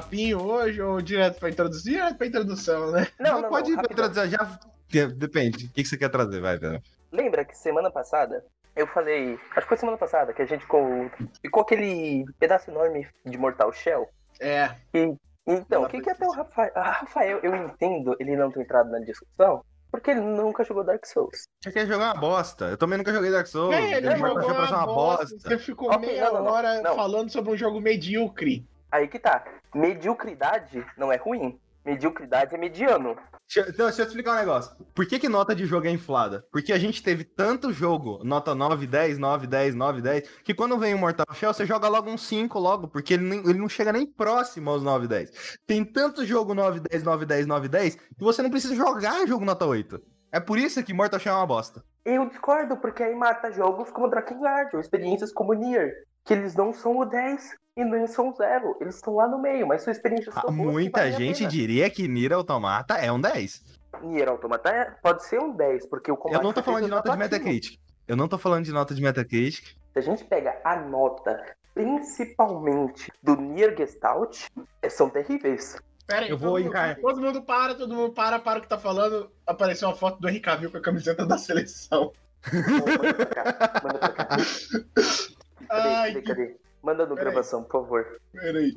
papinho hoje ou direto pra introduzir? Direto pra introdução, né? Não, não, pode não, ir pra rapidão. introduzir, já. Depende. O que você quer trazer? Vai, Pedro. Lembra que semana passada eu falei. Acho que foi semana passada que a gente ficou, ficou aquele pedaço enorme de Mortal Shell. É. E, então, o que, que até o Rafael. Ah, Rafael, eu entendo ele não ter entrado na discussão, porque ele nunca jogou Dark Souls. Você quer jogar uma bosta? Eu também nunca joguei Dark Souls. É, ele Ele jogou parece uma bosta. Você ficou Ok, meia não, não, não, hora não. falando sobre um jogo medíocre. Aí que tá. Mediocridade não é ruim. Mediocridade é mediano. Deixa, então, deixa eu te explicar um negócio. Por que, que nota de jogo é inflada? Porque a gente teve tanto jogo, nota 9, 10, 9, 10, 9, 10, que quando vem o Mortal Shell, você joga logo um 5 logo, porque ele, nem- ele não chega nem próximo aos 9, 10. Tem tanto jogo 9, 10, 9, 10, 9, 10, que você não precisa jogar jogo nota 8. É por isso que Mortal Shell é uma bosta. Eu discordo, porque aí mata jogos como Drakengard, ou experiências como Nier, que eles não são o 10 e nem são o 0. Eles estão lá no meio, mas sua experiência Ah, Muita valem a gente diria que Nier Automata é um 10. Nier Automata é- pode ser um 10, porque o combate Eu não tô falando de nota de. Metacritic. Eu não tô falando de nota de Metacritic. Se a gente pega a nota, principalmente do Nier Gestalt, é- são terríveis. Pera aí, Eu vou todo, mundo- encar- todo mundo para, todo mundo para, para o que tá falando. Apareceu uma foto do Henrique Cavill com a camiseta da seleção. Manda pra cá, manda pra cá. Cadê, Ai, cadê, que... cadê? Manda no Peraí. gravação, por favor. Pera aí.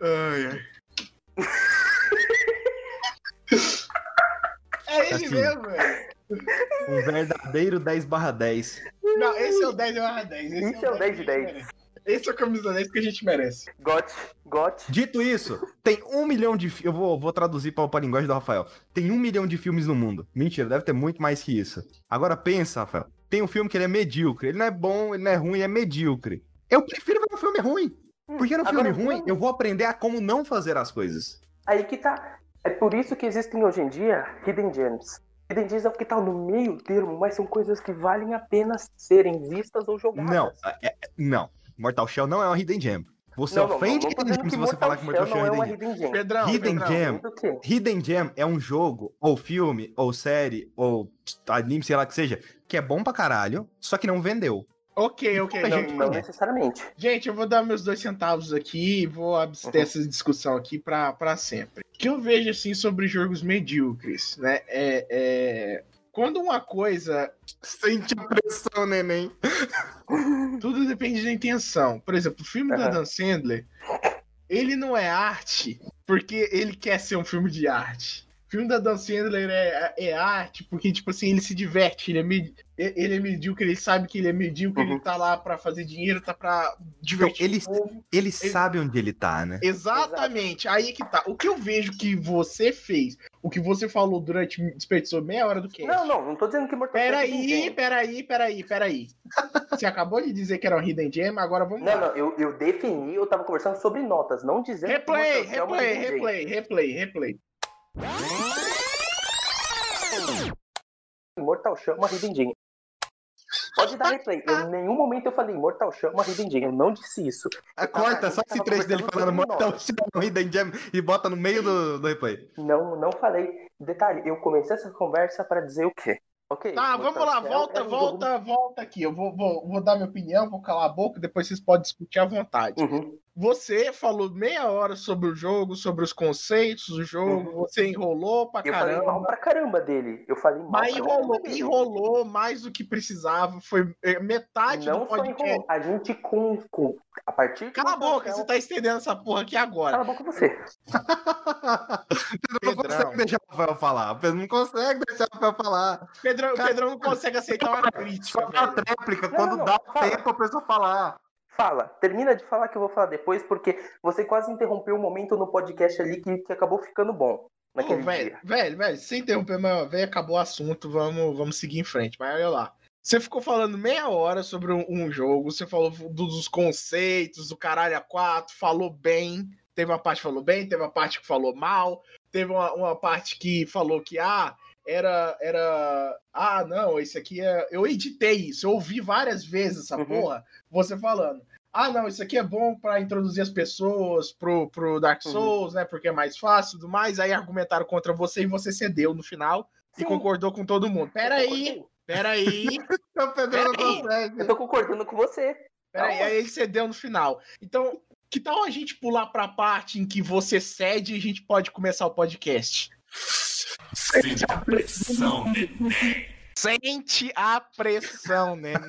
Ai, ai. É ele Assim. mesmo, velho. Um verdadeiro 10 barra 10. Não, esse é o 10 barra 10. Esse Isso é o 10 de que a gente 10. merece. Esse é o camisa 10 que a gente merece. Got, got. Dito isso, tem um milhão de. Eu vou, vou traduzir para a linguagem do Rafael. Tem um milhão de filmes no mundo. Mentira, deve ter muito mais que isso. Agora pensa, Rafael. Tem um filme que ele é medíocre. Ele não é bom, ele não é ruim, ele é medíocre. Eu prefiro ver um filme ruim. Porque no filme Agora, ruim, vamos- eu vou aprender a como não fazer as coisas. Aí que tá. É por isso que existem hoje em dia Hidden Gems. Hidden Gems é o que tá no meio termo, mas são coisas que valem a pena serem vistas ou jogadas. Não, é- é- não. Mortal Shell não é uma Hidden Gem. Você não, ofende não, não Hidden Gem se você falar que Mortal Shell é é uma Hidden Gem. Pedrão, Hidden Pedrão. Gem. Hidden Gem é um jogo, ou filme, ou série, ou anime, sei lá que seja, que é bom pra caralho, só que não vendeu. Ok, ok. Não, gente não necessariamente. Gente, eu vou dar meus dois centavos aqui e vou abster Uhum. essa discussão aqui pra, pra sempre. O que eu vejo, assim, sobre jogos medíocres, né? É, é... Quando uma coisa... Sente a pressão, neném. Tudo depende da intenção. Por exemplo, o filme do Aham. Adam Sandler, ele não é arte porque ele quer ser um filme de arte. O filme do Adam Sandler é, é arte porque, tipo assim, ele se diverte, ele é, med- ele é medíocre, ele sabe que ele é medíocre, Uhum. ele tá lá pra fazer dinheiro, tá pra divertir ele- o povo. Ele sabe onde ele tá, né? Exatamente, aí que tá. O que eu vejo que você fez, o que você falou durante. desperdiçou meia hora do cast. Não, não, não tô dizendo que Mortal é Peraí, peraí, peraí, peraí. Você acabou de dizer que era um Hidden Gem, agora vamos Não, lá. não, eu, eu defini, eu tava conversando sobre notas, não dizendo Replay, que é replay, Gem. replay, replay, replay. Mortal Hidden Gem. Pode dar replay. Em nenhum momento eu falei Mortal Hidden Gem. Eu não disse isso. Ah, Corta só esse trecho dele falando Mortal Hidden Gem e bota no meio do, do replay. Não, não falei. Detalhe, eu comecei essa conversa pra dizer o quê? Ok. Tá, vamos lá, volta, é um jogo- volta, volta aqui. Eu vou, vou, vou dar minha opinião, vou calar a boca, depois vocês podem discutir à vontade. Uhum. Você falou meia hora sobre o jogo, sobre os conceitos do jogo, você enrolou pra Eu falei caramba. mal pra caramba dele. Eu falei mal Mas enrolou, enrolou mais do que precisava. Foi é, metade Não do podcast. enrolou. A gente com, com a partir de Cala a boca, Shell- você tá estendendo essa porra aqui agora. Cala a boca você. Pedro não consegue deixar o Rafael falar. O Pedro não consegue deixar o Rafael falar. Pedrão, Cara, Pedrão não consegue aceitar uma crítica, Só tréplica Não, quando não, não, dá fala. tempo a pessoa falar. Fala, termina de falar que eu vou falar depois, porque você quase interrompeu um momento no podcast ali que, que acabou ficando bom Pô, naquele velho, dia. velho, velho, sem interromper, mas velho, acabou o assunto, vamos, vamos seguir em frente. Mas olha lá. Você ficou falando meia hora sobre um, um jogo, você falou dos conceitos, do caralho a quatro, falou bem. Teve uma parte que falou bem, teve uma parte que falou mal, teve uma, uma parte que falou que, ah, era, era. Ah, não, esse aqui é. Eu editei isso, eu ouvi várias vezes essa Uhum. porra, você falando. Ah, não, isso aqui é bom pra introduzir as pessoas pro, pro Dark Uhum. Souls, né? Porque é mais fácil e tudo mais. Aí argumentaram contra você e você cedeu no final e Sim. concordou com todo mundo. Peraí, peraí, O Pedro não consegue. Eu tô concordando com você. peraí. Aí ele cedeu no final. Então, Que tal a gente pular pra parte em que você cede e a gente pode começar o podcast? Sente a pressão, neném. Sente a pressão, querida,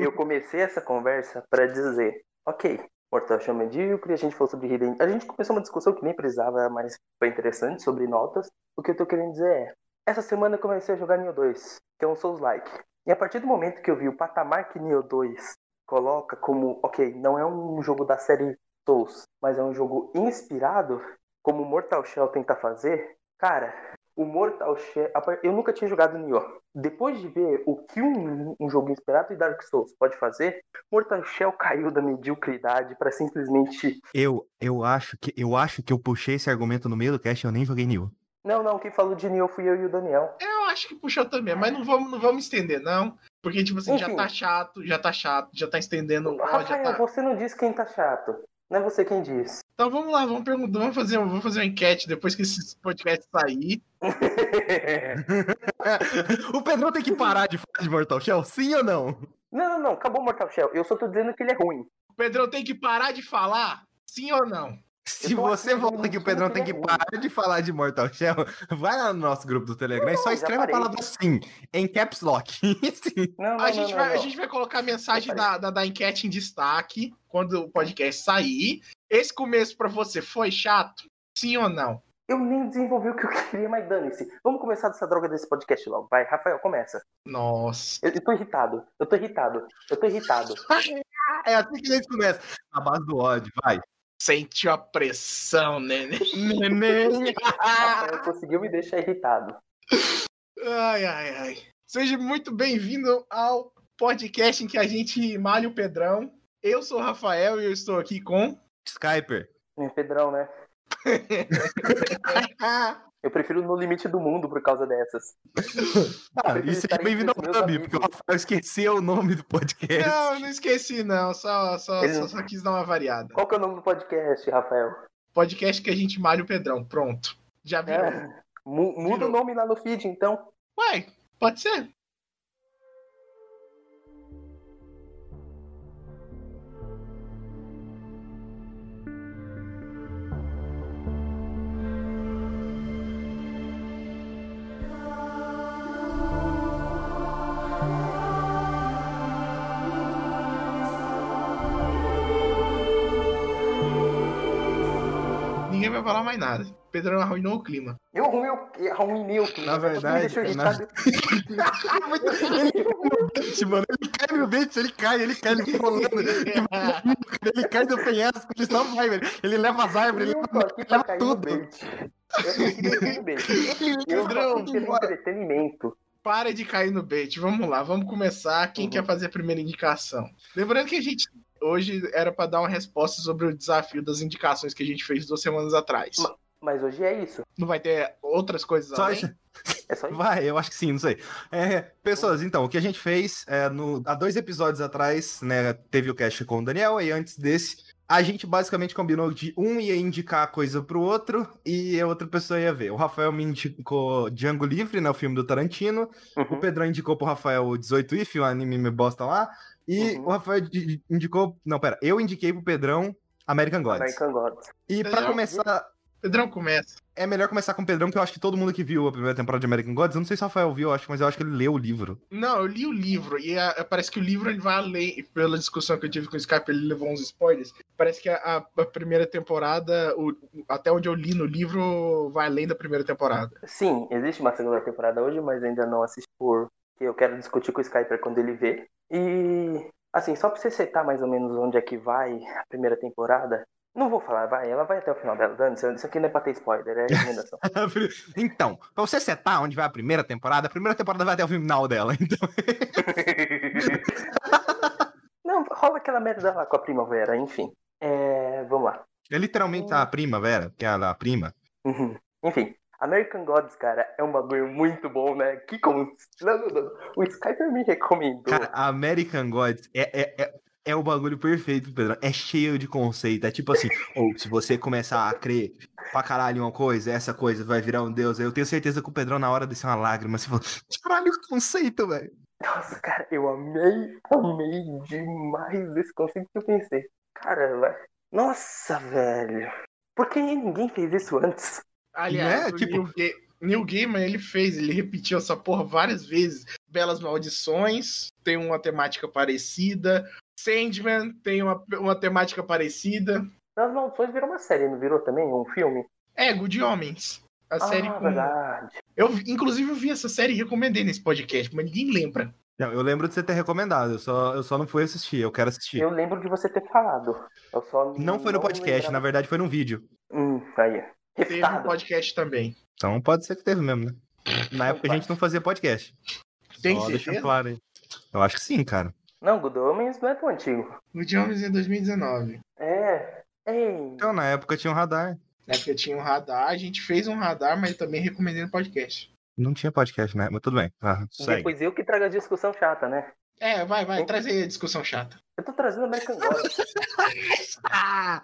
eu comecei essa conversa pra dizer, ok, Mortal Shell medíocre, a gente falou sobre Hidden... A gente começou uma discussão que nem precisava, mas foi interessante, sobre notas. O que eu tô querendo dizer é, essa semana eu comecei a jogar Neo 2, que é um Souls-like. E a partir do momento que eu vi o patamar que Neo 2 coloca como, ok, não é um jogo da série Souls, mas é um jogo inspirado, como Mortal Shell tenta fazer, cara, o Mortal Shell. Eu nunca tinha jogado Nioh. Depois de ver o que um, um jogo inspirado em Dark Souls pode fazer, Mortal Shell caiu da mediocridade para simplesmente. Eu, eu, acho que, eu acho que eu puxei esse argumento no meio do cast e eu nem joguei Nioh. Não, não, quem falou de Nioh fui eu e o Daniel. Eu acho que puxou também, mas não vamos, não vamos estender, não. Porque, tipo assim, já Enfim. tá chato, já tá chato, já tá estendendo. Rafael, já tá... você não disse quem tá chato. Não é você quem diz. Então vamos lá, vamos perguntar, vamos fazer, vamos fazer uma enquete depois que esse podcast sair. o Pedrão tem que parar de falar de Mortal Shell, sim ou não? não, não, não, acabou Mortal Shell. Eu só tô dizendo que ele é ruim. O Pedrão tem que parar de falar? Sim ou não? Se você volta que o Pedrão tem que parar de falar de Mortal Shell, vai lá no nosso grupo do Telegram e só escreve a palavra sim, em caps lock. Sim. Não, não, A gente, não, vai, não, a não. gente vai colocar a mensagem da, da, da enquete em destaque quando o podcast sair. Esse começo pra você foi chato? Sim ou não? Eu nem desenvolvi o que eu queria, mas dane-se. Vamos começar dessa droga desse podcast logo. Vai, Rafael, começa. Nossa. Eu, eu tô irritado. Eu tô irritado. Eu tô irritado. É assim que a gente começa. A base do ódio, vai. Sentiu a pressão, neném. Neném. Rafael conseguiu me deixar irritado. Ai, ai, ai. Seja muito bem-vindo ao podcast em que a gente malha o Pedrão. Eu sou o Rafael e eu estou aqui com. Skyper. É, Pedrão, né? Eu prefiro No Limite do Mundo por causa dessas. Ah, e seja estar bem-vindo ao amigos. porque o Rafael esqueceu o nome do podcast. Não, eu não esqueci, não. Só, só, Ele- só, só quis dar uma variada. Qual que é o nome do podcast, Rafael? Podcast que a gente malha o Pedrão. Pronto. Já viu? É, mu- muda Virou. o nome lá no feed, então. Ué, pode ser. Falar mais nada. Pedrão arruinou o clima. Eu arrumei o eu arruinei o clima. Na verdade, me na-. Ele, mano, ele cai no bait, ele cai, ele cai, ele fica rolando. Ele cai do penhasco, ele só vai, velho. Ele leva as árvores, ele leva cair no tudo. Eu Pedrão, entretenimento. Para de cair no bait. Vamos lá, vamos começar. Quem Uhum. quer fazer a primeira indicação? Lembrando que a gente hoje era para dar uma resposta sobre o desafio das indicações que a gente fez duas semanas atrás. Ma- Mas hoje é isso. Não vai ter outras coisas Só além? isso. É só isso. Vai, eu acho que sim, não sei. É, pessoas, então, o que a gente fez é, no- há dois episódios atrás, né, teve o cast com o Daniel, e antes desse, a gente basicamente combinou de um ia indicar coisa pro outro e a outra pessoa ia ver. O Rafael me indicou Django Livre, né, o filme do Tarantino. O Uhum. Pedrão indicou pro Rafael o 18 If, o anime me bosta lá. E Uhum. o Rafael di- indicou. Não, pera, eu indiquei pro Pedrão American Gods. American Gods. E pra Pedrão, começar, Pedrão começa. é melhor começar com o Pedrão, que eu acho que todo mundo que viu a primeira temporada de American Gods, eu não sei se o Rafael viu, eu acho, mas eu acho que ele leu o livro. Não, eu li o livro e a- parece que o livro ele vai além. Pela discussão que eu tive com o Skype, ele levou uns spoilers. Parece que a, a primeira temporada, o- até onde eu li no livro, vai além da primeira temporada. Sim, existe uma segunda temporada hoje, mas ainda não assisti por que eu quero discutir com o Skyper quando ele vê. E assim, só pra você setar mais ou menos onde é que vai a primeira temporada, não vou falar, vai, ela vai até o final dela, dane isso aqui não é pra ter spoiler, é recomendação. então, pra você setar onde vai a primeira temporada, a primeira temporada vai até o final dela, então. não, rola aquela merda lá com a primavera, enfim. É, vamos lá. É literalmente a primavera, que é a prima. Uhum. Enfim, American Gods, cara, é um bagulho muito bom, né? Que como. O Skyper me recomendou. Cara, American Gods é, é, é, é o bagulho perfeito, Pedro. É cheio de conceito. É tipo assim, ou se você começar a crer pra caralho em uma coisa, essa coisa vai virar um deus. Eu tenho certeza que o Pedrão, na hora desceu uma lágrima, você falou, caralho, que conceito, velho. Nossa, cara, eu amei, amei demais esse conceito que eu pensei. Cara. Nossa, velho. Por que ninguém fez isso antes? Aliás, Né? o Tipo- Neil, Ga- Neil Gaiman, ele fez, ele repetiu essa porra várias vezes. Belas Maldições tem uma temática parecida. Sandman tem uma, uma temática parecida. As Maldições virou uma série, não virou também? Um filme? Ego de Homens. A série ah, com... verdade. Eu, inclusive, eu vi essa série e recomendei nesse podcast, mas ninguém lembra. Não, eu lembro de você ter recomendado, eu só, eu só não fui assistir, eu quero assistir. Eu lembro de você ter falado. Eu só Não foi no podcast, na lembrava. verdade foi num vídeo. Hum, aí. Teve um podcast também. Então pode ser que teve mesmo, né? Na época a gente não fazia podcast. Tem Só certeza? claro aí. Eu acho que sim, cara. Não, Good Homens não é tão antigo. O de Homens é 2019. É. Ei. Então, na época tinha um radar. Na época tinha um radar, a gente fez um radar, mas também recomendei no podcast. Não tinha podcast, né? Mas tudo bem. Ah, segue. Depois eu que trago a discussão chata, né? É, vai, vai, Hein? traz aí a discussão chata. Eu tô trazendo American Gods. Ah,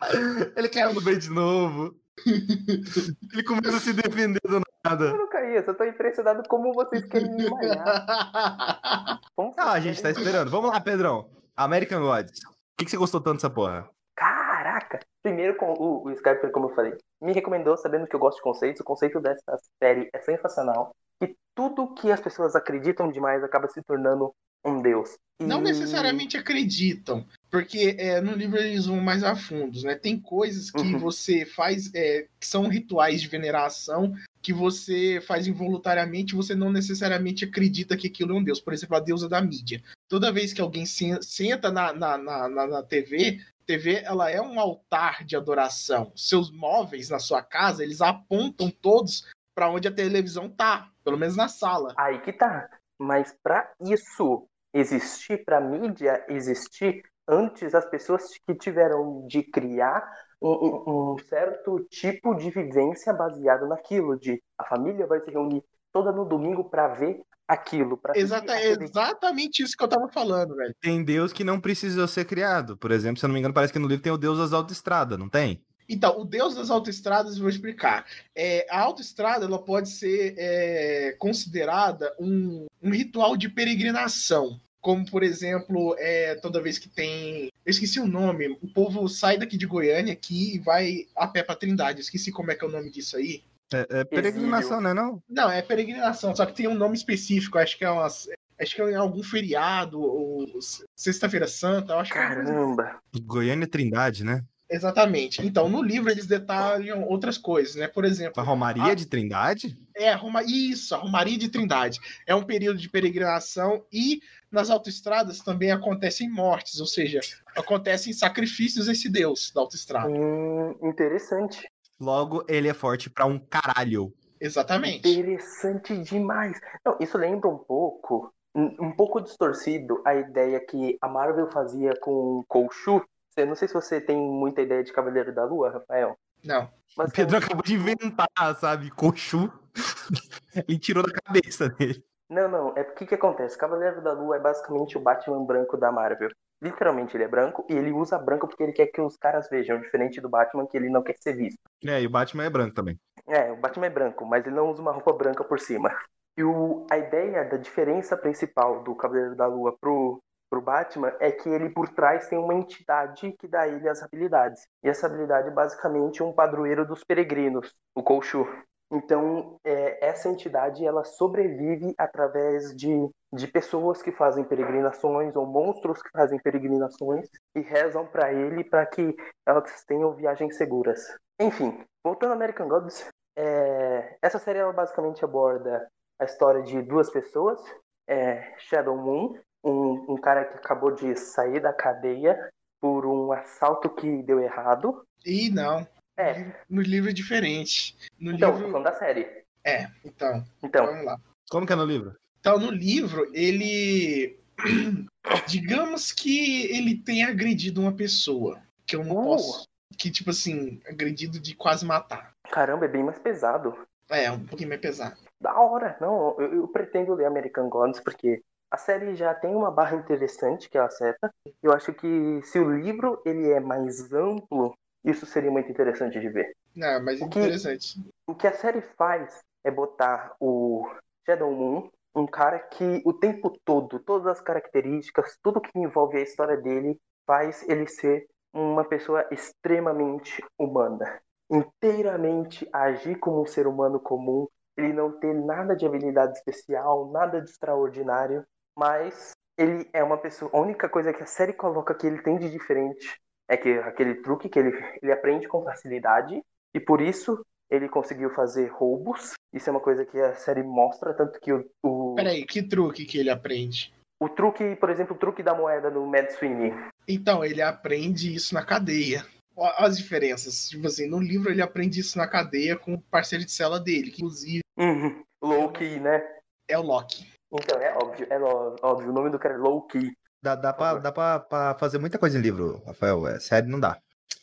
ele caiu no bem de novo. ele começa a se defender do eu nada. não caí, eu só tô impressionado como vocês querem me malhar. Como Ah, a gente tá esperando. Vamos lá, Pedrão. American Gods. O que, que você gostou tanto dessa porra? Caraca! Primeiro, com o, o Skype, como eu falei, me recomendou sabendo que eu gosto de conceitos. O conceito dessa série é sensacional. E tudo que as pessoas acreditam demais acaba se tornando um deus. E- Não necessariamente acreditam, porque é, no livro eles vão mais a fundos, né? Tem coisas que Uhum. você faz, é, que são rituais de veneração, que você faz involuntariamente, você não necessariamente acredita que aquilo é um deus. Por exemplo, a deusa da mídia. Toda vez que alguém sen- senta na, na, na, na, TV, TV ela é um altar de adoração. Seus móveis na sua casa, eles apontam todos para onde a televisão tá, pelo menos na sala. Aí que tá. Mas pra isso existir, pra mídia existir, antes as pessoas que tiveram de criar um, um- certo tipo de vivência baseado naquilo, de a família vai se reunir toda no domingo pra ver aquilo. Pra assistir Exata, aquele- exatamente isso que eu tava falando, velho. Tem Deus que não precisou ser criado. Por exemplo, se eu não me engano, parece que no livro tem o Deus das autoestradas, não tem? Então, o deus das autoestradas, vou explicar. É, a autoestrada ela pode ser é, considerada um, um ritual de peregrinação. Como, por exemplo, é, toda vez que tem. Eu esqueci o nome. O povo sai daqui de Goiânia aqui e vai a pé pra Trindade. Eu esqueci como é que é o nome disso aí. É, é peregrinação, né? Não? Não, é peregrinação, só que tem um nome específico. Acho que é umas. Acho que é em algum feriado, ou Sexta-feira Santa, eu acho que é Caramba! Goiânia Trindade, né? Exatamente. Então, no livro eles detalham outras coisas, né? Por exemplo, A Romaria Ah. de Trindade? é a Roma... isso, a Romaria de Trindade. É um período de peregrinação e nas autoestradas também acontecem mortes, ou seja, acontecem sacrifícios a esse deus da autoestrada. Hum, interessante. Logo, ele é forte pra um caralho. Exatamente. Interessante demais. Não, isso lembra um pouco, um pouco distorcido a ideia que a Marvel fazia com Khonshu. Eu não sei se você tem muita ideia de Cavaleiro da Lua, Rafael. Não. Mas O Pedro acabou de inventar, sabe? Cochu. ele tirou da cabeça dele. Não, não, é porque que acontece? Cavaleiro da Lua é basicamente o Batman branco da Marvel. Literalmente ele é branco e ele usa branco porque ele quer que os caras vejam, diferente do Batman que ele não quer ser visto. É, e o Batman é branco também. É, o Batman é branco, mas ele não usa uma roupa branca por cima. E o, a ideia da diferença principal do Cavaleiro da Lua pro, pro Batman é que ele por trás tem uma entidade que dá a ele as habilidades. E essa habilidade é basicamente um padroeiro dos peregrinos, o Khonshu. Então, é, essa entidade ela sobrevive através de, de pessoas que fazem peregrinações ou monstros que fazem peregrinações e rezam para ele para que elas tenham viagens seguras. Enfim, voltando a American Gods, é, essa série ela basicamente aborda a história de duas pessoas, é, Shadow Moon, um, um cara que acabou de sair da cadeia por um assalto que deu errado. E não. É, No livro é diferente. No então, tô livro. falando da série. É, então, Então, vamos lá. Como que é no livro? Então, no livro, ele. Digamos que ele tenha agredido uma pessoa. Que eu não Uh. posso. Que, tipo assim, agredido de quase matar. caramba, é bem mais pesado. É, um pouquinho mais pesado. Da hora. Não, eu, eu pretendo ler American Gods porque a série já tem uma barra interessante que ela seta. Eu acho que se o livro ele é mais amplo, isso seria muito interessante de ver. Não, mas O que- interessante. O que a série faz é botar o Shadow Moon um cara que o tempo todo, todas as características, tudo que envolve a história dele, faz ele ser uma pessoa extremamente humana. Inteiramente agir como um ser humano comum, ele não ter nada de habilidade especial, nada de extraordinário, mas ele é uma pessoa. A única coisa que a série coloca que ele tem de diferente é que aquele truque que ele, ele aprende com facilidade e por isso ele conseguiu fazer roubos. Isso é uma coisa que a série mostra, tanto que o. o... Peraí, que truque que ele aprende? O truque, por exemplo, o truque da moeda no Mad Sweeney. Então, ele aprende isso na cadeia. Ó, As diferenças. Tipo assim, no livro ele aprende isso na cadeia com o parceiro de cela dele, que inclusive Uhum. Low key, né? é o Loki. Então, é óbvio, é óbvio. O nome do cara é Low key. Dá, dá, pra, dá pra, pra fazer muita coisa em livro, Rafael. É, sério, não dá.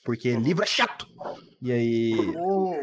Porque livro é chato. E aí. Oh,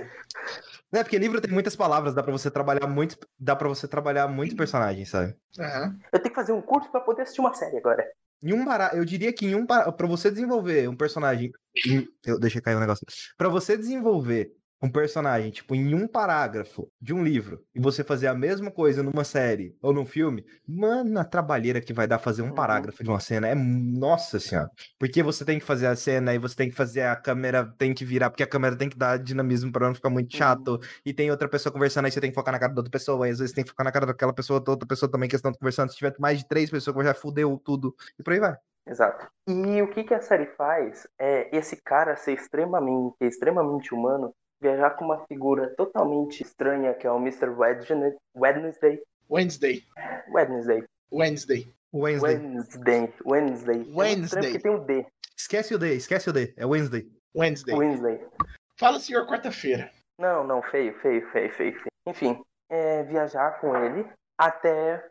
Não é porque livro tem muitas palavras, dá pra você trabalhar muito. Dá para você trabalhar muito personagem, sabe? aham. Eu tenho que fazer um curso pra poder assistir uma série agora. Em um para... Eu diria que em um para... para você desenvolver um personagem. em- Eu deixei cair um negócio. Pra você desenvolver um personagem, tipo, em um parágrafo de um livro, e você fazer a mesma coisa numa série ou num filme, mano, a trabalheira que vai dar fazer um Uhum. parágrafo de uma cena é. Nossa senhora. Porque você tem que fazer a cena e você tem que fazer a câmera, tem que virar, porque a câmera tem que dar dinamismo pra não ficar muito chato. E tem outra pessoa conversando, aí você tem que focar na cara da outra pessoa, e às vezes tem que focar na cara daquela pessoa, da outra pessoa também que estão conversando. Se tiver mais de três pessoas conversando, fudeu tudo. E por aí vai. Exato. E o que, que a série faz é esse cara ser extremamente, extremamente humano, viajar com uma figura totalmente estranha, que é o Mr. Wednesday. Wednesday. Wednesday. Wednesday. Wednesday. Wednesday. Wednesday. Wednesday. É Wednesday. tem um D. Esquece o D, esquece o D. É Wednesday. Wednesday. Wednesday. Fala, senhor, quarta-feira. Não, não, feio, feio, feio, feio, feio. Enfim, é, viajar com ele até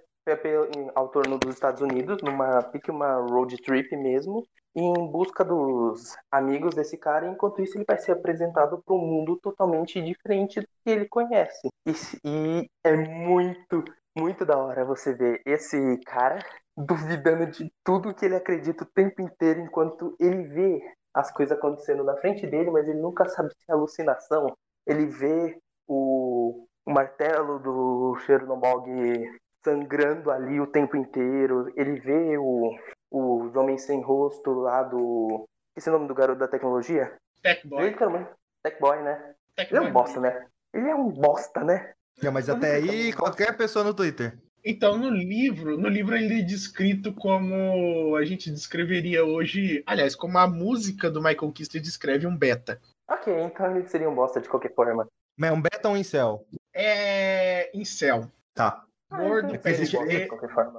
em- ao torno dos Estados Unidos, numa pique uma road trip mesmo, em busca dos amigos desse cara. Enquanto isso, ele vai ser apresentado para um mundo totalmente diferente do que ele conhece. E, e é muito, muito da hora você ver esse cara duvidando de tudo que ele acredita o tempo inteiro, enquanto ele vê as coisas acontecendo na frente dele, mas ele nunca sabe se é alucinação ele vê o, o martelo do Chernobyl sangrando ali o tempo inteiro, ele vê o, o homem sem rosto lá do. Esse é o nome do garoto da tecnologia? Tech Boy. Ele também. Tech Boy, né? Tech Ele é um bosta, né? Ele é um bosta, né? Não, mas até aí, qualquer pessoa no Twitter. Então, no livro, no livro ele é descrito como a gente descreveria hoje, aliás, como a música do Michael Kister descreve um beta. Ok, então ele seria um bosta de qualquer forma. Mas é um beta ou um incel? É incel. Tá. Gordo, então pele ele.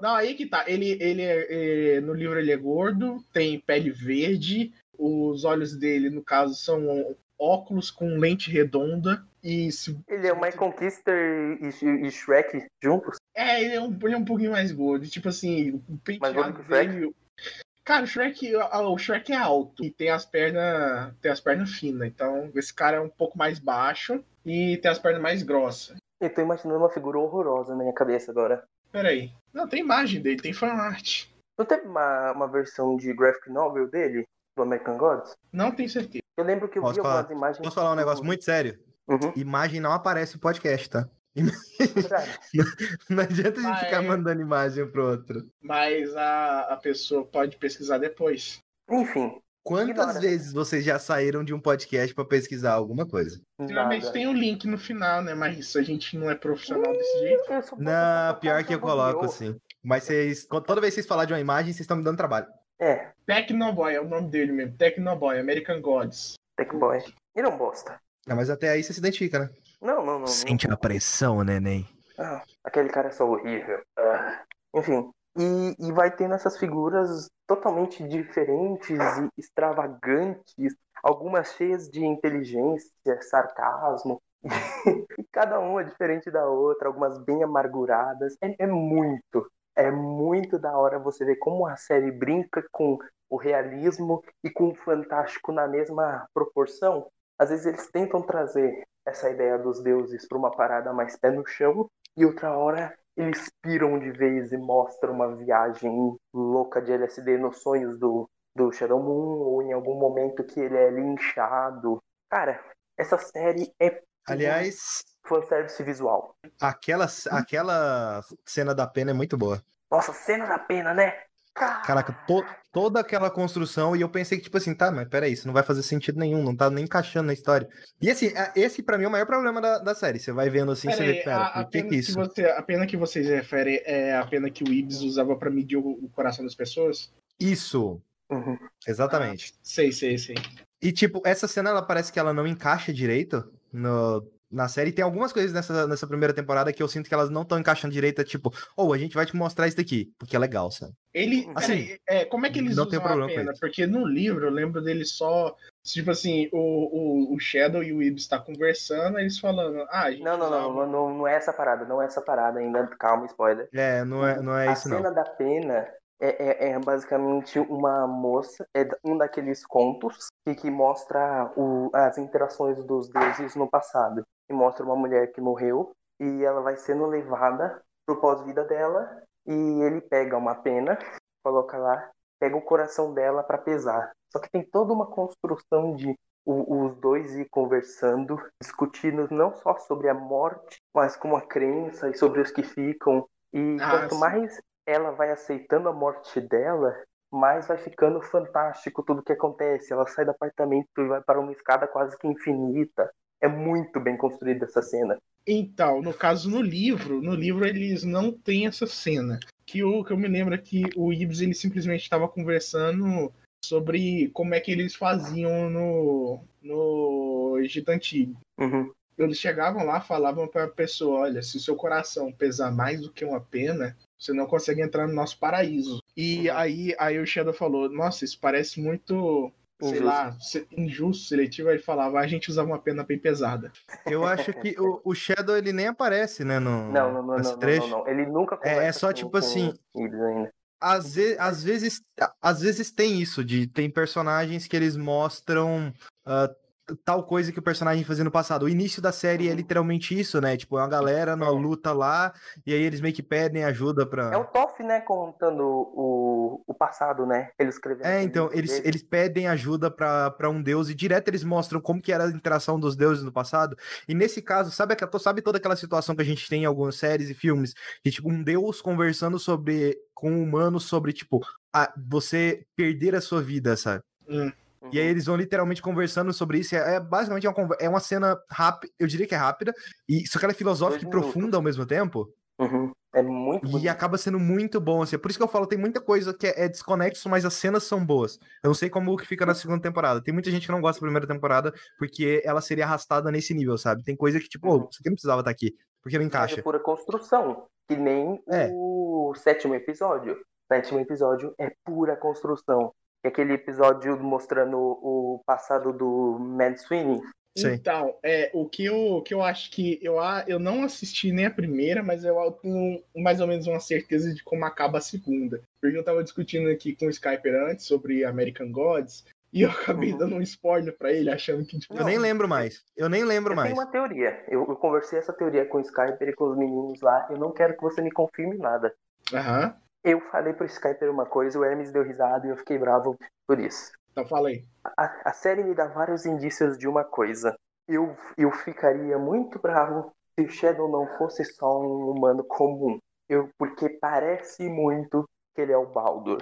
Não, aí que tá. Ele, ele é, é, no livro ele é gordo, tem pele verde, os olhos dele, no caso, são óculos com lente redonda. E se Ele é o Michael Kister e, e Shrek juntos? É, ele é, um, ele é um pouquinho mais gordo. Tipo assim, o Mais gordo penteado que o Shrek? dele. Cara, o Shrek, o o Shrek é alto e tem as pernas. Tem as pernas finas. Então, esse cara é um pouco mais baixo e tem as pernas mais grossas. Eu tô imaginando uma figura horrorosa na minha cabeça agora. Peraí. Não, tem imagem dele, tem fanart. Não teve uma, uma versão de graphic novel dele, do American Gods? Não tenho certeza. Eu lembro que eu Posso vi falar? algumas imagens. Posso falar um negócio muito sério? Uhum, Imagem não aparece no podcast, tá? verdade. Não adianta a gente Ah, ficar mandando imagem pro outro. Mas a, a pessoa pode pesquisar depois. Enfim, Quantas Ignora. vezes vocês já saíram de um podcast pra pesquisar alguma coisa? Geralmente tem o link no final, né? Mas a gente não é profissional desse jeito. Não, pior que eu coloco assim. Mas vocês, toda vez que vocês falarem de uma imagem, vocês estão me dando trabalho. É, Tecnoboy é o nome dele mesmo. Tecnoboy, American Gods. Tech Boy. Ele é um bosta. Não, mas até aí você se identifica, né? Não, não, não. não. a pressão, neném. Ah, aquele cara é só horrível. Ah, Enfim. E, e vai tendo essas figuras totalmente diferentes e extravagantes, algumas cheias de inteligência, sarcasmo. e cada uma diferente da outra, algumas bem amarguradas. É, é muito, é muito da hora você ver como a série brinca com o realismo e com o fantástico na mesma proporção. Às vezes eles tentam trazer essa ideia dos deuses para uma parada mais pé no chão, e outra hora eles piram de vez e mostram uma viagem louca de LSD nos sonhos do, do Shadow Moon, ou em algum momento que ele é linchado. Cara, essa série é. Aliás, fanservice visual. Aquela, aquela cena da pena é muito boa. Nossa, cena da pena, né? Caraca, to- toda aquela construção, e eu pensei que, tipo assim, tá, mas peraí, isso não vai fazer sentido nenhum, não tá nem encaixando na história. E assim, a- esse pra mim é o maior problema da, da série. Você vai vendo assim, Pera você aí, vê, pera, a, que que que isso? você, a pena que vocês referem é a pena que o Ibs usava pra medir o, o coração das pessoas? Isso, Uhum. exatamente. Sei, sei, sei. E, tipo, essa cena, ela parece que ela não encaixa direito no, na série. Tem algumas coisas nessa, nessa primeira temporada que eu sinto que elas não estão encaixando direito. é Tipo, ou a gente vai te mostrar isso daqui, porque é legal, sabe? Ele, Assim, peraí, é, como é que eles não usam tem a problema pena? Porque no livro eu lembro deles só, tipo assim, o, o, o Shadow e o Ibs tá conversando, eles falando, ah, a gente Não, não, não, não, não, não é essa parada, não é essa parada ainda. Calma, spoiler. É, não é, não é a isso, não. cena da pena é, é, é basicamente uma moça, é um daqueles contos que, que mostra o, as interações dos deuses no passado. E mostra uma mulher que morreu e ela vai sendo levada pro pós-vida dela e ele pega uma pena, coloca lá, pega o coração dela para pesar. Só que tem toda uma construção de os dois ir conversando, discutindo não só sobre a morte, mas como a crença e sobre os que ficam. E Ah, quanto sim. mais ela vai aceitando a morte dela, mais vai ficando fantástico tudo que acontece. Ela sai do apartamento e vai para uma escada quase que infinita. É muito bem construída essa cena. Então, no caso, no livro, no livro eles não têm essa cena. Que o que eu me lembro é que o Ibs ele simplesmente estava conversando sobre como é que eles faziam no, no Egito Antigo. Uhum. Eles chegavam lá, falavam para a pessoa: olha, se o seu coração pesar mais do que uma pena, você não consegue entrar no nosso paraíso. E aí, aí o Shadow falou: nossa, isso parece muito, sei Injusto. lá, injusto, seletivo. Aí ele falava: "Ah, a gente usava uma pena bem pesada. Eu acho que o, o Shadow, ele nem aparece, né, no, Não, não, não, nesse não, não, trecho. não, não. Ele nunca É- é só com- tipo com assim. Às, ve- às vezes, às vezes tem isso, de tem personagens que eles mostram ah, tal coisa que o personagem fazia no passado. O início da série é Uhum. literalmente isso, né? Tipo, é uma galera na É. luta lá, e aí eles meio que pedem ajuda pra. É o Toff, né, contando o, o passado, né? Ele escrevendo. É, então, eles, dele. eles pedem ajuda pra pra um deus e direto eles mostram como que era a interação dos deuses no passado. E nesse caso, sabe, aquela- sabe toda aquela situação que a gente tem em algumas séries e filmes, de tipo, um deus conversando sobre com um humano sobre, tipo, a, você perder a sua vida, sabe? Hum. E aí Uhum. eles vão literalmente conversando sobre isso. É, é basicamente uma, é uma cena rápida, eu diria que é rápida, e só que ela é filosófica e profunda ao mesmo tempo. Uhum. É muito E bonito. acaba sendo muito bom, assim. Por isso que eu falo, tem muita coisa que é, é desconexo, mas as cenas são boas. Eu não sei como que fica na segunda temporada. Tem muita gente que não gosta da primeira temporada, porque ela seria arrastada nesse nível, sabe? Tem coisa que, tipo, Uhum. isso aqui não precisava estar aqui, porque não Mas encaixa. é pura construção. Que nem É. o sétimo episódio. O sétimo episódio é pura construção. É aquele episódio mostrando o passado do Mad Sweeney. Sei. Então, é, o que eu, que eu acho que eu, a- eu não assisti nem a primeira, mas eu tenho mais ou menos uma certeza de como acaba a segunda. Porque eu tava discutindo aqui com o Skyper antes sobre American Gods, e eu acabei Uhum. dando um spoiler pra ele, achando que, tipo, Eu nem lembro mais. Eu nem lembro Eu mais. tenho uma teoria. Eu, eu conversei essa teoria com o Skyper e com os meninos lá. Eu não quero que você me confirme nada. aham, Eu falei pro Skyper uma coisa, o Hermes deu risada e eu fiquei bravo por isso. então falei. A, a série me dá vários indícios de uma coisa. Eu, eu ficaria muito bravo se o Shadow não fosse só um humano comum. Eu, porque parece muito que ele é o Baldur.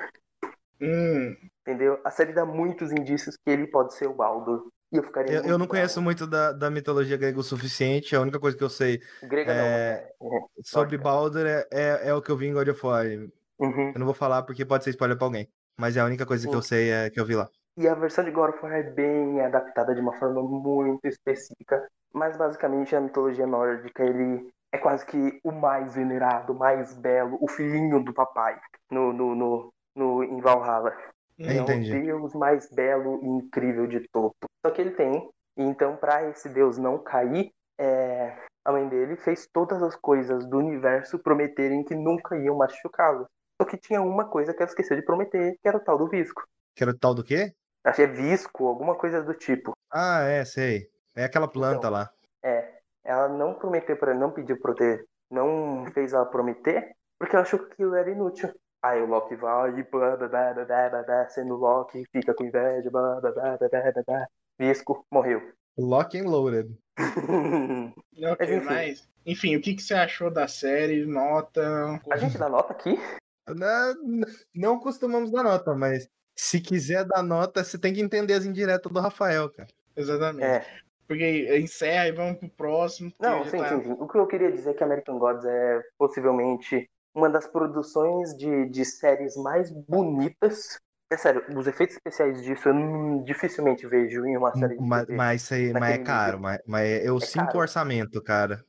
Hum, Entendeu? A série dá muitos indícios que ele pode ser o Baldur. E eu ficaria Eu, muito eu não bravo. conheço muito da, da mitologia grega o suficiente. A única coisa que eu sei Grega É, não, né? sobre Lógico. Baldur é, é, é o que eu vi em God of War. Uhum. Eu não vou falar porque pode ser spoiler pra alguém. Mas é a única coisa que eu sei é que eu vi lá. E a versão de God of War é bem adaptada de uma forma muito específica. Mas basicamente a mitologia nórdica ele é quase que o mais venerado, o mais belo, o filhinho do papai no, no, no, no em Valhalla. É Entendi. o deus mais belo e incrível de topo. Só que ele tem. E então, para esse deus não cair, é, a mãe dele fez todas as coisas do universo prometerem que nunca iam machucá-lo. Só que tinha uma coisa que ela esqueceu de prometer, que era o tal do visco. Que era o tal do quê? Acho que é visco, alguma coisa do tipo. Ah, é, sei. É aquela planta Então. lá. É, ela não prometeu para não pediu pra ter, não fez ela prometer, porque ela achou que aquilo era inútil. Aí o Loki vai e blá, blá, blá, blá, blá, blá, blá, sendo Loki, fica com inveja, blá, blá, blá, blá, blá, blá, blá. Visco morreu. Lock and loaded. Ok, Mas enfim. mas. Enfim, o que, que você achou da série? Nota. A gente dá nota aqui? Na- n- Não costumamos dar nota, mas se quiser dar nota, você tem que entender as indiretas do Rafael, cara. Exatamente. É. Porque encerra e vamos pro próximo. Não, sim, tá- sim, sim. O que eu queria dizer é que American Gods é possivelmente uma das produções de, de séries mais bonitas. É sério, os efeitos especiais disso eu não- dificilmente vejo em uma série de Mas, mas, isso aí, mas é caro, mas, mas eu É sinto caro. o orçamento, cara.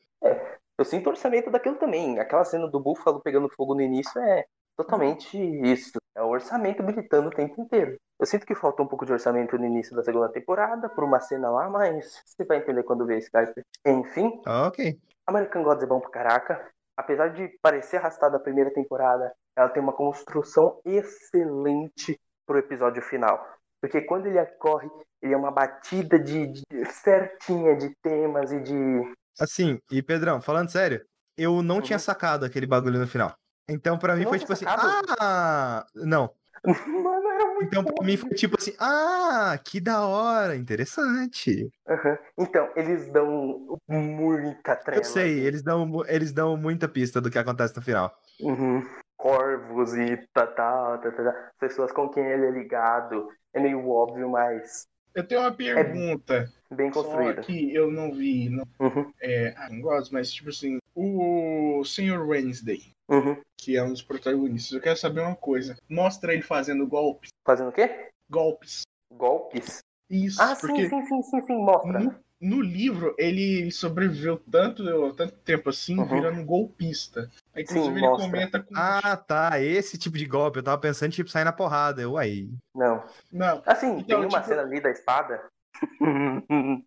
Eu sinto o orçamento daquilo também. Aquela cena do Búfalo pegando fogo no início é totalmente isso. É o orçamento militando o tempo inteiro. Eu sinto que faltou um pouco de orçamento no início da segunda temporada, por uma cena lá, mas você vai entender quando ver esse Skype. Enfim, Ok. American Gods é bom pra caraca. Apesar de parecer arrastada a primeira temporada, ela tem uma construção excelente pro episódio final. Porque quando ele corre, ele é uma batida de, de- certinha de temas e de. Assim, e Pedrão, falando sério, eu não tinha Uhum. sacado aquele bagulho no final. Então, pra mim, foi tipo assim, ah, não. Mano, era muito Então, bom. pra mim, foi tipo assim, ah, que da hora, interessante. Aham. Então, eles dão muita trela. Eu sei, eles dão, eles dão muita pista do que acontece no final. Uhum. Corvos e tal, tal, tal, tal, pessoas com quem ele é ligado. É meio óbvio, mas Eu tenho uma pergunta. bem Só construído. que eu não vi. Não, Uhum. é, ah, não gosto, mas tipo assim. O Sr. Wednesday, Uhum. que é um dos protagonistas, eu quero saber uma coisa. Mostra ele fazendo golpes. Fazendo o quê? Golpes. Golpes? Isso, Ah, porque sim, sim, sim, sim, sim, mostra. no, no livro ele sobreviveu tanto, tanto tempo assim, Uhum. virando golpista. Aí, inclusive, Sim, ele mostra. comenta com. Ah, tá, esse tipo de golpe. Eu tava pensando, tipo, sair na porrada. Eu aí. Não. Não, Assim, Então, tem uma tipo- cena ali da espada.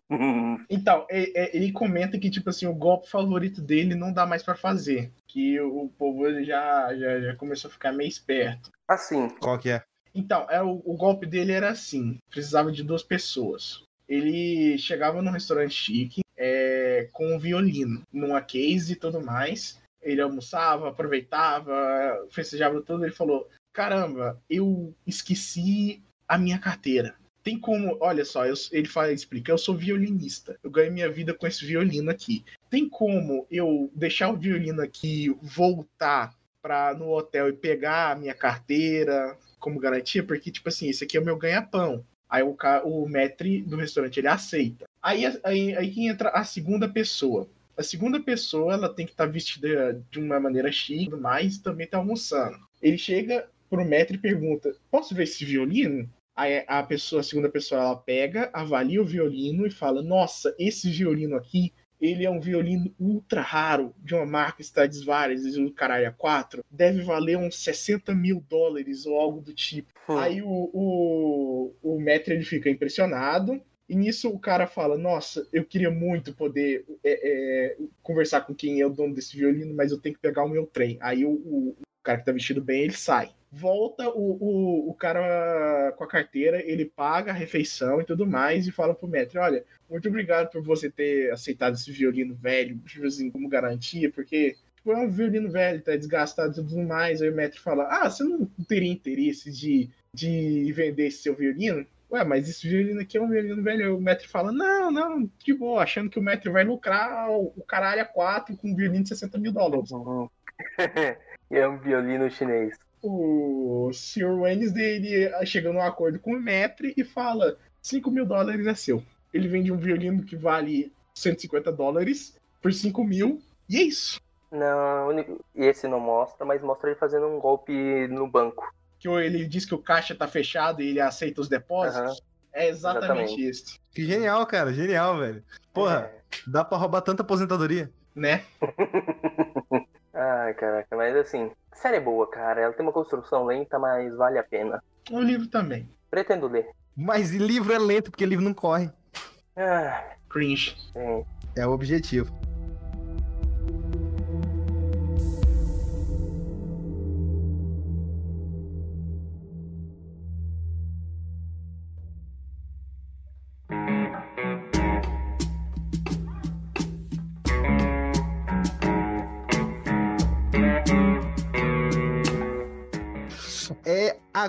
Então, é- é- ele comenta que, tipo assim, o golpe favorito dele não dá mais pra fazer. Que o povo já, já, já começou a ficar meio esperto. assim, Qual que é? Então, é, o, o golpe dele era assim: precisava de duas pessoas. Ele chegava num restaurante chique é, com um violino, numa case e tudo mais. Ele almoçava, aproveitava, festejava tudo. Ele falou: Caramba, eu esqueci a minha carteira. Tem como, olha só, eu- ele fala, explica, eu sou violinista. Eu ganhei minha vida com esse violino aqui. Tem como eu deixar o violino aqui, voltar para no hotel e pegar a minha carteira como garantia? Porque, tipo assim, esse aqui é o meu ganha-pão. Aí o, o do restaurante, ele aceita. Aí, aí, aí que entra a segunda pessoa. A segunda pessoa, ela tem que estar vestida de uma maneira chique e também tá almoçando. Ele chega pro maître e pergunta, posso ver esse violino? A pessoa, a segunda pessoa, ela pega, avalia o violino e fala: Nossa, esse violino aqui, ele é um violino ultra raro, de uma marca Stradivarius, do caralho 4, deve valer uns 60 mil dólares ou algo do tipo. hum, Aí o, o, o Metro ele fica impressionado. E nisso o cara fala: Nossa, eu queria muito poder é, é, conversar com quem é o dono desse violino, mas eu tenho que pegar o meu trem. Aí o, o, o cara que tá vestido bem ele sai. Volta o, o, o cara com a carteira, ele paga a refeição e tudo mais, e fala pro Metro: Olha, muito obrigado por você ter aceitado esse violino velho, assim, como garantia, porque tipo, é um violino velho, tá desgastado e tudo mais. Aí o Metro fala: Ah, você não teria interesse de, de vender esse seu violino? Ué, mas esse violino aqui é um violino velho. O Metro fala: Não, não, de boa, achando que o Metro vai lucrar o, o caralho a 4 com um violino de 60 mil dólares. uhum. é um violino chinês. O Sr. Wednesday ele chega num acordo com o Metro e fala: 5 mil dólares é seu. Ele vende um violino que vale 150 dólares por 5 mil, e é isso. Não, esse não mostra, mas mostra ele fazendo um golpe no banco. que ele diz que o caixa tá fechado e ele aceita os depósitos. É exatamente, Exatamente. isso, Que genial, cara, genial, velho. Porra, É. dá pra roubar tanta aposentadoria. né? Ai, caraca, mas assim, a série é boa, cara. Ela tem uma construção lenta, mas vale a pena. O livro também. Pretendo ler. Mas livro é lento, porque livro não corre. Ah, Cringe. sim. É o objetivo.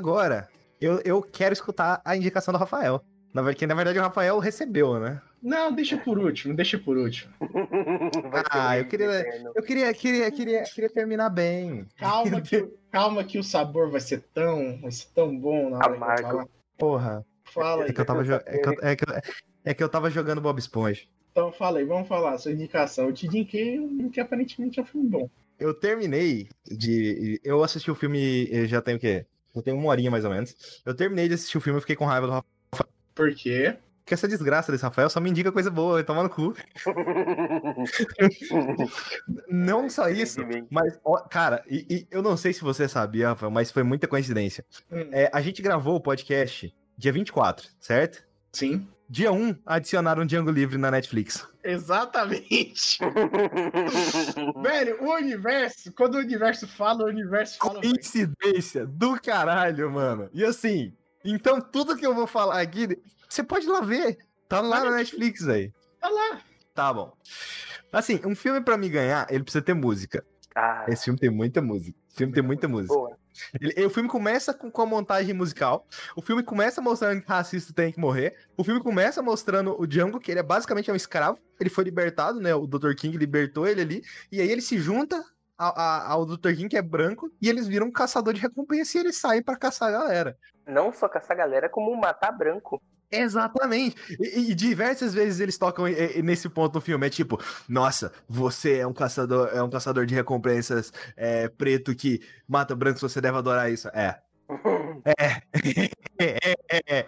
Agora. Eu, eu quero escutar a indicação do Rafael. Na, ver- que na verdade o Rafael recebeu, né? Não, deixa por último, deixa por último. Ah, eu queria-. Eu queria, queria, queria, queria terminar bem. Calma que, calma que o sabor vai ser tão, vai ser tão bom na hora que eu Amargo. falar. Porra. Fala É aí. que eu tava, é que eu, é que eu- é que eu tava jogando Bob Esponja. Então fala aí, vamos falar, sua indicação. Eu te indiquei um que aparentemente é um filme bom. Eu terminei de. Eu assisti o filme. eh, Já tem o quê? Já tem uma horinha mais ou menos. Eu terminei de assistir o filme e fiquei com raiva do Rafael. Por quê? Porque essa desgraça desse Rafael só me indica coisa boa, vai tomar no cu. Não só isso, mas, ó, cara, e, e eu não sei se você sabia, Rafael, mas foi muita coincidência. Hum, É, a gente gravou o podcast dia 24, certo? Sim. Dia 1, adicionaram Django Livre na Netflix. Exatamente. Velho, o universo, quando o universo fala, o universo fala. velho. Coincidência do caralho, mano. E assim, então tudo que eu vou falar aqui, você pode ir lá ver. Tá lá na Netflix aí. Tá lá. Tá bom. Assim, um filme pra me ganhar, ele precisa ter música. Ah, Esse filme tem muita música. Esse filme tem muita música. boa. Ele- o filme começa com, com a montagem musical. O filme começa mostrando que racista tem que morrer. O filme começa mostrando o Django, que ele é basicamente um escravo. Ele foi libertado, né? O Dr. King libertou ele ali. E aí ele se junta ao, a- ao Dr. King, que é branco, e eles viram um caçador de recompensa e eles saem pra caçar a galera. Não só caçar galera, como matar branco. Exatamente. E, e diversas vezes eles tocam e- e nesse ponto do filme. É tipo, nossa, você é um caçador, é um caçador de recompensas é, preto que mata brancos, você deve adorar isso. É. É. é, é, é.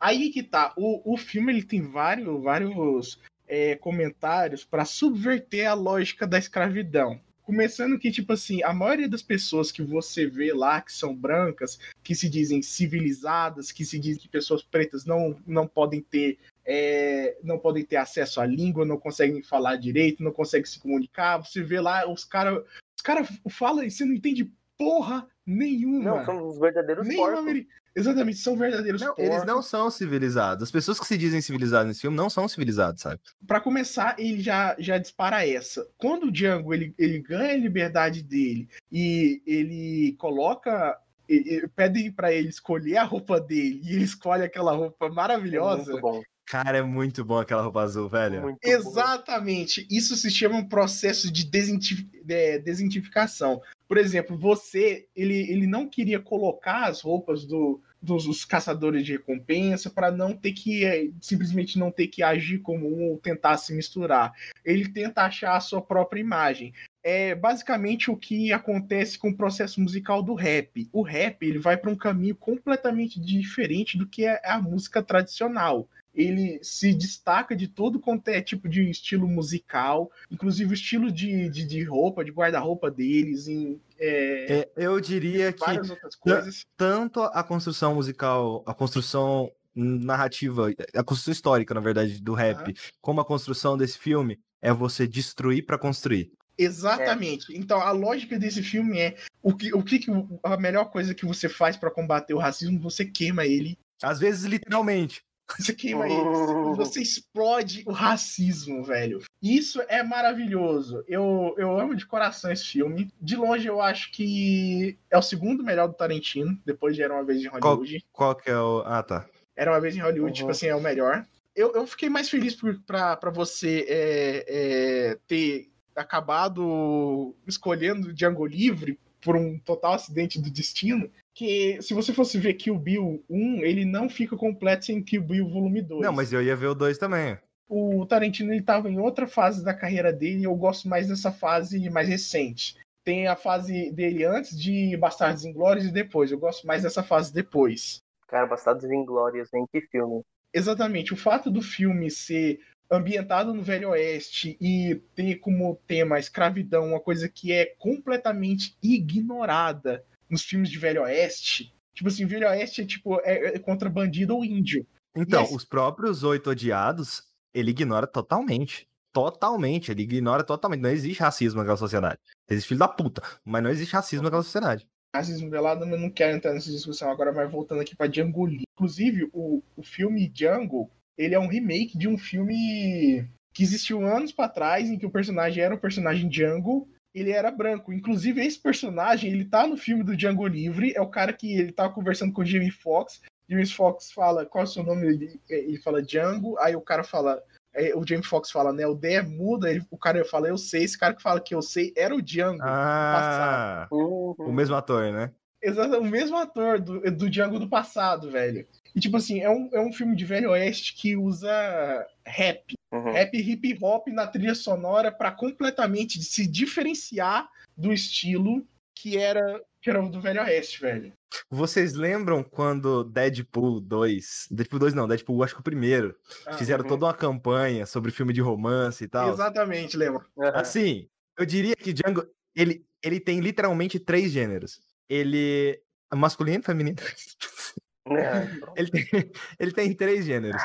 Aí que tá. O, o filme ele tem vários, vários é, comentários pra subverter a lógica da escravidão. Começando que, tipo assim, a maioria das pessoas que você vê lá, que são brancas, que se dizem civilizadas, que se dizem que pessoas pretas não, não podem ter. é, não podem ter acesso à língua, não conseguem falar direito, não conseguem se comunicar. Você vê lá, os caras os cara falam e você não entende porra nenhuma. Não, são os verdadeiros porcos. ameri- Exatamente, são verdadeiros Não, porcos. eles não são civilizados. As pessoas que se dizem civilizadas nesse filme não são civilizadas, sabe? Pra começar, ele já, já dispara essa. Quando o Django ele, ele ganha a liberdade dele e ele coloca. e- e Pedem pra ele escolher a roupa dele e ele escolhe aquela roupa maravilhosa. Muito bom. Cara, é muito bom aquela roupa azul, velho. Muito bom. Exatamente. Isso se chama um processo de desidenti- de- desidentificação. Por exemplo, você, ele, ele não queria colocar as roupas do, dos os caçadores de recompensa para não ter que eh, simplesmente não ter que agir como um ou tentar se misturar. Ele tenta achar a sua própria imagem. É basicamente o que acontece com o processo musical do rap. O rap ele vai para um caminho completamente diferente do que é a música tradicional ele se destaca de todo quanto é tipo de estilo musical, inclusive o estilo de, de, de roupa, de guarda-roupa deles, em é, É, eu diria que várias outras coisas. tanto a construção musical, a construção narrativa, a construção histórica, na verdade, do rap, como a construção desse filme, é você destruir pra construir. Exatamente. Então a lógica desse filme é o que, o que, a melhor coisa que você faz para combater o racismo, você queima ele. Às vezes, literalmente. Você queima ele. Você explode o racismo, velho. Isso é maravilhoso. Eu, eu amo de coração esse filme. De longe, eu acho que é o segundo melhor do Tarantino, depois de Era Uma Vez em Hollywood. Qual que é o. Ah, tá. Era Uma Vez em Hollywood, Uhum. tipo assim, é o melhor. Eu, eu fiquei mais feliz pra você é, é, ter acabado escolhendo Django Livre por um total acidente do destino. Que se você fosse ver Kill Bill 1, ele não fica completo sem Kill Bill volume 2 Não, mas eu ia ver o 2 também. o Tarantino ele tava em outra fase da carreira dele e eu gosto mais dessa fase mais recente. Tem a fase dele antes de Bastardos Inglórios e depois. Eu gosto mais dessa fase depois. Cara, Bastardos Inglórios, hein? Que filme. Exatamente. O fato do filme ser ambientado no Velho Oeste e ter como tema a escravidão, uma coisa que é completamente ignorada nos filmes de Velho Oeste. Tipo assim, Velho Oeste é tipo é, é contra bandido ou índio. Então, Yes. os próprios Oito Odiados, ele ignora totalmente. Totalmente, ele ignora totalmente. Não existe racismo naquela sociedade. Existe filho da puta, mas não existe racismo naquela sociedade. racismo velado, mas não quero entrar nessa discussão agora, mas voltando aqui pra Django Livre. Inclusive, o, o filme Django, ele é um remake de um filme que existiu anos pra trás, em que o personagem era o personagem Django, ele era branco. Inclusive, esse personagem, ele tá no filme do Django Livre, é o cara que ele tava conversando com o Jamie Foxx, James Fox fala, qual é o seu nome? Ele, ele fala Django, aí o cara fala, aí o James Fox fala, né, o D é muda, ele, o cara fala, eu sei, esse cara que fala que eu sei era o Django. Ah, Uhum. o mesmo ator, né? Exato, o mesmo ator do, do Django do passado, velho. E tipo assim, é um, é um filme de velho oeste que usa rap, Uhum. rap e hip hop na trilha sonora pra completamente se diferenciar do estilo que era, que era o do velho oeste, velho. Vocês lembram quando Deadpool 2, Deadpool 2 não, Deadpool acho que o primeiro, Ah, fizeram uhum. toda uma campanha sobre filme de romance e tal? Exatamente, lembra? Uhum. Assim, eu diria que Django, ele, ele tem literalmente três gêneros. Ele é masculino e feminino. É, Ele tem, ele tem três gêneros.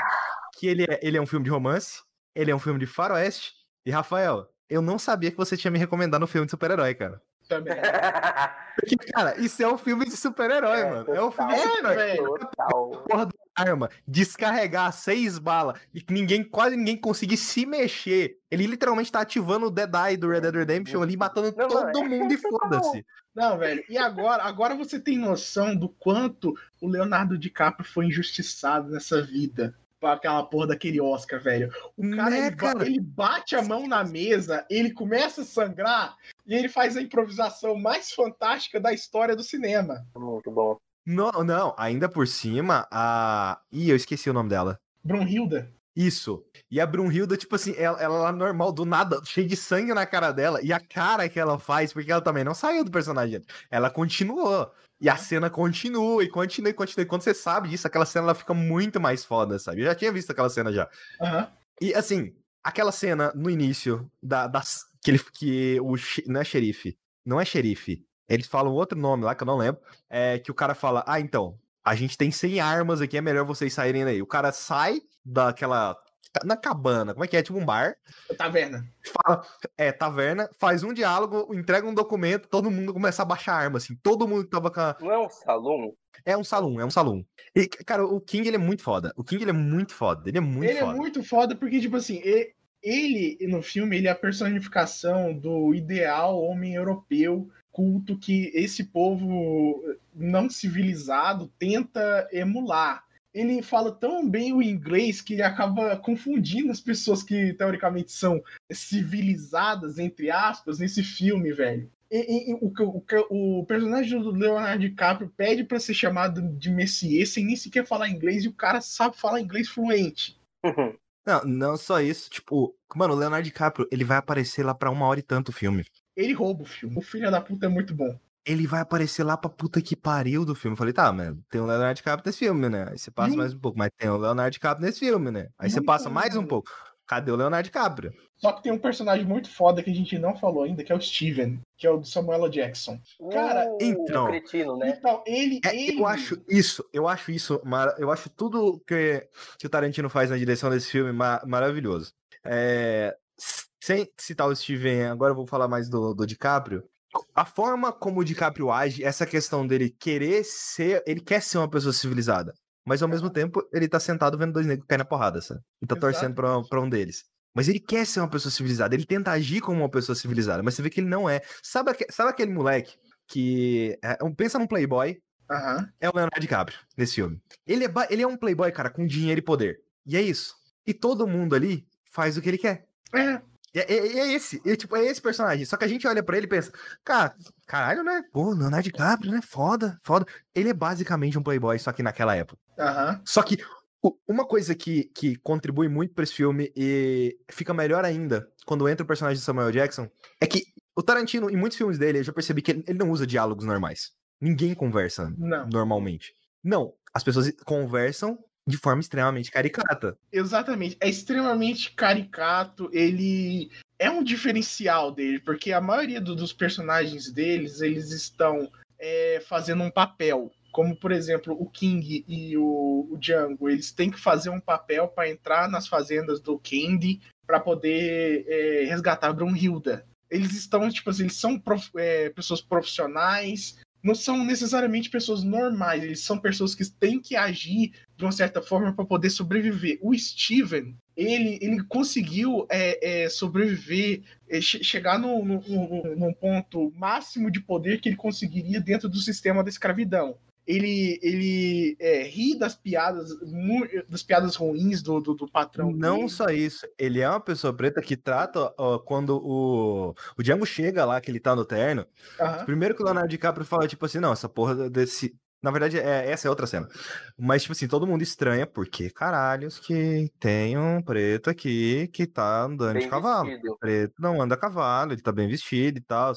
Que ele é, ele é um filme de romance, ele é um filme de faroeste. E, Rafael, eu não sabia que você tinha me recomendado um filme de super-herói, cara. Também. Porque, cara, isso é um filme de super-herói, É, mano. É um filme de total. super-herói. É, velho. Total. porra da arma, descarregar seis balas e que ninguém, quase ninguém conseguir se mexer. Ele literalmente tá ativando o Dead Eye do Red Dead Redemption ali, matando Não, todo mano, é mundo e total. foda-se. Não, velho. E agora, agora você tem noção do quanto o Leonardo DiCaprio foi injustiçado nessa vida. Com aquela porra daquele Oscar, velho. O cara, Né, ele, cara? ele bate a mão na mesa, ele começa a sangrar e ele faz a improvisação mais fantástica da história do cinema. Muito bom. Não, não, ainda por cima, a. Ih, eu esqueci o nome dela. Brunhilda. Isso. E a Brunhilda, tipo assim, ela, ela lá normal, do nada, cheia de sangue na cara dela. E a cara que ela faz, porque ela também não saiu do personagem. Ela continuou. E a cena continua, e continua, e continua. E quando você sabe disso, aquela cena ela fica muito mais foda, sabe? Eu já tinha visto aquela cena já. Aham. E assim, aquela cena no início da, que, ele, que o. Não é xerife. Não é xerife. Eles falam outro nome lá que eu não lembro. É que o cara fala: Ah, então, a gente tem 100 armas aqui, é melhor vocês saírem daí. O cara sai daquela. Na cabana, como é que é? Tipo um bar. Taverna. Fala, é, taverna, faz um diálogo, entrega um documento, todo mundo começa a baixar a arma, assim. Todo mundo que tava com a, Não é um salão? É um salão, é um salão. E, cara, o King, ele é muito foda. O King, ele é muito foda. Ele é muito ele foda. é muito foda porque, tipo assim, e- ele, no filme, ele é a personificação do ideal homem europeu culto que esse povo não civilizado tenta emular. Ele fala tão bem o inglês que ele acaba confundindo as pessoas que teoricamente são civilizadas, entre aspas, nesse filme, velho. E, e- o, o, o personagem do Leonardo DiCaprio pede pra ser chamado de Messias sem nem sequer falar inglês e o cara sabe falar inglês fluente. Não, não só isso. Tipo, mano, o Leonardo DiCaprio, ele vai aparecer lá pra uma hora e tanto o filme. Ele rouba o filme. O filho da puta é muito bom. Ele vai aparecer lá pra puta que pariu do filme. Eu falei, tá, mano, tem o Leonardo DiCaprio nesse filme, né? Aí você passa um- mais um pouco, mas tem o Leonardo DiCaprio nesse filme, né? Aí você passa mais um pouco. Cadê o Leonardo DiCaprio? Só que tem um personagem muito foda que a gente não falou ainda, que é o Steven, que é o do Samuel. Jackson. Cara, Uh, então. cretino, né? Então, ele, É, ele. eu acho isso, eu acho isso, eu acho tudo que, que o Tarantino faz na direção desse filme ma- maravilhoso. É, sem citar o Steven, agora eu vou falar mais do, do DiCaprio. A forma como o DiCaprio age, essa questão dele querer ser, ele quer ser uma pessoa civilizada, mas ao mesmo tempo ele tá sentado vendo dois negros cair na porrada, sabe? E tá torcendo pra, pra um deles. Mas ele quer ser uma pessoa civilizada, ele tenta agir como uma pessoa civilizada, mas você vê que ele não é. Sabe, sabe aquele moleque que. é, um- pensa num playboy, Aham. é o Leonardo DiCaprio nesse filme. Ele é, ele é um playboy, cara, com dinheiro e poder. E é isso. E todo mundo ali faz o que ele quer. É, É, é- é esse, é, tipo, é esse personagem. Só que a gente olha pra ele e pensa, cara, caralho, né? Pô, Leonardo DiCaprio, né? Foda, foda. Ele é basicamente um playboy, só que naquela época. aham. Só que uma coisa que, que contribui muito pra esse filme e fica melhor ainda quando entra o personagem de Samuel Jackson é que o Tarantino, em muitos filmes dele, eu já percebi que ele, ele não usa diálogos normais. Ninguém conversa Não. normalmente. Não, as pessoas conversam de forma extremamente caricata. Exatamente. É extremamente caricato. Ele é um diferencial dele, porque a maioria do- dos personagens deles, eles estão é, fazendo um papel. Como, por exemplo, o King e o, o Django, eles têm que fazer um papel para entrar nas fazendas do Candy para poder é, resgatar Brunhilda. Eles estão, tipo assim, eles são prof- é, pessoas profissionais, não são necessariamente pessoas normais, eles são pessoas que têm que agir de uma certa forma para poder sobreviver. O Steven, ele, ele conseguiu é, é, sobreviver, é, che- chegar no, no, no- num ponto máximo de poder que ele conseguiria dentro do sistema da escravidão. Ele, ele é, ri das piadas, das piadas ruins do, do, do patrão. Não dele. só isso, ele é uma pessoa preta que trata ó, quando o, o Django chega lá, que ele tá no terno. Primeiro que o Leonardo DiCaprio fala, tipo assim, não, essa porra desse. Na verdade, é, essa é outra cena. Mas, tipo assim, todo mundo estranha, porque caralhos que tem um preto aqui que tá andando Bem de cavalo. vestido. preto não anda a cavalo, ele tá bem vestido e tal.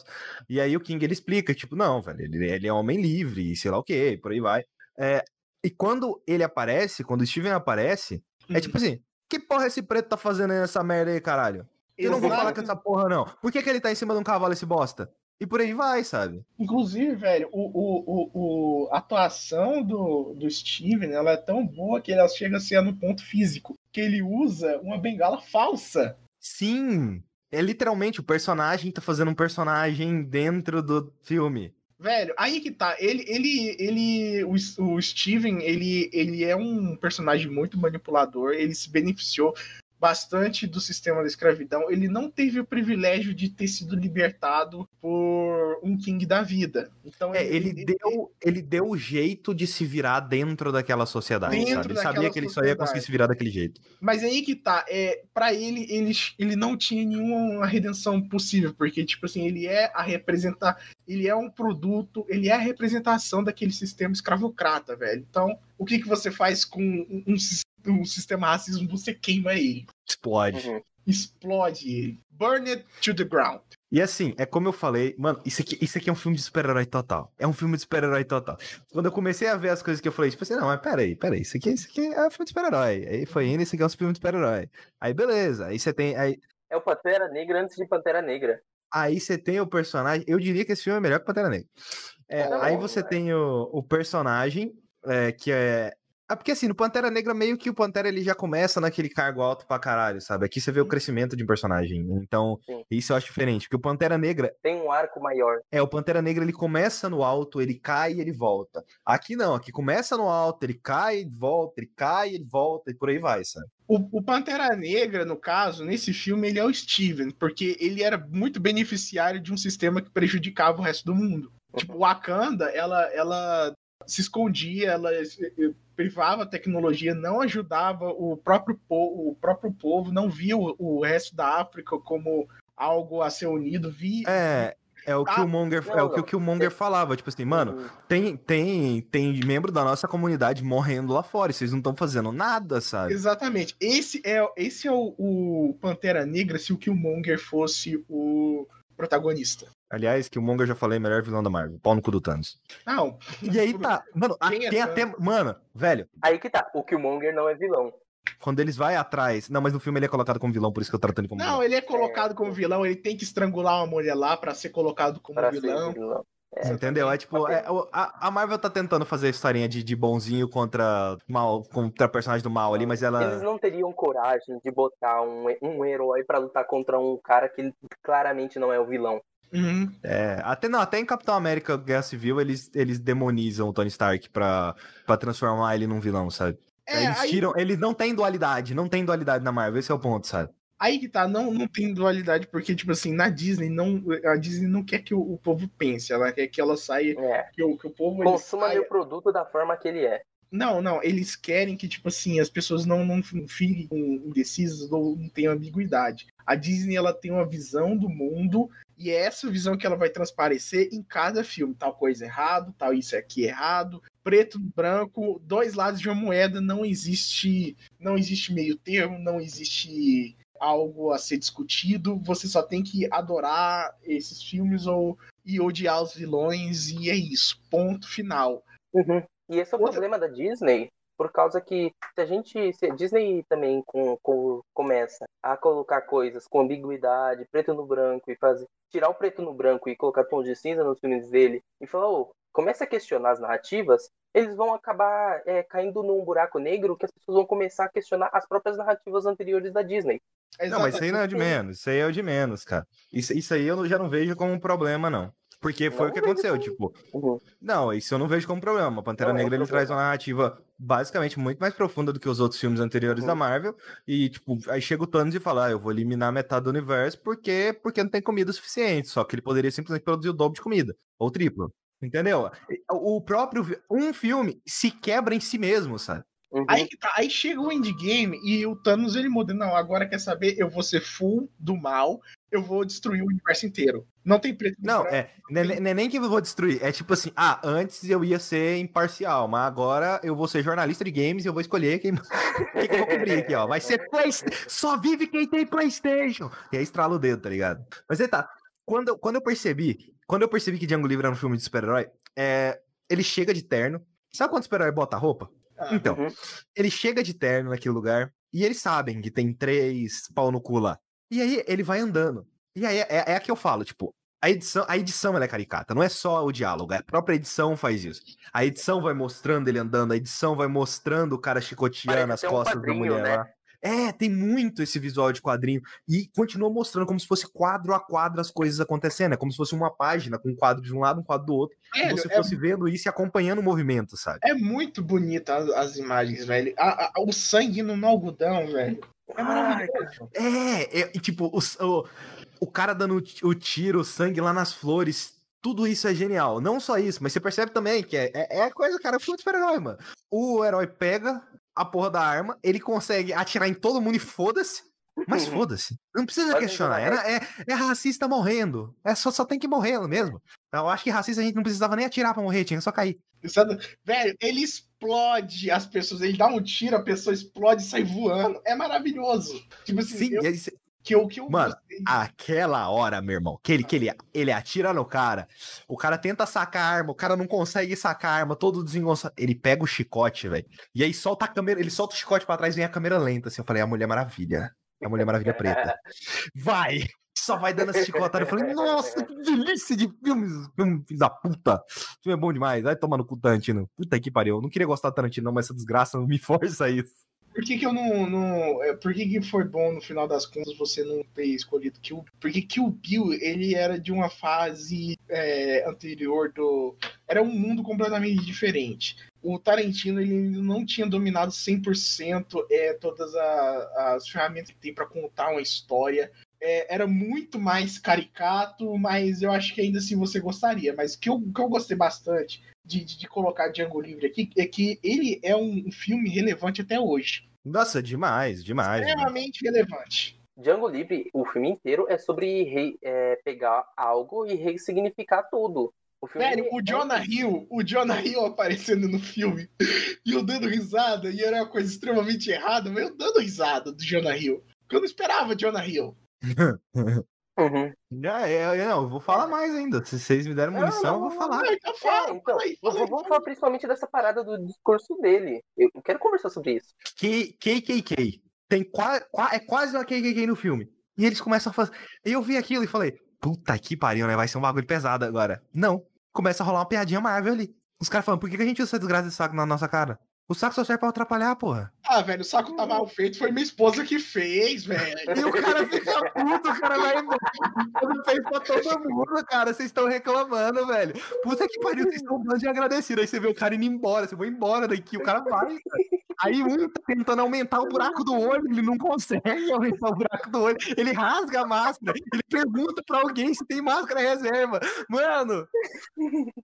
E aí o King ele explica, tipo, não, velho, ele, ele é homem livre, e sei lá o quê, por aí vai. É, e quando ele aparece, quando o Steven aparece, é Uhum. tipo assim, que porra esse preto tá fazendo aí nessa merda aí, caralho? Eu não vou falar com essa porra, não. Por que, que ele tá em cima de um cavalo, esse bosta? E por aí vai, sabe? Inclusive, velho, o, o, o, a atuação do, do Steven ela é tão boa que ela chega a ser no ponto físico. Que ele usa uma bengala falsa. Sim! É literalmente o personagem tá fazendo um personagem dentro do filme. Velho, aí que tá. Ele, ele, ele, o, o Steven, ele, ele é um personagem muito manipulador. Ele se beneficiou bastante do sistema da escravidão. Ele não teve o privilégio de ter sido libertado por um king da vida. Então É, ele deu, ele deu o jeito de se virar dentro daquela sociedade, Dentro sabe? Ele sabia que ele só ia conseguir se virar daquele jeito. Mas aí que tá, é, para ele, ele, ele não tinha nenhuma redenção possível, porque, tipo assim, ele é a representar, ele é um produto, ele é a representação daquele sistema escravocrata, velho. Então, o que, que você faz com um, um um sistema racismo? Você queima ele, Explode. Uhum. explode ele, burn it to the ground. E assim, é como eu falei, mano, isso aqui, isso aqui é um filme de super-herói total. É um filme de super-herói total. Quando eu comecei a ver as coisas que eu falei, tipo assim, não, mas peraí, peraí, isso aqui, isso aqui é um filme de super-herói. Aí foi indo, isso aqui é um filme de super-herói. Aí beleza, aí você tem. Aí, É o Pantera Negra antes de Pantera Negra. Aí você tem o personagem. Eu diria que esse filme é melhor que Pantera Negra. É, Não, aí não, você não tem o, o personagem, é, que é. É porque assim, no Pantera Negra, meio que o Pantera ele já começa naquele cargo alto pra caralho, sabe? Aqui você vê o crescimento de um personagem. Então, Sim. isso eu acho diferente. Porque o Pantera Negra, Tem um arco maior. é, o Pantera Negra ele começa no alto, ele cai e ele volta. Aqui não, aqui começa no alto, ele cai, ele volta, ele cai, ele volta, e por aí vai, sabe? O, o Pantera Negra, no caso, nesse filme, ele é o Steven, porque ele era muito beneficiário de um sistema que prejudicava o resto do mundo. Tipo, Wakanda, ela, ela se escondia, ela eh, eh, privava a tecnologia, não ajudava o próprio, po o próprio povo, não via o, o resto da África como algo a ser unido, via... É. É o que o Monger, é o que o Killmonger falava, tipo assim, mano, tem, tem, tem membro da nossa comunidade morrendo lá fora, e vocês não estão fazendo nada, sabe? Exatamente. Esse é, esse é o, o Pantera Negra se o Killmonger fosse o protagonista. Aliás, que o Monger eu já falei, melhor vilão da Marvel. Pau no cu do Thanos. Não, E aí tá. Mano, a- é tem Thanos? até. Mano, velho, Aí que tá. O Killmonger não é vilão. quando eles vai atrás. Não, mas no filme ele é colocado como vilão, por isso que eu trato ele como Não, vilão. ele é colocado como vilão, ele tem que estrangular uma mulher lá pra ser colocado como Pra vilão. ser vilão. Entendeu? É tipo, é, a, a Marvel tá tentando fazer a historinha de, de bonzinho contra mal, contra personagem do mal ali, mas Eles ela. não teriam coragem de botar um, um herói pra lutar contra um cara que claramente não é o vilão. Uhum. É, até, não, até em Capitão América Guerra Civil eles, eles demonizam o Tony Stark pra, pra transformar ele num vilão, sabe? É, eles aí, tiram. Eles não têm dualidade, não tem dualidade na Marvel, esse é o ponto, sabe? Aí que tá, não, não tem dualidade, porque, tipo assim, na Disney, não, a Disney não quer que o, o povo pense, ela quer que ela saia, É. que o, que o povo Consuma meu produto da forma que ele é. Não, não, eles querem que, tipo assim, as pessoas não, não fiquem indecisas ou não tenham ambiguidade. A Disney, ela tem uma visão do mundo e é essa visão que ela vai transparecer em cada filme. Tal coisa errado, tal isso aqui errado, preto, branco, dois lados de uma moeda, não existe, não existe meio termo, não existe algo a ser discutido, você só tem que adorar esses filmes ou e odiar os vilões e é isso, ponto final. Uhum. E esse é o Outra- problema da Disney, por causa que se a gente. Se a Disney também com, com- começa a colocar coisas com ambiguidade, preto no branco, e fazer. Tirar o preto no branco e colocar tons de cinza nos filmes dele e falar, ô, começa a questionar as narrativas, eles vão acabar é, caindo num buraco negro que as pessoas vão começar a questionar as próprias narrativas anteriores da Disney. Não, mas isso aí não é o de menos. Isso aí é o de menos, cara. Isso, isso aí eu não- já não vejo como um problema, não. Porque foi Não o que aconteceu, como- tipo. Uhum. Não, isso eu não vejo como problema. A Pantera Não é Negra ele traz uma narrativa basicamente muito mais profunda do que os outros filmes anteriores Uhum. da Marvel. E, tipo, aí chega o Thanos e fala: ah, eu vou eliminar metade do universo porque, porque não tem comida suficiente. Só que ele poderia simplesmente produzir o dobro de comida. Ou triplo. Entendeu? O próprio. Um filme se quebra em si mesmo, sabe? Uhum. Aí, tá, aí chega o endgame e o Thanos ele muda. Não, agora quer saber? Eu vou ser full do mal, eu vou destruir o universo inteiro. Não tem preto. no Não, branco. é. Não é não é nem que eu vou destruir. É tipo assim, ah, antes eu ia ser imparcial, mas agora eu vou ser jornalista de games e eu vou escolher quem, quem que eu vou cobrir aqui, ó. Vai ser PlayStation. Só vive quem tem PlayStation. E aí estrala o dedo, tá ligado? Mas aí tá. Quando, quando eu percebi, quando eu percebi que Django Livre era um filme de super-herói, é, ele chega de terno. Sabe quando o super-herói bota a roupa? Ah, Então, Uhum. ele chega de terno naquele lugar e eles sabem que tem três pau no cu lá. E aí ele vai andando. E aí é, é a que eu falo, tipo, a edição, a edição ela é caricata, não é só o diálogo, a própria edição faz isso. A edição vai mostrando ele andando, a edição vai mostrando o cara chicoteando Parece as até um costas da mulher né? lá. É, tem muito esse visual de quadrinho. E continua mostrando como se fosse quadro a quadro as coisas acontecendo. É como se fosse uma página com um quadro de um lado, um quadro do outro. E velho, você é fosse vendo isso e acompanhando o movimento, sabe? É muito bonita as, as imagens, velho. A- a- o sangue no algodão, velho. É maravilhoso. É, é, e tipo, o, o, o cara dando o ti- o tiro, o sangue lá nas flores, tudo isso é genial. Não só isso, mas você percebe também que é, é, é a coisa, cara, filme de super-herói, mano. O herói pega a porra da arma, ele consegue atirar em todo mundo e foda-se. Mas foda-se. Não precisa Vai questionar. Era, é, é racista morrendo. É só, só tem que morrer mesmo. Eu acho que racista a gente não precisava nem atirar pra morrer, tinha só cair. Velho, ele explode as pessoas, ele dá um tiro, a pessoa explode e sai voando. É maravilhoso. Tipo assim, Sim, eu- que eu, que eu Mano, gostei. Aquela hora, meu irmão, que ele, que ele, ele atira no cara, o cara tenta sacar a arma, o cara não consegue sacar a arma, todo desengonçado. Ele pega o chicote, velho, e aí solta a câmera, ele solta o chicote pra trás e vem a câmera lenta, assim. Eu falei, é a Mulher Maravilha. É a Mulher Maravilha preta. Vai! Só vai dando essa chicotada. Eu falei, nossa, que delícia de filmes, filme filho da puta. O filme é bom demais. Vai tomar no cu Tarantino. Puta que pariu. Eu não queria gostar do Tarantino, não, mas essa desgraça me força a isso. Por que, que eu não. não é, por que, que foi bom no final das contas você não ter escolhido Kill Bill? Porque Kill Bill ele era de uma fase é, anterior do. Era um mundo completamente diferente. O Tarantino ele não tinha dominado 100% é, todas a- as ferramentas que tem para contar uma história. É, era muito mais caricato, mas eu acho que ainda assim você gostaria. Mas o que eu, que eu gostei bastante de, de, de colocar Django Livre aqui é que ele é um filme relevante até hoje. Nossa, demais, demais. demais. extremamente relevante. Django Livre, o filme inteiro é sobre rei- é, pegar algo e ressignificar tudo. O filme Velho, ele o é- Jonah Hill, o Jonah Hill aparecendo no filme e eu dando risada, e era uma coisa extremamente errada, mas eu dando risada do Jonah Hill. Porque eu não esperava Jonah Hill. Uhum. Já é, eu, não, eu vou falar mais ainda. Se vocês me deram Não, munição, eu não, vou falar. Ah, então fala, É, então, fala aí, fala aí, vamos fala aí. falar principalmente dessa parada do discurso dele. Eu quero conversar sobre isso. KKK. Tem qua, qua- é quase uma KKK no filme. E eles começam a fazer. Eu vi aquilo e falei, puta que pariu, né? Vai ser um bagulho pesado agora. Não. Começa a rolar uma piadinha Marvel ali. Os caras falando, por que que a gente usa essa desgraça de saco na nossa cara? O saco só serve pra atrapalhar, porra. Ah, velho, o saco tá mal feito, foi minha esposa que fez, velho. E o cara fica puto, o cara vai embora. Fez pra todo mundo, cara. Vocês estão reclamando, velho. Puta que pariu, vocês estão bando de agradecido. Aí você vê o cara indo embora, você vai embora daqui, o cara vai. Aí um tá tentando aumentar o buraco do olho, ele não consegue aumentar o buraco do olho. Ele rasga a máscara, ele pergunta pra alguém se tem máscara reserva. Mano,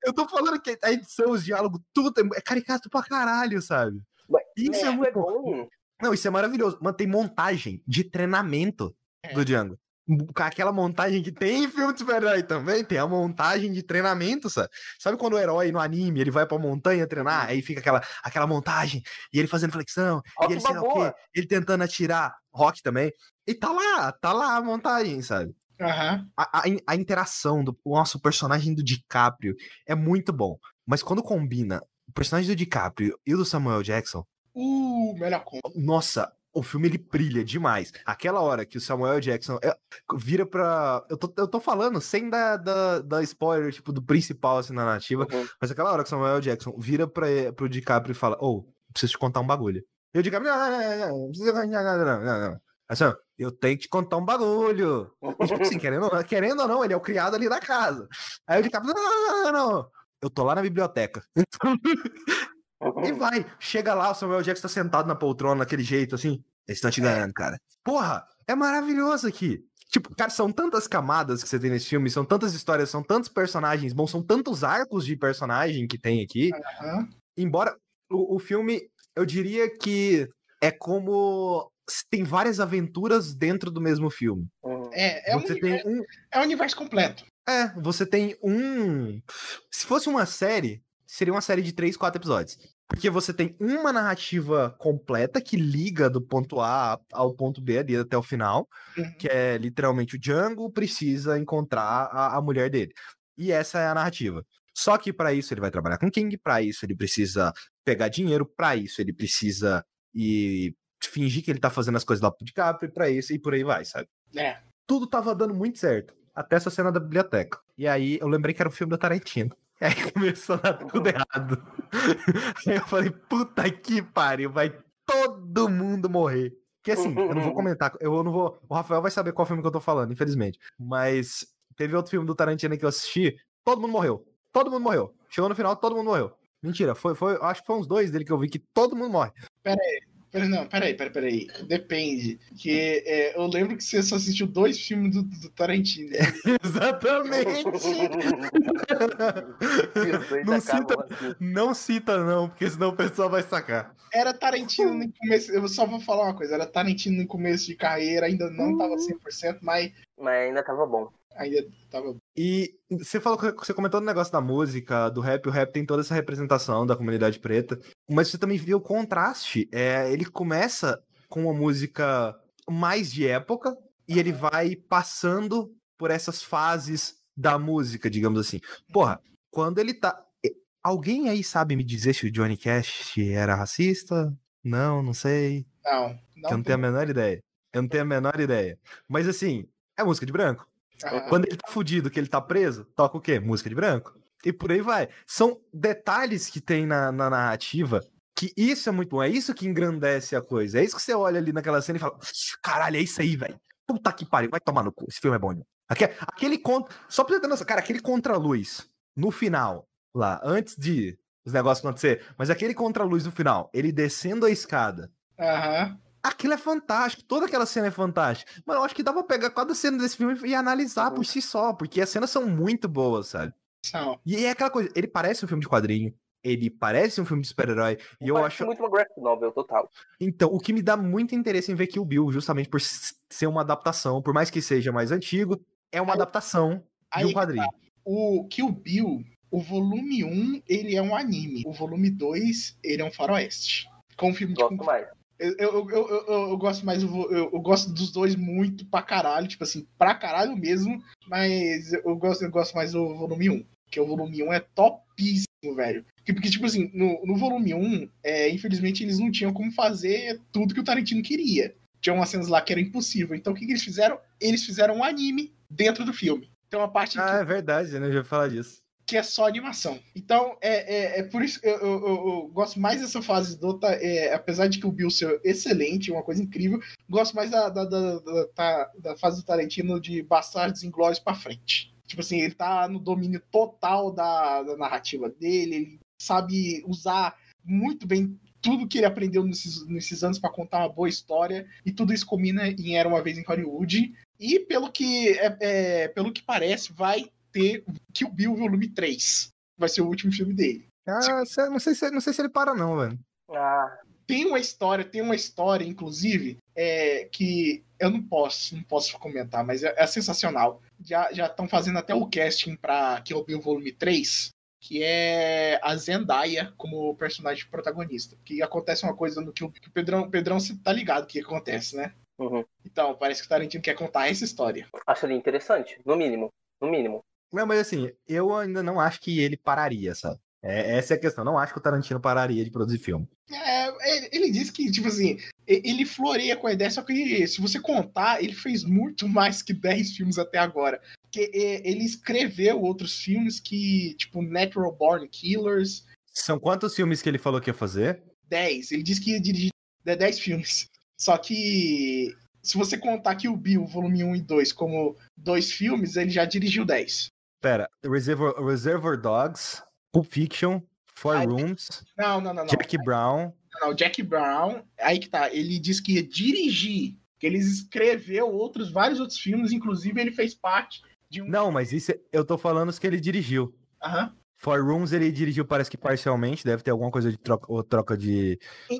eu tô falando que a edição, os diálogos, tudo é caricato pra caralho, sabe? Mas Isso é muito bom. bom. Não, isso é maravilhoso. Mano, tem montagem de treinamento do Django. Com aquela montagem que tem em filme de super-herói também, tem a montagem de treinamento, sabe? Sabe quando o herói no anime, ele vai pra montanha treinar, aí fica aquela, aquela montagem, e ele fazendo flexão, Rock e ele sei lá o quê, ele tentando atirar, rock também, e tá lá, tá lá a montagem, sabe? Aham. A, a, a interação do nosso personagem do DiCaprio é muito bom, mas quando combina personagem do DiCaprio e o do Samuel Jackson, Uh, melhor conta. nossa, o filme ele brilha demais. Aquela hora que o Samuel Jackson é, vira pra. Eu tô, eu tô falando sem dar da, da spoiler, tipo, do principal assim na narrativa, Uhum. mas aquela hora que o Samuel Jackson vira pra, pro DiCaprio e fala: Ô, preciso te contar um bagulho. E o DiCaprio, não, não, não, não, não não, não, não. Assim, eu tenho que te contar um bagulho. E, tipo assim, querendo, ou não- querendo ou não, ele é o criado ali da casa. Aí o DiCaprio, não, não, não, não, não. Eu tô lá na biblioteca. E vai, chega lá, o Samuel Jackson tá sentado na poltrona daquele jeito assim. Eles estão te enganando, cara. Porra, é maravilhoso aqui. Tipo, cara, são tantas camadas que você tem nesse filme, são tantas histórias, são tantos personagens bons, são tantos arcos de personagem que tem aqui. Aham. Embora o, o filme, eu diria que é como. Tem várias aventuras dentro do mesmo filme. Uhum. É, é, um, um. é um universo completo. É, você tem um. Se fosse uma série, seria uma série de três, quatro episódios. Porque você tem uma narrativa completa que liga do ponto A ao ponto B ali até o final, Uhum. que é literalmente o Django precisa encontrar a, a mulher dele. E essa é a narrativa. Só que para isso ele vai trabalhar com King, para isso ele precisa pegar dinheiro, para isso ele precisa e fingir que ele tá fazendo as coisas lá pro DiCaprio, para isso e por aí vai, sabe? É. tudo tava dando muito certo. Até essa cena da biblioteca. E aí eu lembrei que era o filme da Tarantino. E aí começou a dar tudo errado. Aí eu falei, puta que pariu, vai todo mundo morrer. Que assim, eu não vou comentar, eu não vou. O Rafael vai saber qual filme que eu tô falando, infelizmente. Mas teve outro filme do Tarantino que eu assisti, todo mundo morreu. Todo mundo morreu. Chegou no final, todo mundo morreu. Mentira, foi, foi, acho que foi uns dois dele que eu vi que todo mundo morre. Pera, não, peraí, peraí, peraí. Depende. Que é, eu lembro que você só assistiu dois filmes do, do Tarantino. Exatamente. Não assim. Não cita, não, porque senão o pessoal vai sacar. Era Tarantino no começo. Eu só vou falar uma coisa. Era Tarantino no começo de carreira, ainda não tava 100%, mas Mas ainda tava bom. ainda tava. E você falou que você comentou no negócio da música, do rap, o rap tem toda essa representação da comunidade preta, mas você também viu o contraste. É, ele começa com uma música mais de época e ele vai passando por essas fases da música, digamos assim. Porra, quando ele tá. Alguém aí sabe me dizer se o Johnny Cash era racista? Não, não sei. Não, não. eu não tenho a menor ideia. Eu não tenho a menor ideia. Mas assim, é música de branco. Ah, Quando ele tá fudido, que ele tá preso, toca o quê? Música de branco. E por aí vai. São detalhes que tem na, na narrativa que isso é muito bom. É isso que engrandece a coisa. É isso que você olha ali naquela cena e fala: caralho, é isso aí, velho. Puta que pariu, vai tomar no cu. Esse filme é bom. irmão." Aque- Aquele contra. Só pra você ter noção, cara, aquele contra-luz no final, lá, antes de os negócios acontecer, mas aquele contra-luz no final, ele descendo a escada. Aham. Aquilo é fantástico, toda aquela cena é fantástica. Mas eu acho que dá pra pegar cada cena desse filme e analisar por si só, porque as cenas são muito boas, sabe? São. E é aquela coisa, ele parece um filme de quadrinho, ele parece um filme de super-herói, e eu acho. muito uma graphic novel, total. Então, o que me dá muito interesse em ver Kill Bill, justamente por ser uma adaptação, por mais que seja mais antigo, é uma Aí- adaptação de Aí um que tá. quadrinho. O Kill Bill, o volume 1, ele é um anime. O volume 2, ele é um faroeste. Com um filme de Gosto mais. Eu, eu, eu, eu, gosto mais, eu, gosto dos dois muito pra caralho, tipo assim, pra caralho mesmo, mas eu gosto, eu gosto mais do volume 1, porque o volume 1 é topíssimo, velho. Porque, porque, tipo assim, no, no volume 1, é, infelizmente eles não tinham como fazer tudo que o Tarantino queria. Tinha umas cenas lá que era impossível. Então o que, que eles fizeram? Eles fizeram um anime dentro do filme. Então a parte Ah, que, é verdade, né? Eu já ia falar disso. Que é só animação. Então, é, é, é por isso que eu, eu, eu- gosto mais dessa fase do. Ta- é, apesar de que o Bill ser excelente, uma coisa incrível, gosto mais da, da, da, da- da- fase do Tarantino de Bastardos Inglórios pra frente. Tipo assim, ele tá no domínio total da, da narrativa dele, ele sabe usar muito bem tudo que ele aprendeu nesses, nesses anos pra contar uma boa história, e tudo isso combina em Era Uma Vez em Hollywood. E pelo que, é, é, pelo que parece, vai ter Kill Bill volume 3. Vai ser o último filme dele. Ah, cê- não, sei se, não sei se ele para, não, velho. Ah, Tem uma história, tem uma história, inclusive, é, que eu não posso, não posso comentar, mas é, é sensacional. Já estão fazendo até o casting pra Kill Bill volume 3, que é a Zendaya como personagem protagonista. Que acontece uma coisa no Kill Bill. que O Pedrão, Pedrão você tá ligado o que acontece, né? uhum. Então, parece que o Tarantino quer contar essa história. Acharia interessante, no mínimo. No mínimo. Não, mas assim, eu ainda não acho que ele pararia, sabe? É, essa é a questão. Não acho que o Tarantino pararia de produzir filme. É, ele, ele disse que, tipo assim, ele floreia com a ideia, só que se você contar, ele fez muito mais que 10 filmes até agora. Porque é, ele escreveu outros filmes que, tipo, Natural Born Killers, São quantos filmes que ele falou que ia fazer? 10. Ele disse que ia dirigir 10 filmes. Só que, se você contar que o Bill, volume 1 e 2, como dois filmes, ele já dirigiu 10. Pera, Reservoir, Reservoir Dogs, Pulp Fiction, Four Ai, Rooms, Não, não, não, não. Jack Brown. Não, Jack Brown, aí que tá, ele disse que ia dirigir, Que ele escreveu outros, vários outros filmes, inclusive ele fez parte de um. Não, mas isso é- eu tô falando os que ele dirigiu. Aham. Four Rooms ele dirigiu, parece que parcialmente, deve ter alguma coisa de troca, ou troca de.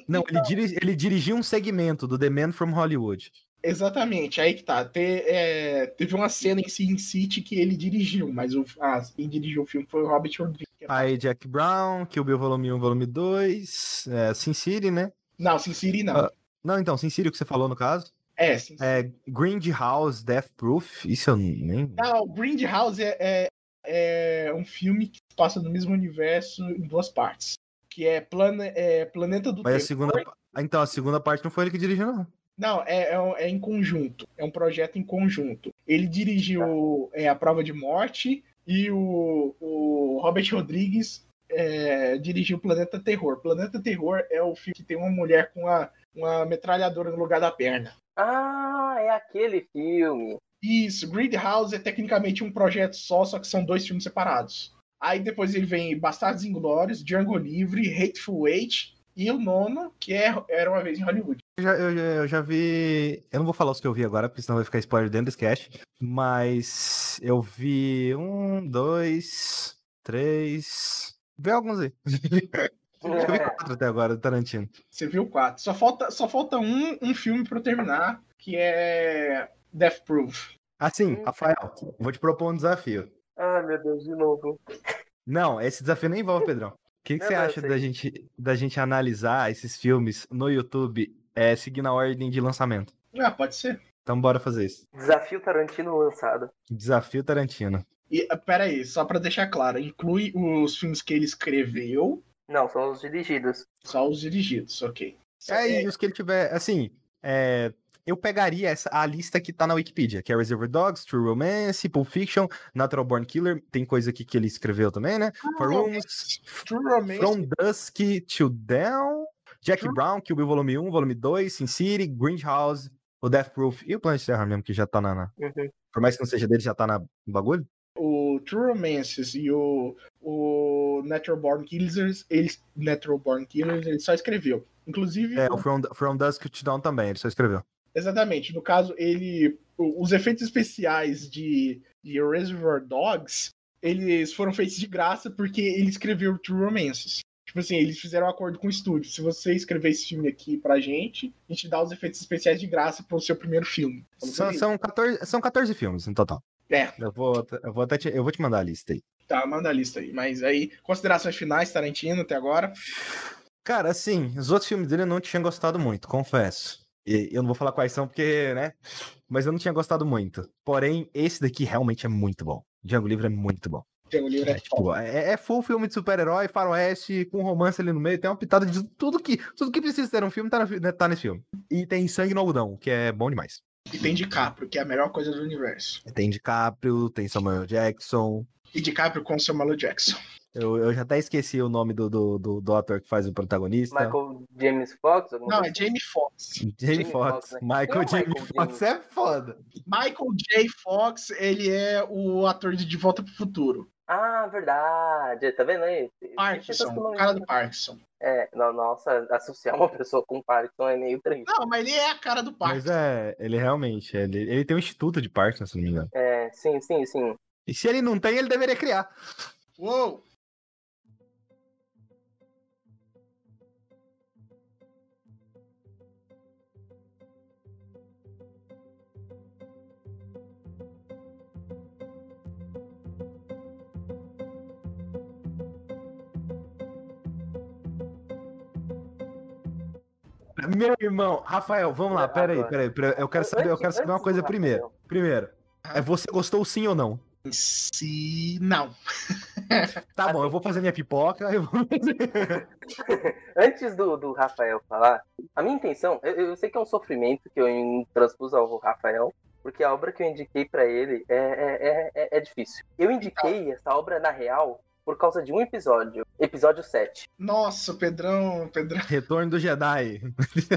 Não, então, ele, diri- ele dirigiu um segmento do The Man from Hollywood. Exatamente, aí que tá. Te- é, teve uma cena em Sin City que ele dirigiu, mas o, ah, quem dirigiu o filme foi o Robert Rodrigues. Aí Jack Brown, Kill Bill Volume 1, Volume 2, é, Sin City, né? Não, Sin City não. Ah. Não, então, Sin City, o que você falou no caso. É, Sin City. É, Grindhouse, Death Proof, isso eu nem... Não, Grindhouse é, é, é um filme que passa no mesmo universo em duas partes. Que é, plane, é Planeta do Mas a segunda... Então, a segunda parte não foi ele que dirigiu, não. Não, é, é, é em conjunto. É um projeto em conjunto. Ele dirigiu é, A Prova de Morte e o, o Robert Rodrigues é, dirigiu Planeta Terror. Planeta Terror é o filme que tem uma mulher com uma, uma metralhadora no lugar da perna. Ah, é aquele filme. Isso, Grindhouse é tecnicamente um projeto só, só que são dois filmes separados. Aí depois ele vem Bastardos Inglórios, Django Livre, Hateful Eight e o nono, que é Era Uma Vez em Hollywood. Eu já, eu, eu já vi. Eu não vou falar os que eu vi agora, porque senão vai ficar spoiler dentro desse cast. Mas eu vi um, dois, três. Vê alguns aí. Acho que eu vi quatro até agora do Tarantino. Você viu quatro. Só falta, só falta um, um filme pra eu terminar, que é Death Proof. Assim, Rafael, vou te propor um desafio. Ah, meu Deus, de novo. Não, esse desafio nem envolve, Pedrão. O que, que você acha sei. da gente, da gente analisar esses filmes no YouTube é, seguindo a ordem de lançamento? Ah, pode ser. Então bora fazer isso. Desafio Tarantino lançado. Desafio Tarantino. E ah, pera aí, só pra deixar claro, inclui os filmes que ele escreveu, Não, são os dirigidos. só os dirigidos, ok. É, e os que ele tiver, assim, é, eu pegaria essa, a lista que tá na Wikipedia, que é Reservoir Dogs, True Romance, Pulp Fiction, Natural Born Killer, tem coisa aqui que ele escreveu também, né? For Rooms, True Romance. From Dusk to Dawn, Jack True- Brown, Kill Bill Volume 1, Volume 2, Sin City, Grindhouse, o Death Proof e o Planet Terror mesmo, que já tá na, na- Uhum. Por mais que não seja dele, já tá na no bagulho. O True Romances e o, o Natural Born Killers, eles, Natural Born Killers, ele só escreveu. Inclusive, É, o From, From Dusk to Dawn também, ele só escreveu. Exatamente. No caso, ele. Os efeitos especiais de, de Reservoir Dogs, eles foram feitos de graça porque ele escreveu True Romances. Tipo assim, eles fizeram um acordo com o estúdio. Se você escrever esse filme aqui pra gente, a gente dá os efeitos especiais de graça pro seu primeiro filme. São, são, 14, são 14 filmes no total. É. Eu vou, eu vou, até te, eu vou te mandar a lista aí. Tá, manda a lista aí. Mas aí, considerações finais, Tarantino, até agora. Cara, assim, os outros filmes dele eu não tinha gostado muito, confesso. E eu não vou falar quais são porque, né? Mas eu não tinha gostado muito. Porém, esse daqui realmente é muito bom. Django Livre é muito bom. Tem o livro É, é tipo, é, é full filme de super-herói, faroeste, com romance ali no meio. Tem uma pitada de tudo que, tudo que precisa ter um filme tá, no- tá nesse filme. E tem sangue no algodão, que é bom demais. E tem DiCaprio, que é a melhor coisa do universo. Tem DiCaprio, tem Samuel Jackson. E DiCaprio com Samuel. Jackson. Eu, eu já até esqueci o nome do, do, do, do ator que faz o protagonista. Michael James Fox? Não, coisa é Jamie Foxx. Jamie Jamie Foxx. Foxx, né? Michael é o Jamie Michael Foxx é foda. Michael J. Fox, ele é o ator de De Volta pro Futuro. Ah, verdade. Tá vendo aí? Pessoas Parkinson, o cara do Parkinson. É, no- nossa, associar uma pessoa com Parkinson é meio triste. Não, mas ele é a cara do Mas Parkinson. é, ele realmente, ele, ele tem um instituto de Parkinson, se não me engano. É, sim, sim, sim. E se ele não tem, ele deveria criar. Uou! Meu irmão, Rafael, vamos lá, pera aí, Agora. pera aí, pera aí. Eu quero saber, eu quero saber uma coisa primeiro. Primeiro, é você gostou sim ou não? Se não. Tá bom, eu vou fazer minha pipoca, vou. Antes do, do Rafael falar, a minha intenção, eu, eu sei que é um sofrimento que eu transpus ao Rafael, porque a obra que eu indiquei pra ele é, é, é, é- é difícil. Eu indiquei essa obra, na real, por causa de um episódio, episódio 7. Nossa, Pedrão, Pedrão, Retorno do Jedi.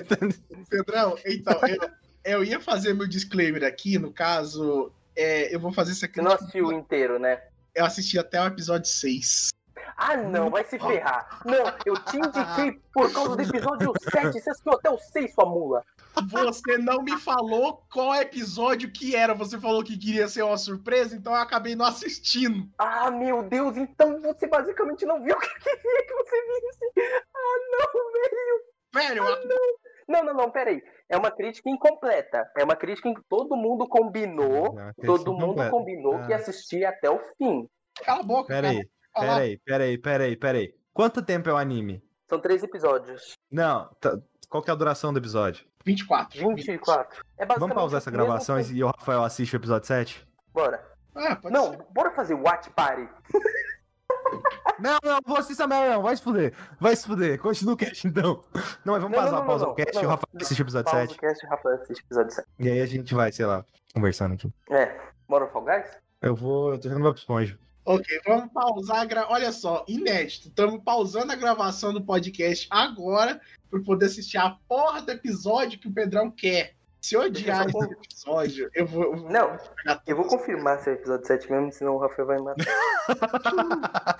Pedrão, então, eu, eu ia fazer meu disclaimer aqui, no caso, é, eu vou fazer essa Você não assistiu inteiro, né? Eu assisti até o episódio 6. Ah, não, vai se ferrar. Não, eu te indiquei por causa do episódio 7. Você assistiu até o 6, sua mula. Você não me falou qual episódio que era. Você falou que queria ser uma surpresa, então eu acabei não assistindo. Ah, meu Deus, então você basicamente não viu o que eu queria que você visse. Ah, não, velho. Velho, eu- Não, não, não, peraí. É uma crítica incompleta. É uma crítica em que todo mundo combinou. Todo mundo combinou que ia Ah. assistir até o fim. cala a boca. Pera aí, cara. pera aí, pera aí, pera aí, pera aí. Quanto tempo é o anime? São três episódios. Não, tá- qual que é a duração do episódio? 24. 24. É basicamente Vamos pausar essa o gravação tempo. e o Rafael assiste o episódio 7? Bora. Ah, pode Não, ser. bora fazer Watch Party. Não, não, vou assistir essa merda, não. Vai se fuder. Vai se fuder. Continua o cast então. Não, mas vamos Não, não, pausar, não, pausa não, o cast não, e o não. Rafael assiste o episódio Pausa 7. o cast, Rafael assiste o episódio 7. E aí a gente vai, sei lá, conversando aqui. É. Bora Fall Guys? Eu vou. Eu tô jogando Bob Esponja. Ok, vamos pausar a gra... Olha só, inédito. Estamos pausando a gravação do podcast agora para poder assistir a porra do episódio que o Pedrão quer. Se eu odiar esse episódio, eu vou. eu vou Não, Eu vou confirmar se é o episódio 7 mesmo, senão o Rafael vai me matar.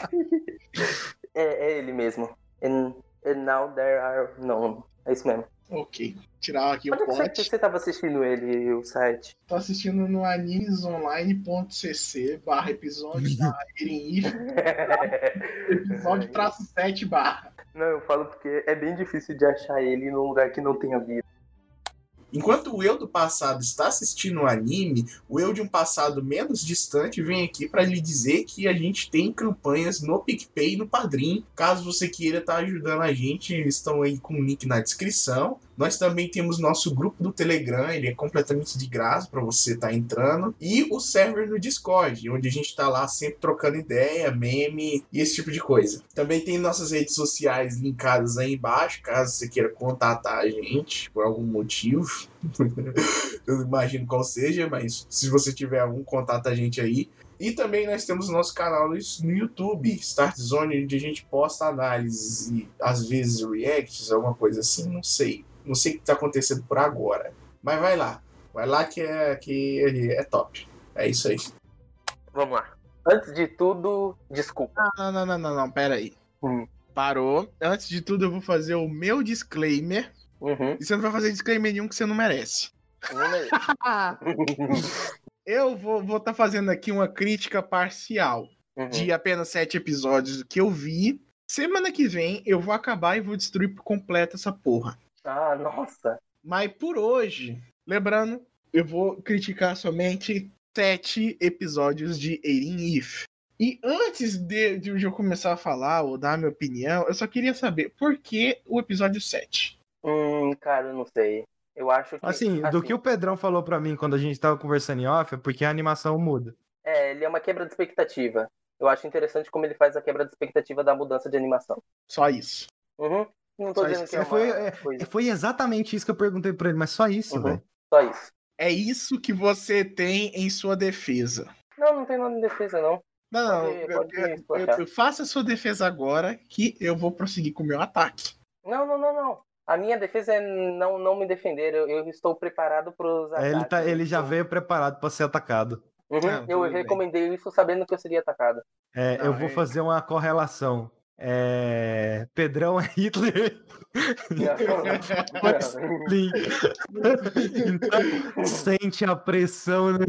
é, é ele mesmo. And, and now there are. Não, é isso mesmo. Ok, tirar aqui o Onde é que você, pote. você tava assistindo ele, o site? Tô assistindo no animesonline.cc barra episódio da episódio traço 7 barra. Não, eu falo porque é bem difícil de achar ele num lugar que não tenha vida. Enquanto o eu do passado está assistindo o anime, o eu de um passado menos distante vem aqui para lhe dizer que a gente tem campanhas no PicPay e no Padrim. Caso você queira estar ajudando a gente, estão aí com o link na descrição. Nós também temos nosso grupo do Telegram, ele é completamente de graça para você estar entrando. E o server no Discord, onde a gente está lá sempre trocando ideia, meme e esse tipo de coisa. Também tem nossas redes sociais linkadas aí embaixo, caso você queira contatar a gente por algum motivo. Eu imagino qual seja, mas se você tiver algum, contata a gente aí. E também nós temos nosso canal no YouTube, Start Zone, onde a gente posta análises e às vezes reacts, alguma coisa assim, não sei. Não sei o que está acontecendo por agora. Mas vai lá. Vai lá que é, que é top. É isso aí. Vamos lá. Antes de tudo, desculpa. Não, não, não, não, não, pera aí. Hum. Parou. Antes de tudo, eu vou fazer o meu disclaimer. Uhum. E você não vai fazer disclaimer nenhum que você não merece. Eu vou estar tá fazendo aqui uma crítica parcial Uhum. de apenas sete episódios que eu vi. Semana que vem eu vou acabar e vou destruir por completo essa porra. Ah, nossa. Mas por hoje, lembrando, eu vou criticar somente sete episódios de Eren If. E antes de, de eu começar a falar ou dar a minha opinião, eu só queria saber por que o episódio 7? Hum, cara, eu não sei. Eu acho que. Assim, do que o Pedrão falou pra mim quando a gente tava conversando em off, é porque a animação muda. É, ele é uma quebra de expectativa. Eu acho interessante como ele faz a quebra de expectativa da mudança de animação. Só isso. Uhum. Não tô Só dizendo isso. que é uma Foi, é, coisa. Foi exatamente isso que eu perguntei pra ele, mas só isso, Uhum. velho. Só isso. É isso que você tem em sua defesa. Não, não tem nada de defesa, não. Não, não. Pode- eu- pode eu- explicar. eu- faça a sua defesa agora que eu vou prosseguir com o meu ataque. Não, não, não, não. A minha defesa é não, não me defender. Eu, eu estou preparado para os É, Ele, tá, ele já veio preparado pra ser atacado. Uhum, Ah, eu tudo bem. recomendei isso sabendo que eu seria atacado. É, Não, eu vou é- fazer uma correlação. É, Pedrão é Hitler. Então, sente a pressão. né?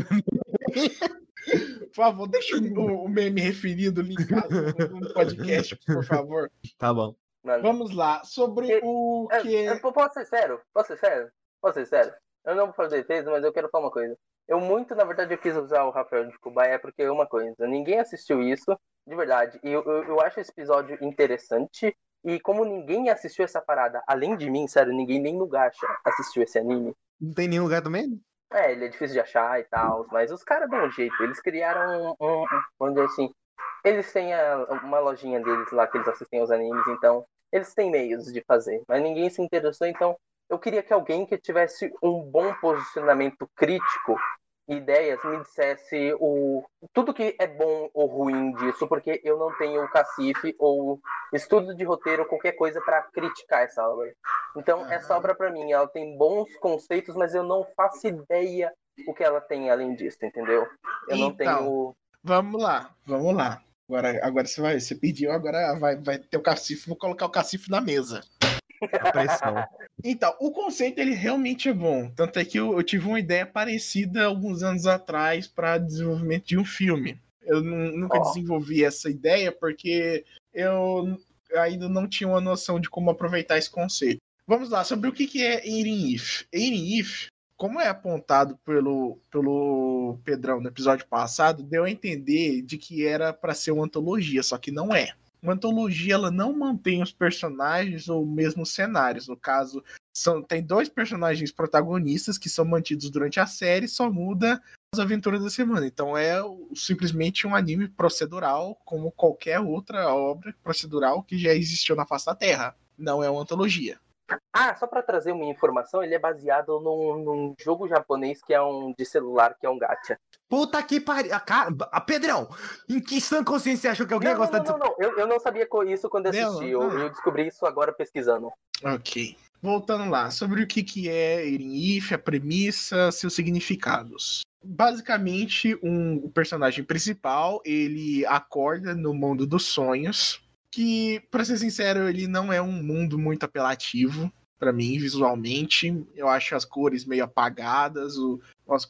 Por favor, deixa o, o meme referido linkado no no podcast, por favor. Tá bom. Vamos lá. Sobre o que. é, posso ser sério? Posso ser sério? Posso ser sério? Eu não vou fazer defesa, mas eu quero falar uma coisa. Eu muito, na verdade, eu quis usar o Rafael de Kubai porque é uma coisa. Ninguém assistiu isso, de verdade. E eu, eu, eu acho esse episódio interessante. E como ninguém assistiu essa parada, além de mim, sério, ninguém nem no Gacha assistiu esse anime. Não tem nenhum lugar também? É, ele é difícil de achar e tal, mas os caras dão um jeito. Eles criaram um, um, um- vamos dizer assim, eles têm a- uma lojinha deles lá que eles assistem aos animes, então eles têm meios de fazer. Mas ninguém se interessou, então eu queria que alguém que tivesse um bom posicionamento crítico, ideias, me dissesse o tudo que é bom ou ruim disso, porque eu não tenho o cacife ou estudo de roteiro ou qualquer coisa para criticar essa obra. Então, Aham. essa obra para mim, ela tem bons conceitos, mas eu não faço ideia o que ela tem além disso, entendeu? Eu não Então. tenho. Vamos lá, vamos lá. Agora, agora você vai, você pediu, agora vai, vai ter o cacife, vou colocar o cacife na mesa. A pressão. Então, o conceito ele realmente é bom. Tanto é que eu, eu tive uma ideia parecida alguns anos atrás para desenvolvimento de um filme. Eu nu- nunca Ó. desenvolvi essa ideia porque eu ainda não tinha uma noção de como aproveitar esse conceito. Vamos lá, sobre o que, que é Erin If. Erin If, como é apontado pelo, pelo Pedrão no episódio passado, deu a entender de que era para ser uma antologia, só que não é. Uma antologia ela não mantém os personagens ou mesmo os cenários. No caso, são, tem dois personagens protagonistas que são mantidos durante a série, só muda as aventuras da semana. Então é simplesmente um anime procedural, como qualquer outra obra procedural que já existiu na face da Terra. Não é uma antologia. Ah, só pra trazer uma informação, ele é baseado num, num jogo japonês que é um de celular, que é um gacha. Puta que pariu. A cara... a Pedrão, em que sã consciência você achou que alguém Não, ia não, gostar não, disso? não, não. Eu, eu não sabia isso quando assisti. Eu, não. eu descobri isso agora pesquisando. Ok. Voltando lá, sobre o que, que é Eren If, a premissa, seus significados. Basicamente, um, o personagem principal, ele acorda no mundo dos sonhos, que, pra ser sincero, ele não é um mundo muito apelativo pra mim, visualmente. Eu acho as cores meio apagadas, o,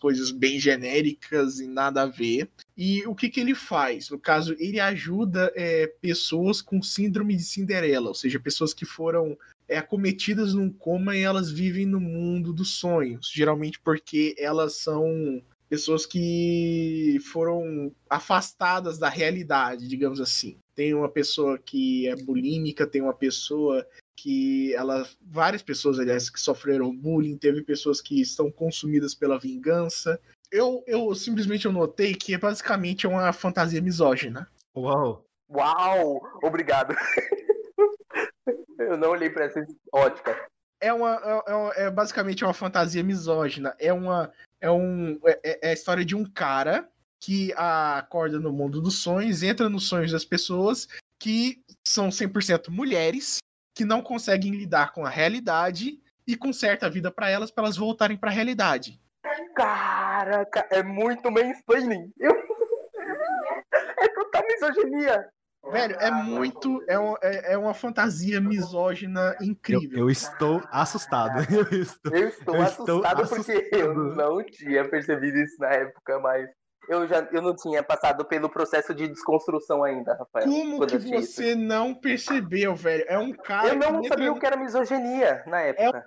coisas bem genéricas e nada a ver. E o que, que ele faz? No caso, ele ajuda é, pessoas com síndrome de Cinderela, ou seja, pessoas que foram é, acometidas num coma e elas vivem no mundo dos sonhos. Geralmente porque elas são pessoas que foram afastadas da realidade, digamos assim. Tem uma pessoa que é bulímica, tem uma pessoa que ela várias pessoas aliás que sofreram bullying, teve pessoas que estão consumidas pela vingança. Eu, eu simplesmente eu notei que é basicamente uma fantasia misógina. Uau. Uau! Obrigado. eu não olhei pra essa ótica. é uma é, é- é basicamente uma fantasia misógina. É uma é um é, é a história de um cara que acorda no mundo dos sonhos, entra nos sonhos das pessoas que são 100% mulheres, que não conseguem lidar com a realidade e conserta a vida para elas para elas voltarem para a realidade. Caraca, é muito mansplaining. Eu... É total misoginia. Velho, é muito é, um- é, é uma fantasia misógina Eu, incrível. eu estou assustado. Eu estou... Eu estou Eu estou assustado porque eu assustado. não tinha percebido isso na época, mas eu já eu não tinha passado pelo processo de desconstrução ainda, Rafael. Como que assisti isso. você não percebeu, velho? É um cara Eu não que entra sabia no- o que era misoginia na época.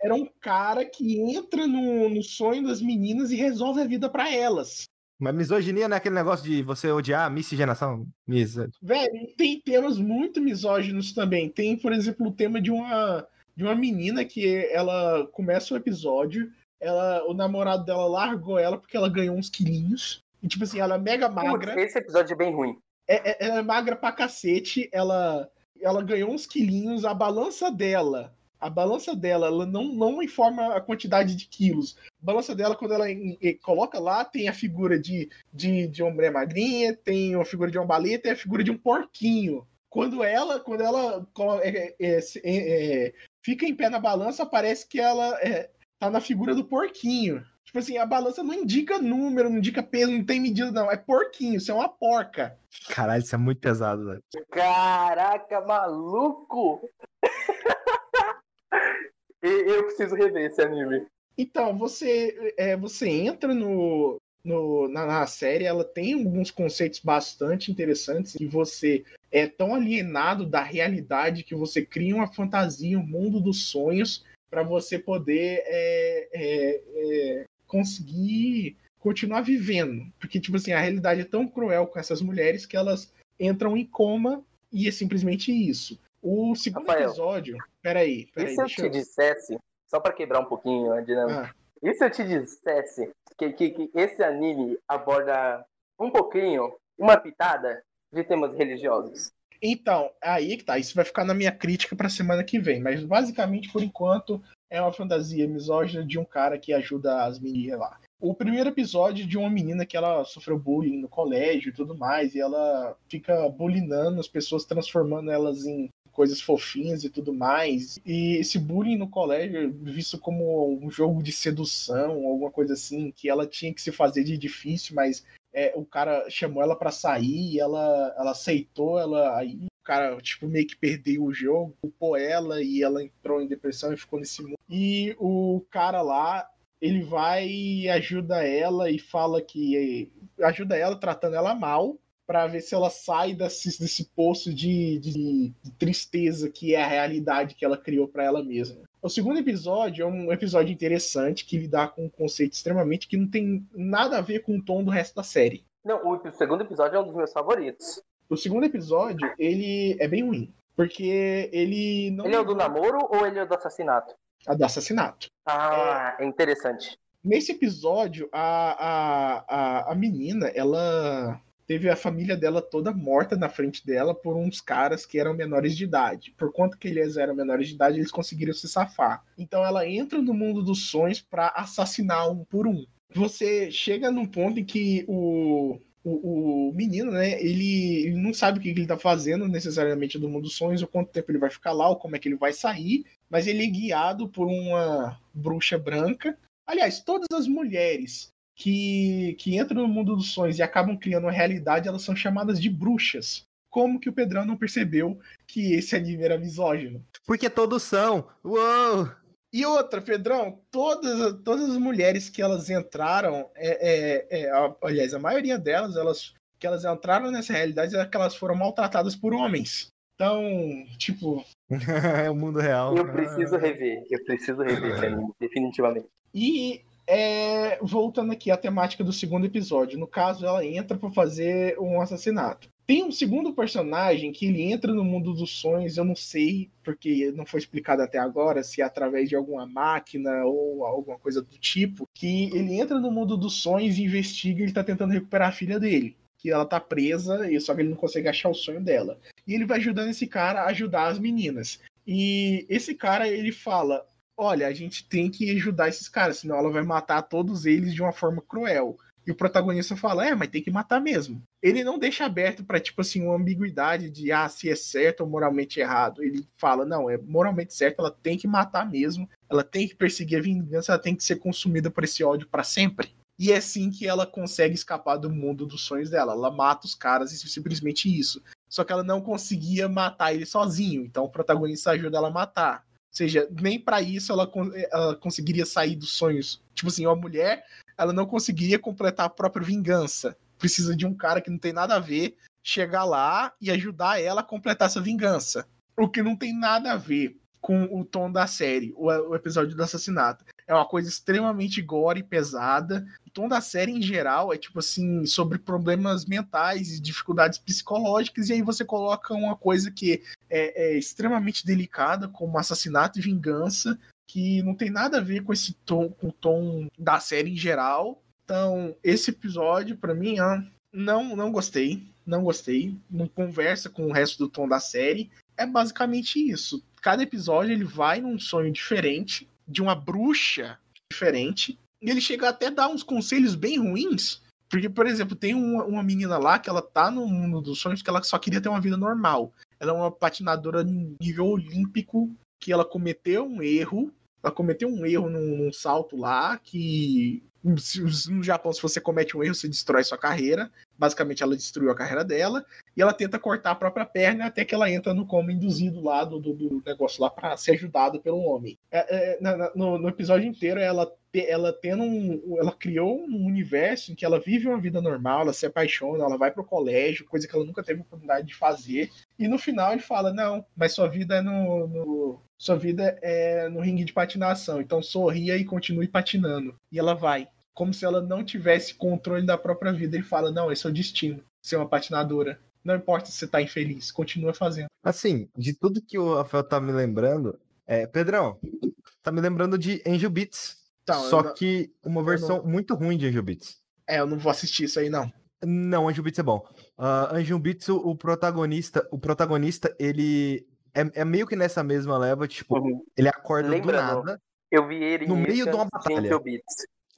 era um cara que entra no, no sonho das meninas e resolve a vida pra elas. Mas misoginia não é aquele negócio de você odiar a miscigenação? Mis... Velho, e tem temas muito misóginos também. Tem, por exemplo, o tema de uma, de uma menina que ela começa o episódio, ela, o namorado dela largou ela porque ela ganhou uns quilinhos. E, tipo assim, ela é mega magra. Esse episódio é bem ruim. É, é- ela é magra pra cacete, ela, ela ganhou uns quilinhos, a balança dela, a balança dela, ela não, não informa a quantidade de quilos. A balança dela, quando ela em- em- coloca lá, tem a figura de, de, de uma mulher magrinha, tem a figura de uma baleia, tem a figura de um porquinho. Quando ela, quando ela é- é- é- é- fica em pé na balança, parece que ela tá na figura do porquinho. Tipo assim, a balança não indica número, não indica peso, não tem medida, não. É porquinho, isso é uma porca. Caralho, isso é muito pesado, velho. Caraca, maluco! Eu preciso rever esse anime. Então, você, é, você entra no, no- na, na série, ela tem alguns conceitos bastante interessantes que você é tão alienado da realidade que você cria uma fantasia, um mundo dos sonhos para você poder é, é, é, conseguir continuar vivendo. Porque, tipo assim, a realidade é tão cruel com essas mulheres que elas entram em coma e é simplesmente isso. O segundo Rafael. episódio. Peraí, E peraí. se eu te dissesse, só pra quebrar um pouquinho a dinâmica, Ah. e se eu te dissesse que, que, que esse anime aborda um pouquinho, uma pitada de temas religiosos? Então, aí que tá. Isso vai ficar na minha crítica pra semana que vem. Mas basicamente, por enquanto, é uma fantasia misógina de um cara que ajuda as meninas lá. O primeiro episódio de uma menina que ela sofreu bullying no colégio e tudo mais, e ela fica bullyingando as pessoas, transformando elas em coisas fofinhas e tudo mais. E esse bullying no colégio é visto como um jogo de sedução, alguma coisa assim, que ela tinha que se fazer de difícil, mas é, o cara chamou ela pra sair, ela, ela aceitou, ela aí o cara, tipo, meio que perdeu o jogo, culpou ela e ela entrou em depressão e ficou nesse mundo. E o cara lá, ele vai e ajuda ela e fala que ajuda ela tratando ela mal para ver se ela sai desse, desse poço de, de, de, tristeza que é a realidade que ela criou para ela mesma. O segundo episódio é um episódio interessante que lidar com um conceito extremamente que não tem nada a ver com o tom do resto da série. Não, o segundo episódio é um dos meus favoritos. O segundo episódio, ele é bem ruim. Porque ele não. Ele é o do namoro ou ele é o do assassinato? A do assassinato. Ah, é, é interessante. Nesse episódio, a, a, a, a menina, ela teve a família dela toda morta na frente dela por uns caras que eram menores de idade. Por quanto que eles eram menores de idade, eles conseguiram se safar. Então ela entra no mundo dos sonhos para assassinar um por um. Você chega num ponto em que o, o, o menino, né, ele, ele, não sabe o que ele tá fazendo necessariamente do mundo dos sonhos, ou quanto tempo ele vai ficar lá, ou como é que ele vai sair, mas ele é guiado por uma bruxa branca. Aliás, todas as mulheres que, que entram no mundo dos sonhos e acabam criando uma realidade, elas são chamadas de bruxas. Como que o Pedrão não percebeu que esse anime era misógino? Porque todos são. Uou! E outra, Pedrão, todas, todas as mulheres que elas entraram, é, é, é, aliás, a maioria delas, elas que elas entraram nessa realidade é que elas foram maltratadas por homens. Então, tipo. é o mundo real. Eu preciso rever, eu preciso rever esse anime, definitivamente. E é, voltando aqui à temática do segundo episódio, no caso, ela entra para fazer um assassinato. Tem um segundo personagem que ele entra no mundo dos sonhos, eu não sei, porque não foi explicado até agora, se é através de alguma máquina ou alguma coisa do tipo, que ele entra no mundo dos sonhos e investiga, ele tá tentando recuperar a filha dele. Que ela tá presa, e só que ele não consegue achar o sonho dela. E ele vai ajudando esse cara a ajudar as meninas. E esse cara, ele fala: olha, a gente tem que ajudar esses caras, senão ela vai matar todos eles de uma forma cruel. E o protagonista fala, é, mas tem que matar mesmo. Ele não deixa aberto para tipo assim, uma ambiguidade de, ah, se é certo ou moralmente errado. Ele fala, não, é moralmente certo, ela tem que matar mesmo, ela tem que perseguir a vingança, ela tem que ser consumida por esse ódio para sempre. E é assim que ela consegue escapar do mundo dos sonhos dela. Ela mata os caras e simplesmente isso. Só que ela não conseguia matar ele sozinho, então o protagonista ajuda ela a matar seja, nem para isso ela, ela, conseguiria sair dos sonhos. Tipo assim, uma mulher, ela não conseguiria completar a própria vingança. Precisa de um cara que não tem nada a ver chegar lá e ajudar ela a completar essa vingança. O que não tem nada a ver com o tom da série, o, o episódio do assassinato. É uma coisa extremamente gore e pesada. Tom da série, em geral, é tipo assim, sobre problemas mentais e dificuldades psicológicas, e aí você coloca uma coisa que é, é extremamente delicada, como assassinato e vingança, que não tem nada a ver com esse tom, com o tom da série em geral. Então, esse episódio, para mim, não, não gostei. Não gostei. Não conversa com o resto do tom da série. É basicamente isso cada episódio ele vai num sonho diferente, de uma bruxa diferente, ele chega até a dar uns conselhos bem ruins. Porque, por exemplo, tem uma, uma menina lá que ela tá no mundo dos sonhos que ela só queria ter uma vida normal. Ela é uma patinadora nível olímpico que ela cometeu um erro. Ela cometeu um erro num, num salto lá que no Japão, se você comete um erro, você destrói sua carreira. Basicamente, ela destruiu a carreira dela. E ela tenta cortar a própria perna até que ela entra no coma induzido lá do, do, negócio lá para ser ajudada pelo homem. É, é, no, no, episódio inteiro, ela, ela tendo um. Ela criou um universo em que ela vive uma vida normal, ela se apaixona, ela vai pro colégio, coisa que ela nunca teve oportunidade de fazer. E no final ele fala: Não, mas sua vida é no, no sua vida é no ringue de patinação. Então sorria e continue patinando. E ela vai. Como se ela não tivesse controle da própria vida. Ele fala: Não, esse é o destino. Ser uma patinadora. Não importa se você tá infeliz, continua fazendo. Assim, de tudo que o Rafael tá me lembrando, é, Pedrão, tá me lembrando de Angel Beats. Então, só não... que uma versão não... muito ruim de Angel Beats. É, eu não vou assistir isso aí, não. Não, Angel Beats é bom. Uh, Angel Beats, o, o protagonista, o protagonista, ele é, é meio que nessa mesma leva, tipo, uhum. ele acorda Lembrando, do nada. Eu vi ele no meio de uma batalha.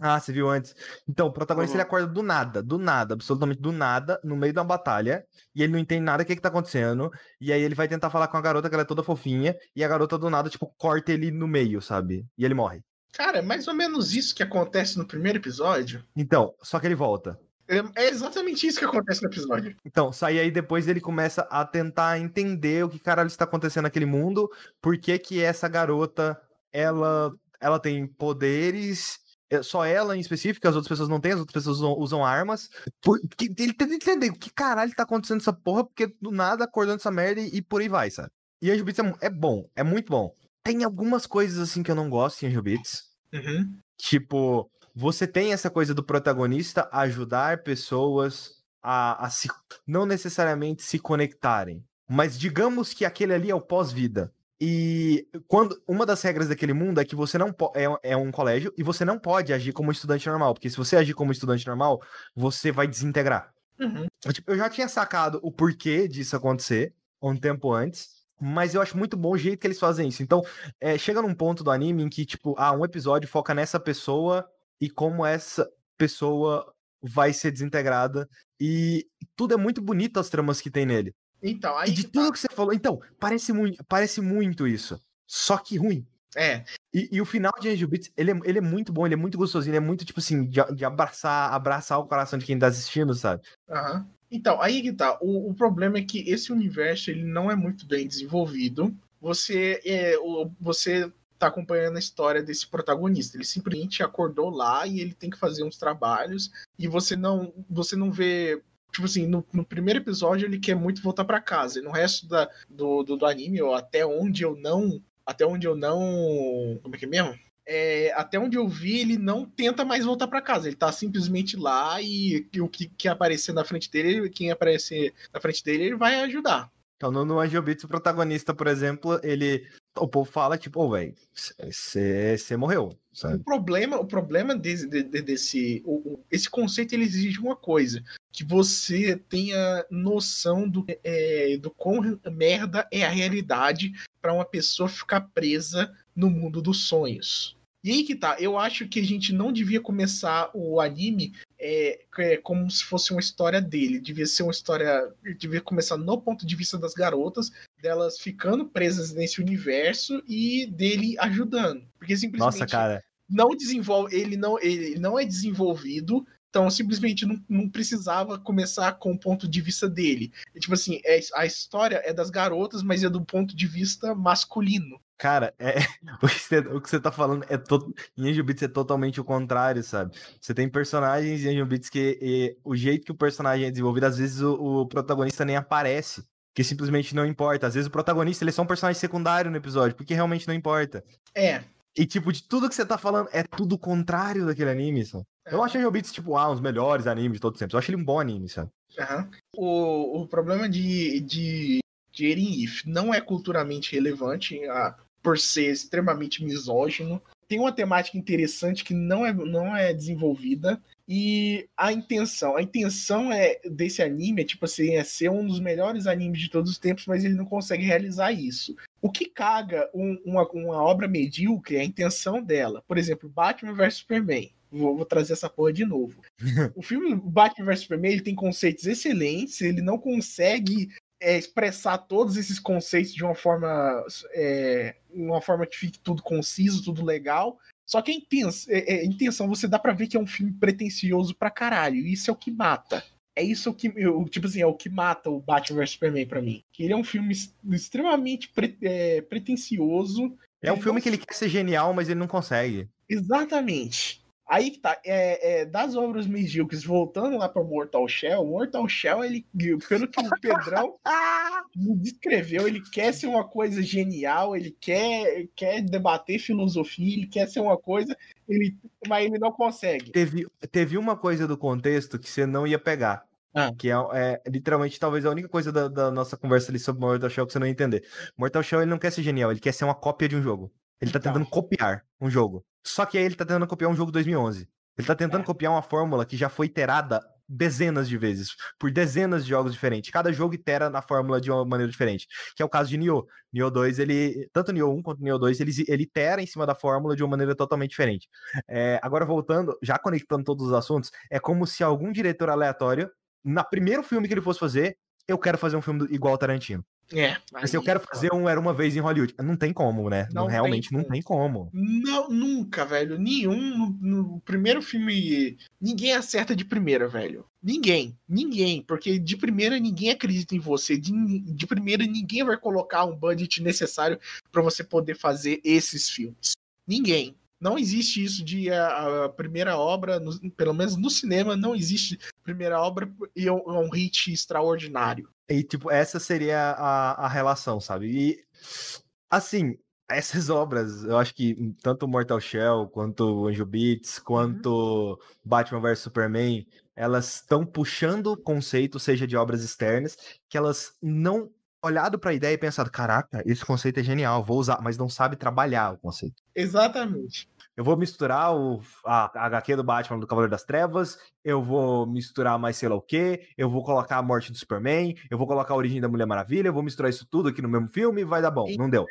Ah, você viu antes. Então, o protagonista uhum. ele acorda do nada, do nada, absolutamente do nada, no meio de uma batalha, e ele não entende nada do que, que tá acontecendo. E aí ele vai tentar falar com a garota, que ela é toda fofinha, e a garota do nada, tipo, corta ele no meio, sabe? E ele morre. Cara, é mais ou menos isso que acontece no primeiro episódio. Então, só que ele volta. É é exatamente isso que acontece no episódio. Então, sai aí depois ele começa a tentar entender o que caralho está acontecendo naquele mundo, por que que essa garota, ela, ela tem poderes, é só ela em específico, as outras pessoas não têm, as outras pessoas usam, usam armas. Por, que, ele tenta entender o que caralho tá acontecendo nessa porra, porque do nada acordando essa merda e, e por aí vai, sabe? E Angel Beats é, é bom, é muito bom. Tem algumas coisas assim que eu não gosto em Angel Beats. Uhum. Tipo, você tem essa coisa do protagonista ajudar pessoas a, a se, não necessariamente se conectarem. Mas digamos que aquele ali é o pós-vida. E quando uma das regras daquele mundo é que você não é, é um colégio e você não pode agir como estudante normal, porque se você agir como estudante normal, você vai desintegrar. Uhum. Eu, tipo, eu já tinha sacado o porquê disso acontecer um tempo antes, mas eu acho muito bom o jeito que eles fazem isso. Então, é, chega num ponto do anime em que, tipo, ah, um episódio foca nessa pessoa e como essa pessoa vai ser desintegrada. E tudo é muito bonito as tramas que tem nele. Então, aí. E de tá. tudo que você falou. Então, parece muito, parece muito isso. Só que ruim. É, E, e o final de Angel Beats, ele é, ele é muito bom, ele é muito gostosinho, ele é muito, tipo assim, de, de abraçar, abraçar o coração de quem tá assistindo, sabe? Aham. Então, aí que tá. O, o problema é que esse universo ele não é muito bem desenvolvido. Você é, o, você tá acompanhando a história desse protagonista. Ele simplesmente acordou lá e ele tem que fazer uns trabalhos e você não você não vê Tipo assim, no, no primeiro episódio ele quer muito voltar pra casa. E no resto da, do, do, do anime, ou até onde eu não. Até onde eu não. Como é que é mesmo? É, até onde eu vi, ele não tenta mais voltar pra casa. Ele tá simplesmente lá e, e o que, que aparecer na frente dele, quem aparecer na frente dele, ele vai ajudar. Então, no, no Angel Beats, o protagonista, por exemplo, ele. O povo fala, tipo, ô, velho, você morreu, O sabe? problema, o problema desse, de- de- desse o- o- esse conceito ele exige uma coisa, que você tenha noção do é, do quão merda é a realidade para uma pessoa ficar presa no mundo dos sonhos. E aí que tá, eu acho que a gente não devia começar o anime é, é, como se fosse uma história dele. Devia ser uma história. Devia começar no ponto de vista das garotas, delas ficando presas nesse universo e dele ajudando. Porque simplesmente Nossa, cara. não desenvolve, ele não, ele não é desenvolvido, então simplesmente não, não precisava começar com o ponto de vista dele. E, tipo assim, é, a história é das garotas, mas é do ponto de vista masculino. Cara, é, o, que você, o que você tá falando é to, em Angel Beats é totalmente o contrário, sabe? Você tem personagens em Angel Beats que e, o jeito que o personagem é desenvolvido, às vezes o, o protagonista nem aparece. Que simplesmente não importa. Às vezes o protagonista ele é só um personagem secundário no episódio, porque realmente não importa. É. E, tipo, de tudo que você tá falando, é tudo o contrário daquele anime, sabe? Eu acho Angel Beats, tipo, ah, um dos melhores animes de todos os tempos. Eu acho ele um bom anime, sabe? Aham. O, o problema de, de, de Eren If não é culturalmente relevante por ser extremamente misógino. Tem uma temática interessante que não é, não é desenvolvida. E a intenção, a intenção é desse anime é tipo assim, é ser um dos melhores animes de todos os tempos, mas ele não consegue realizar isso. O que caga um- uma, uma obra medíocre é a intenção dela. Por exemplo, Batman vs Superman. Vou, vou trazer essa porra de novo. o filme Batman vs Superman ele tem conceitos excelentes, ele não consegue é, expressar todos esses conceitos de uma forma, é, uma forma que fique tudo conciso, tudo legal. Só que a intenção, é, é, a intenção você dá pra ver que é um filme pretencioso pra caralho. E isso é o que mata. É isso que, eu, tipo assim, é o que mata o Batman vs Superman pra mim. Que ele é um filme extremamente pre- é, pretencioso. É um filme não que ele quer ser genial, mas ele não consegue. Exatamente. Aí que tá, é, é, das obras medíocres, voltando lá pra Mortal Shell, Mortal Shell, ele, pelo que o Pedrão me descreveu, ele quer ser uma coisa genial, ele quer, quer debater filosofia, ele quer ser uma coisa, ele, mas ele não consegue. Teve, teve uma coisa do contexto que você não ia pegar. Ah. Que é, é, literalmente talvez a única coisa da, da nossa conversa ali sobre Mortal Shell que você não ia entender. Mortal Shell ele não quer ser genial, ele quer ser uma cópia de um jogo. Ele tá Então. tentando copiar um jogo. Só que aí ele tá tentando copiar um jogo de 2011. Ele tá tentando É. copiar uma fórmula que já foi iterada dezenas de vezes, por dezenas de jogos diferentes. Cada jogo itera na fórmula de uma maneira diferente. Que é o caso de Nioh. Nioh 2, ele. Tanto Nioh 1 quanto Nioh 2, ele, ele itera em cima da fórmula de uma maneira totalmente diferente. É, agora, voltando, já conectando todos os assuntos, é como se algum diretor aleatório, na primeiro filme que ele fosse fazer, eu quero fazer um filme igual ao Tarantino. É. Mas se eu quero fazer um Era Uma Vez em Hollywood. Não tem como, né? Não Não, tem realmente não tem como. Não, nunca, velho. Nenhum no, no primeiro filme. Ninguém acerta de primeira, velho. Ninguém, ninguém, porque de primeira ninguém acredita em você, de, de primeira ninguém vai colocar um budget necessário para você poder fazer esses filmes. Ninguém. Não existe isso de a, a primeira obra, no- pelo menos no cinema, não existe primeira obra e é um é um hit extraordinário. E, tipo, essa seria a, a relação, sabe? E, assim, essas obras, eu acho que tanto Mortal Shell, quanto Angel Beats, quanto Batman vs Superman, elas estão puxando o conceito, seja de obras externas, que elas não olhado pra ideia e pensado, caraca, esse conceito é genial, vou usar, mas não sabe trabalhar o conceito. Exatamente. Eu vou misturar o, a, a HQ do Batman do Cavaleiro das Trevas, eu vou misturar mais sei lá o quê, eu vou colocar a morte do Superman, eu vou colocar a origem da Mulher Maravilha, eu vou misturar isso tudo aqui no mesmo filme e vai dar bom. Não deu.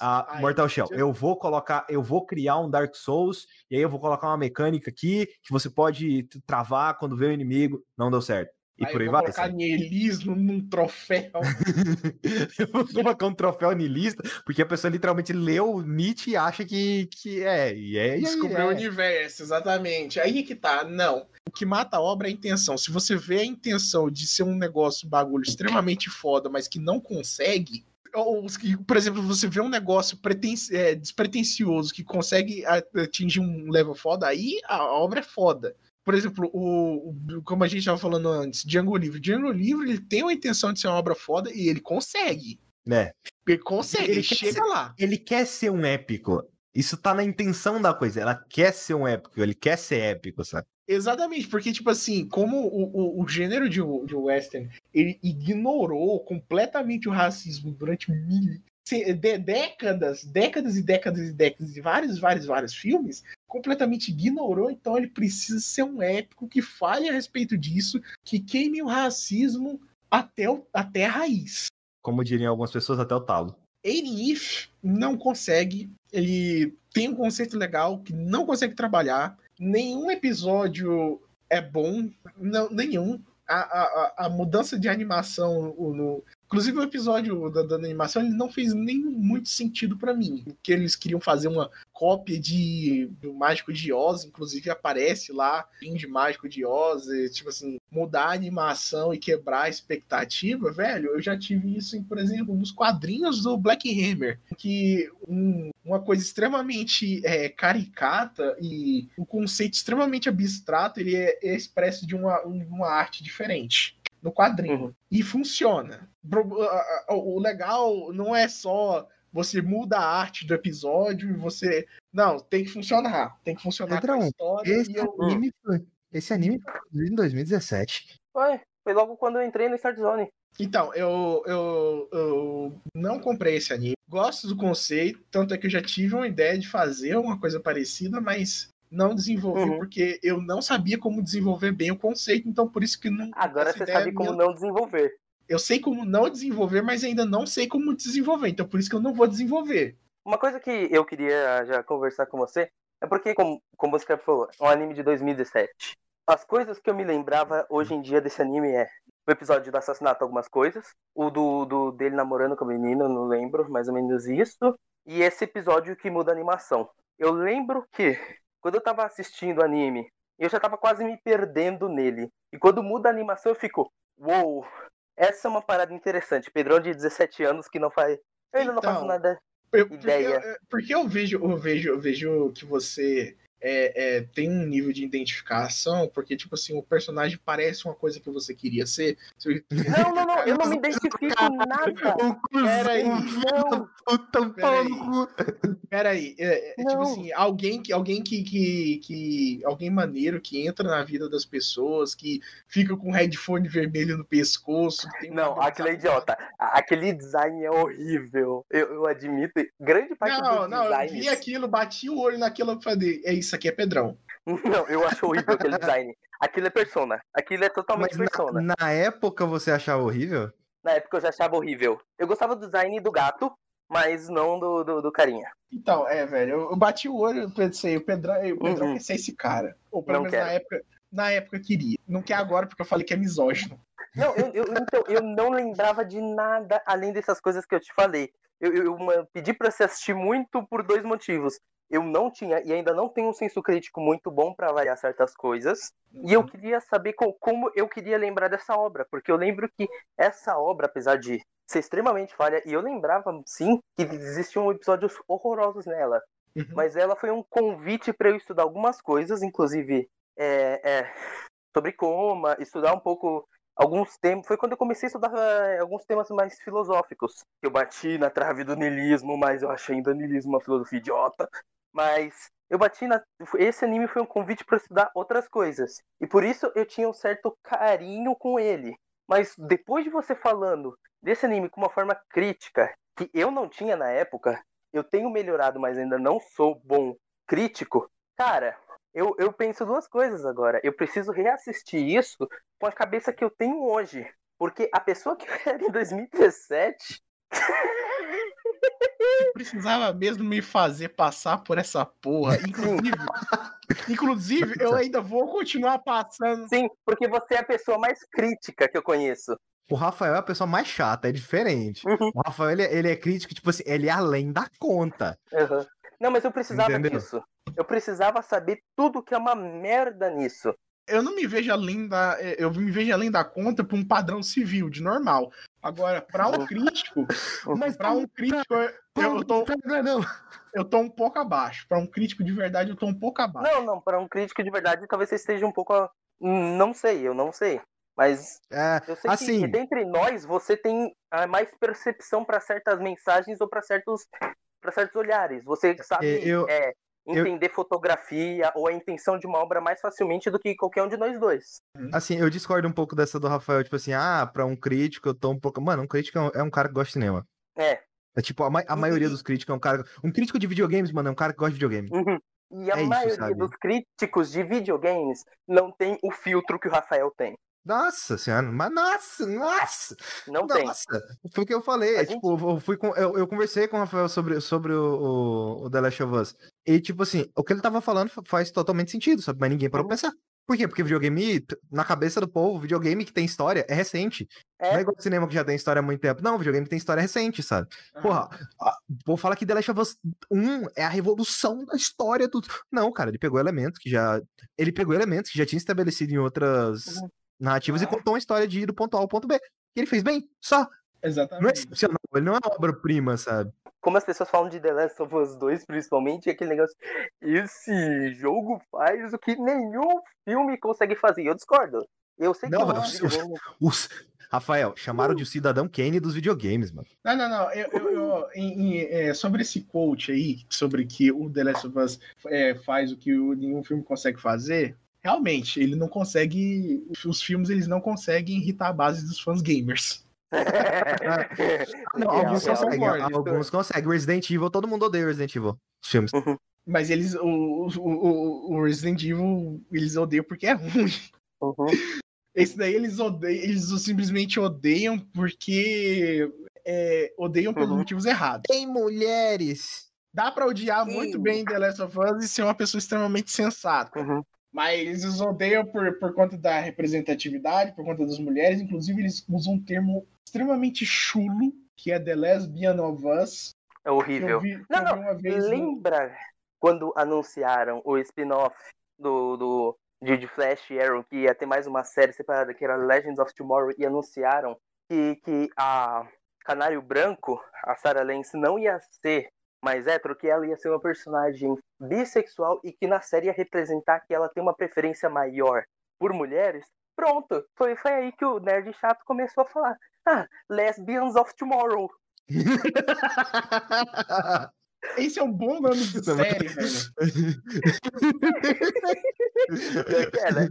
A Ai, Mortal Shell, eu vou colocar, eu vou criar um Dark Souls, e aí eu vou colocar uma mecânica aqui que você pode travar quando vê o inimigo. Não deu certo. E Aí por aí vai. colocar sabe? num troféu. eu vou colocar um troféu niilista, porque a pessoa literalmente leu Nietzsche e acha que, que é. E é. aí Descobrir é. o universo, exatamente. Aí que tá, não. O que mata a obra é a intenção. Se você vê a intenção de ser um negócio, um bagulho extremamente foda, mas que não consegue. Ou, por exemplo, você vê um negócio preten é, despretensioso que consegue atingir um level foda, aí a obra é foda. Por exemplo, o, o- como a gente estava falando antes, Django Livre. Django Livre ele tem a intenção de ser uma obra foda e ele consegue. É. Ele consegue, Ele chega ser- lá. Ele quer ser um épico. Isso tá na intenção da coisa. Ela quer ser um épico, ele quer ser épico, sabe? Exatamente, porque, tipo assim, como o, o, o gênero de, de western ele ignorou completamente o racismo durante mil, de- décadas, décadas e décadas e décadas, e vários, vários, vários filmes, completamente ignorou, então ele precisa ser um épico que fale a respeito disso, que queime o racismo até, o, até a raiz. Como diriam algumas pessoas, até o talo. Alien If não consegue. Ele tem um conceito legal que não consegue trabalhar. Nenhum episódio é bom. Não, nenhum. A, a, a- mudança de animação no. Inclusive o episódio da, da animação ele não fez nem muito sentido pra mim. Que eles queriam fazer uma cópia de do Mágico de Oz, inclusive aparece lá de Mágico de Oz, e, tipo assim, mudar a animação e quebrar a expectativa, velho, eu já tive isso, em, por exemplo, nos quadrinhos do Black Hammer, que um- uma coisa extremamente é, caricata e um conceito extremamente abstrato, ele é, é expresso de uma, uma arte diferente no quadrinho. Uhum. E funciona. O legal não é só você muda a arte do episódio e você. Não, tem que funcionar. Tem que funcionar com a Pedrão, história. Esse e eu- anime, foi, esse anime foi produzido em 2017. Foi, foi logo quando eu entrei no Start Zone. Então, eu, eu, eu não comprei esse anime. Gosto do conceito, tanto é que eu já tive uma ideia de fazer uma coisa parecida, mas não desenvolvi Uhum. porque eu não sabia como desenvolver bem o conceito, então por isso que não. Agora você sabe como minha- não desenvolver. Eu sei como não desenvolver, mas ainda não sei como desenvolver, então por isso que eu não vou desenvolver. Uma coisa que eu queria já conversar com você é porque, como, como você falou, é um anime de 2017. As coisas que eu me lembrava hoje em dia desse anime é o episódio do assassinato, algumas coisas, o do, do dele namorando com a menina, não lembro, mais ou menos isso, e esse episódio que muda a animação. Eu lembro que, quando eu tava assistindo o anime, eu já tava quase me perdendo nele. E quando muda a animação, eu fico, uou, essa é uma parada interessante. Pedrão de 17 anos que não faz. Eu ainda não Então, faço nada. Eu- porque, Ideia. eu, porque eu vejo, eu vejo, eu vejo que você é, é, tem um nível de identificação, porque, tipo assim, o personagem parece uma coisa que você queria ser. Não, não, não, eu não me identifico nada. Pera aí. Não, Puta, um Pera pau aí. no cu. Peraí, é, é, Não. tipo assim, alguém que alguém que, que, que. Alguém maneiro que entra na vida das pessoas, que fica com um headphone vermelho no pescoço. não, aquele é idiota. Aquele design é horrível. Eu, eu admito. Grande parte Não, dos não, eu designs. vi aquilo, bati o olho naquilo e falei, é isso aqui é Pedrão. Não, eu acho horrível aquele design. Aquilo é persona. Aquilo é totalmente Mas persona. na, na época você achava horrível? Na época eu já achava horrível. Eu gostava do design do gato, mas não do, do, do carinha. Então, é, velho, eu, eu bati o olho e pensei, o Pedrão, o Pedrão Uhum. quer ser esse cara. Ou pelo Não menos na quero. época, na época queria. Não quer agora porque eu falei que é misógino. Não, eu, eu- então, eu não lembrava de nada além dessas coisas que eu te falei. Eu, eu, eu, pedi pra você assistir muito por dois motivos. Eu não tinha e ainda não tenho um senso crítico muito bom para avaliar certas coisas. E eu queria saber co- como eu queria lembrar dessa obra, porque eu lembro que essa obra, apesar de ser extremamente falha, e eu lembrava sim que existiam episódios horrorosos nela, Uhum. mas ela foi um convite para eu estudar algumas coisas, inclusive é, é, sobre coma, estudar um pouco alguns temas. Foi quando eu comecei a estudar é, alguns temas mais filosóficos. Eu bati na trave do niilismo, mas eu achei ainda niilismo uma filosofia idiota. Mas eu bati na. Esse anime foi um convite para estudar outras coisas. E por isso eu tinha um certo carinho com ele. Mas depois de você falando desse anime com uma forma crítica, que eu não tinha na época, eu tenho melhorado, mas ainda não sou bom crítico, cara, eu, eu penso duas coisas agora. Eu preciso reassistir isso com a cabeça que eu tenho hoje. Porque a pessoa que eu era em 2017. Você precisava mesmo me fazer passar por essa porra. Inclusive, inclusive eu ainda vou continuar passando. Sim, porque você é a pessoa mais crítica que eu conheço. O Rafael é a pessoa mais chata, é diferente. Uhum. O Rafael, ele, ele é crítico, tipo assim, ele é além da conta. Uhum. Não, mas eu precisava Entendeu? disso. Eu precisava saber tudo que é uma merda nisso. Eu não me vejo além da. Eu me vejo além da conta pra um padrão civil, de normal. Agora, pra um crítico, Mas pra um crítico, eu, eu, tô, Não, não. eu tô um pouco abaixo. Pra um crítico de verdade, eu tô um pouco abaixo. Não, não, para um crítico de verdade, talvez você esteja um pouco. a- Hum, Não sei, eu não sei. Mas É, eu sei assim, que dentre nós você tem mais percepção para certas mensagens ou para certos, pra certos olhares. Você sabe eu- é, eu- entender fotografia ou a intenção de uma obra mais facilmente do que qualquer um de nós dois. assim, eu discordo um pouco dessa do Rafael, tipo assim, ah, pra um crítico eu tô um pouco. Mano, um crítico é um, é um cara que gosta de cinema. É. É tipo, a, ma- a maioria e- dos críticos é um cara. Um crítico de videogames, mano, é um cara que gosta de videogame. Uhum. E a É isso, maioria sabe? dos críticos de videogames não tem o filtro que o Rafael tem. Nossa senhora, mas nossa, nossa! Não tem. Nossa, foi o que eu falei. É, tipo, eu, fui com, eu, eu conversei com o Rafael sobre, sobre o, o, o The Last of Us. E, tipo assim, o que ele tava falando fa- faz totalmente sentido, sabe? Mas ninguém parou Uhum. pra pensar. Por quê? Porque videogame, na cabeça do povo, videogame que tem história é recente. É. Não é igual cinema que já tem história há muito tempo. Não, videogame tem história recente, sabe? Porra, a- o povo fala que The Last of Us 1 é a revolução da história do. Não, cara, ele pegou elementos que já. Ele pegou elementos que já tinha estabelecido em outras Uhum. Narrativas e Ah. contou uma história de ir do ponto A ao ponto B. E ele fez bem, só. Não é Exatamente. excepcional, ele não é uma obra-prima, sabe? Como as pessoas falam de The Last of Us 2, principalmente, é aquele negócio. Esse jogo faz o que nenhum filme consegue fazer. E eu discordo. Eu sei que Não, não, mas- é um videogame. Os... Rafael, chamaram de o Cidadão Kane dos videogames, mano. Não, não, não. Eu, eu- eu- em- em- é, sobre esse quote aí, sobre que o The Last of Us é, faz o que nenhum filme consegue fazer, realmente, ele não consegue. Os filmes eles não conseguem irritar a base dos fãs gamers. Não, Real, alguns real. conseguem, concordo. alguns conseguem. Resident Evil, todo mundo odeia Resident Evil. Os filmes. Mas eles. O, o, o- Resident Evil, eles odeiam porque é ruim. Uhum. Esse daí eles odeiam, eles simplesmente odeiam porque. é, odeiam pelos Uhum. motivos errados. Tem mulheres. Dá pra odiar muito Sim. bem The Last of Us e ser uma pessoa extremamente sensata. Uhum. Mas eles os odeiam por, por conta da representatividade, por conta das mulheres. Inclusive, eles usam um termo extremamente chulo, que é The Lesbian of Us. É horrível. vi, Não, não. uma vez. no- Lembra quando anunciaram o spin-off do, do de de Flash e Arrow, que ia ter mais uma série separada, que era Legends of Tomorrow, e anunciaram que, que a Canário Branco, a Sarah Lance, não ia ser mais hétero, que ela ia ser uma personagem bissexual e que na série ia representar que ela tem uma preferência maior por mulheres. Pronto, foi, foi aí que o nerd chato começou a falar. Ah, Lesbians of Tomorrow. Esse é um bom nome de série, velho. Pior que é, né?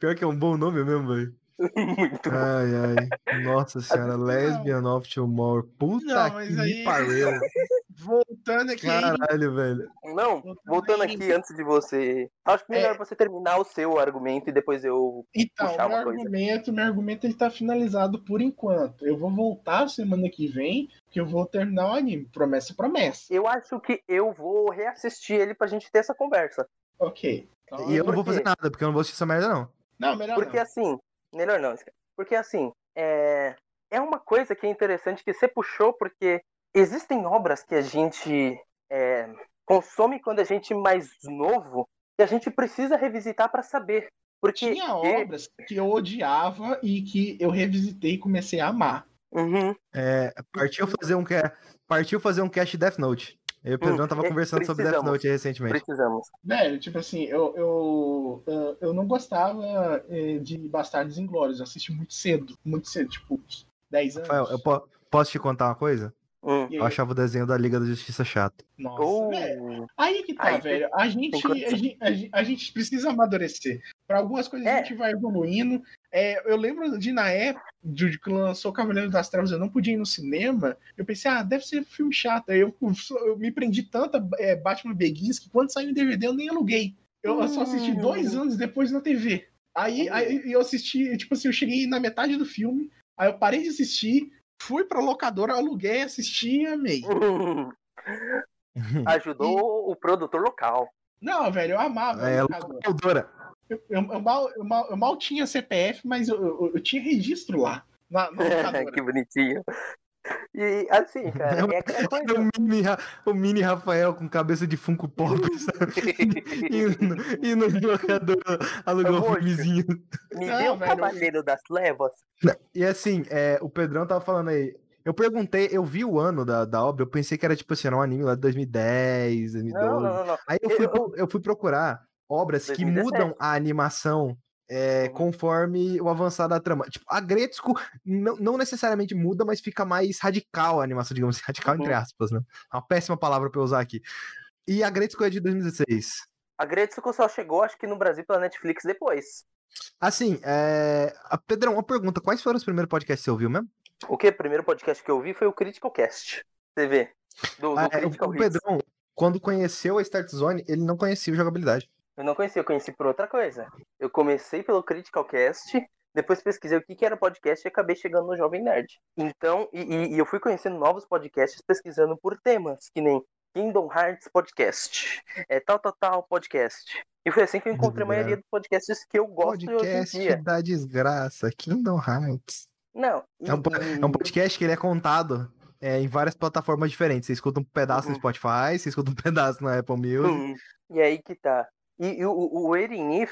Pior que é um bom nome mesmo, velho. Muito Ai, ai. Nossa senhora, Lesbian of Tomorrow. Puta Não, mas que aí- pariu. Voltando aqui. Caralho, velho. Não, voltando aqui antes de você. Acho que melhor É. você terminar o seu argumento e depois eu. Então, puxar meu uma coisa. argumento, meu argumento ele tá finalizado por enquanto. Eu vou voltar semana que vem, que eu vou terminar o anime. Promessa, promessa. Eu acho que eu vou reassistir ele pra gente ter essa conversa. Ok. Então, E eu não vou fazer nada, porque eu não vou assistir essa merda, não. Não, melhor Porque não. assim. Melhor não. Porque assim, é. É uma coisa que é interessante que você puxou, porque existem obras que a gente é, consome quando a gente é mais novo e a gente precisa revisitar para saber. Porque Tinha obras que eu odiava e que eu revisitei e comecei a amar. Uhum. É, partiu fazer um partiu fazer um cast Death Note. Eu e o Pedrão Hum, tava é, conversando sobre Death. Note recentemente. Precisamos. Velho, tipo assim, eu, eu, eu- não gostava de Bastardos Inglórios. Eu assisti muito cedo, muito cedo, tipo, 10 anos. Rafael, eu po- posso te contar uma coisa? Hum. Eu achava o desenho da Liga da Justiça chato. Nossa, Oh, velho. Aí que tá, Aí velho. A gente, a, gente, a gente- a precisa amadurecer. Pra algumas coisas a É. gente vai evoluindo. É, eu lembro de, na época, de que lançou Cavaleiro das Trevas, eu não podia ir no cinema. Eu pensei, ah, deve ser filme chato. Aí eu, eu me prendi tanto a é, Batman Begins que quando saiu em DVD eu nem aluguei. Eu, eu só assisti Hum. dois anos depois na TV. Aí, aí eu assisti, tipo assim, eu cheguei na metade do filme, aí eu parei de assistir, fui pra locadora, aluguei, assisti e amei. Ajudou o produtor local. Não, velho, eu amava. a É, locadora. locadora. Eu, eu- eu mal, eu, mal, eu mal tinha CPF, mas eu, eu- eu tinha registro lá. Na, na locadora. que bonitinho. E assim, cara, é aquela O coisa. mini, o mini Rafael com cabeça de Funko Pop, sabe? E no, e no locador alugou um Amor. filmezinho. Me Não, deu o velho. Cavaleiro das Trevas. E assim, é, o Pedrão tava falando aí. Eu perguntei, eu vi o ano da, da obra, eu pensei que era tipo assim, era um anime lá de 2010, 2012. Não, não, não, não. Aí eu fui, Eu- eu- fui procurar obras que 2017. mudam a animação é, conforme o avançar da trama. Tipo, a Gretzko não, não necessariamente muda, mas fica mais radical a animação, digamos assim, radical entre Uhum. aspas, né? É uma péssima palavra pra eu usar aqui. E a Gretzko é de 2016. A Gretsuko só chegou, acho que no Brasil pela Netflix depois. Assim, é... Pedrão, uma pergunta: quais foram os primeiros podcasts que você ouviu mesmo? O que? O primeiro podcast que eu vi foi o Critical Cast. Você vê? Do, do Ah, é, o. Pedrão, quando conheceu a Start Zone, ele não conhecia jogabilidade. Eu não conheci, eu conheci por outra coisa. Eu comecei pelo Critical Cast, depois pesquisei o que que era podcast e acabei chegando no Jovem Nerd. Então, e, e- eu fui conhecendo novos podcasts pesquisando por temas, que nem Kingdom Hearts Podcast, é, tal, tal, tal podcast. E foi assim que eu encontrei a maioria dos podcasts que eu gosto hoje em Podcast dia. da desgraça, Kingdom Hearts. Não, É um, e- é um podcast que ele é contado é, em várias plataformas diferentes. Você escuta um pedaço no Uhum. Spotify, você escuta um pedaço na Apple Music. Hum, E aí que tá. E, e o, o Erinif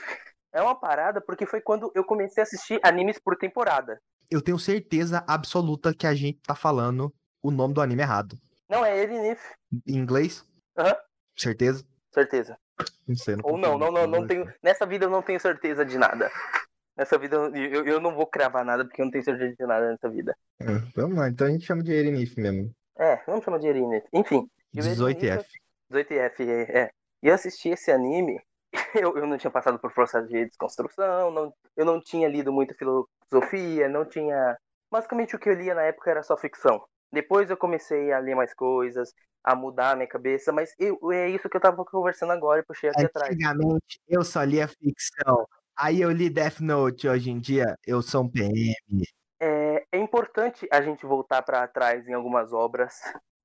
é uma parada porque foi quando eu comecei a assistir animes por temporada. Eu tenho certeza absoluta que a gente tá falando o nome do anime errado. Não, é Erinif. Em inglês? Aham. Certeza? Certeza. Não sei. Não Ou não, não, não, não tenho. Nessa vida eu não tenho certeza de nada. Nessa vida eu, eu, não vou cravar nada porque eu não tenho certeza de nada nessa vida. É, vamos lá, então a gente chama de Erinif mesmo. É, vamos chamar de Erinif. Enfim, E o 18F. 18F, é. é. E eu assisti esse anime, eu, eu não tinha passado por processo de desconstrução, não, eu não tinha lido muito filosofia, não tinha. Basicamente o que eu lia na época era só ficção. Depois eu comecei a ler mais coisas, a mudar a minha cabeça, mas eu, é isso que eu tava conversando agora e puxei aqui atrás. Antigamente eu só lia ficção. Aí eu li Death Note. Hoje em dia eu sou um PM. É, é importante a gente voltar pra trás em algumas obras,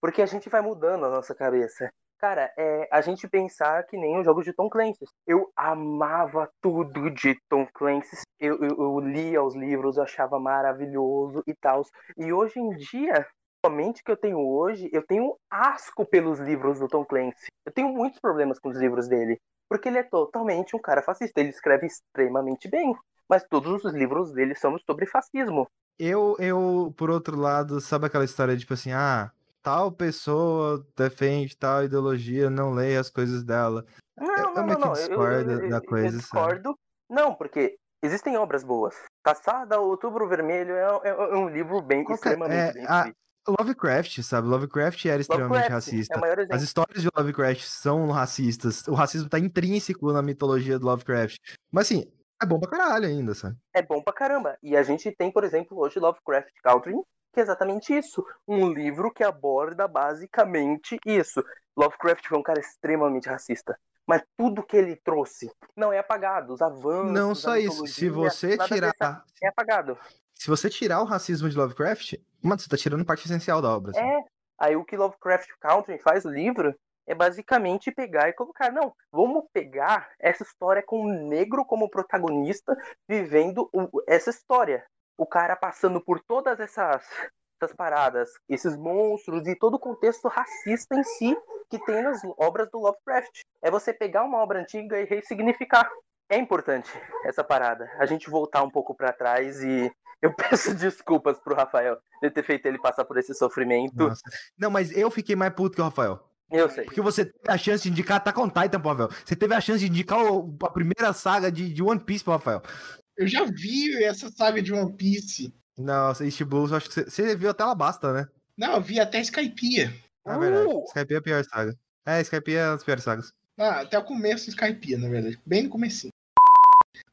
porque a gente vai mudando a nossa cabeça. Cara, é a gente pensar que nem os jogos de Tom Clancy. Eu amava tudo de Tom Clancy. Eu, eu, eu lia os livros, eu achava maravilhoso e tal. E hoje em dia, somente que eu tenho hoje, eu tenho asco pelos livros do Tom Clancy. Eu tenho muitos problemas com os livros dele. Porque ele é totalmente um cara fascista. Ele escreve extremamente bem. Mas todos os livros dele são sobre fascismo. Eu, eu, por outro lado, sabe aquela história tipo assim, ah, tal pessoa defende tal ideologia, não leia as coisas dela. Não, Eu- eu não, não, não. Discordo eu- eu- da eu coisa, sabe? discordo. Não, porque existem obras boas. Caçada, Outubro Vermelho é, é- é um livro bem, Qual que é- extremamente é, bem a-. Lovecraft, sabe? Lovecraft era extremamente Lovecraft racista. É. As histórias de Lovecraft são racistas. O racismo tá intrínseco na mitologia do Lovecraft. Mas assim, é bom pra caralho ainda, sabe? É bom pra caramba. E a gente tem, por exemplo, hoje Lovecraft Country, que é exatamente isso. Um livro que aborda basicamente isso. Lovecraft foi um cara extremamente racista. Mas tudo que ele trouxe não é apagado. Os avanços. Não só isso. Se você tirar. desse É apagado. Se você tirar o racismo de Lovecraft, mano, você tá tirando parte essencial da obra. sabe? É. Aí o que Lovecraft Country faz o livro é basicamente pegar e colocar, não, vamos pegar essa história com um negro como protagonista vivendo essa história. O cara passando por todas essas, essas paradas, esses monstros e todo o contexto racista em si. que tem nas obras do Lovecraft. É você pegar uma obra antiga e ressignificar. É importante essa parada. A gente voltar um pouco pra trás e eu peço desculpas pro Rafael de ter feito ele passar por esse sofrimento. Nossa. Não, mas eu fiquei mais puto que o Rafael. Eu sei. Porque você teve a chance de indicar Attack on Titan pro Rafael. Você teve a chance de indicar o- a primeira saga de, de One Piece pro Rafael. Eu já vi essa saga de One Piece. Nossa, East Blues, eu acho que você, você viu até ela basta, né? Não, eu vi até Skypiea. É verdade. Uh! Skype é a pior saga. É, Skype é uma das piores sagas. Ah, até o começo do Skypiea, na verdade. Bem no comecinho.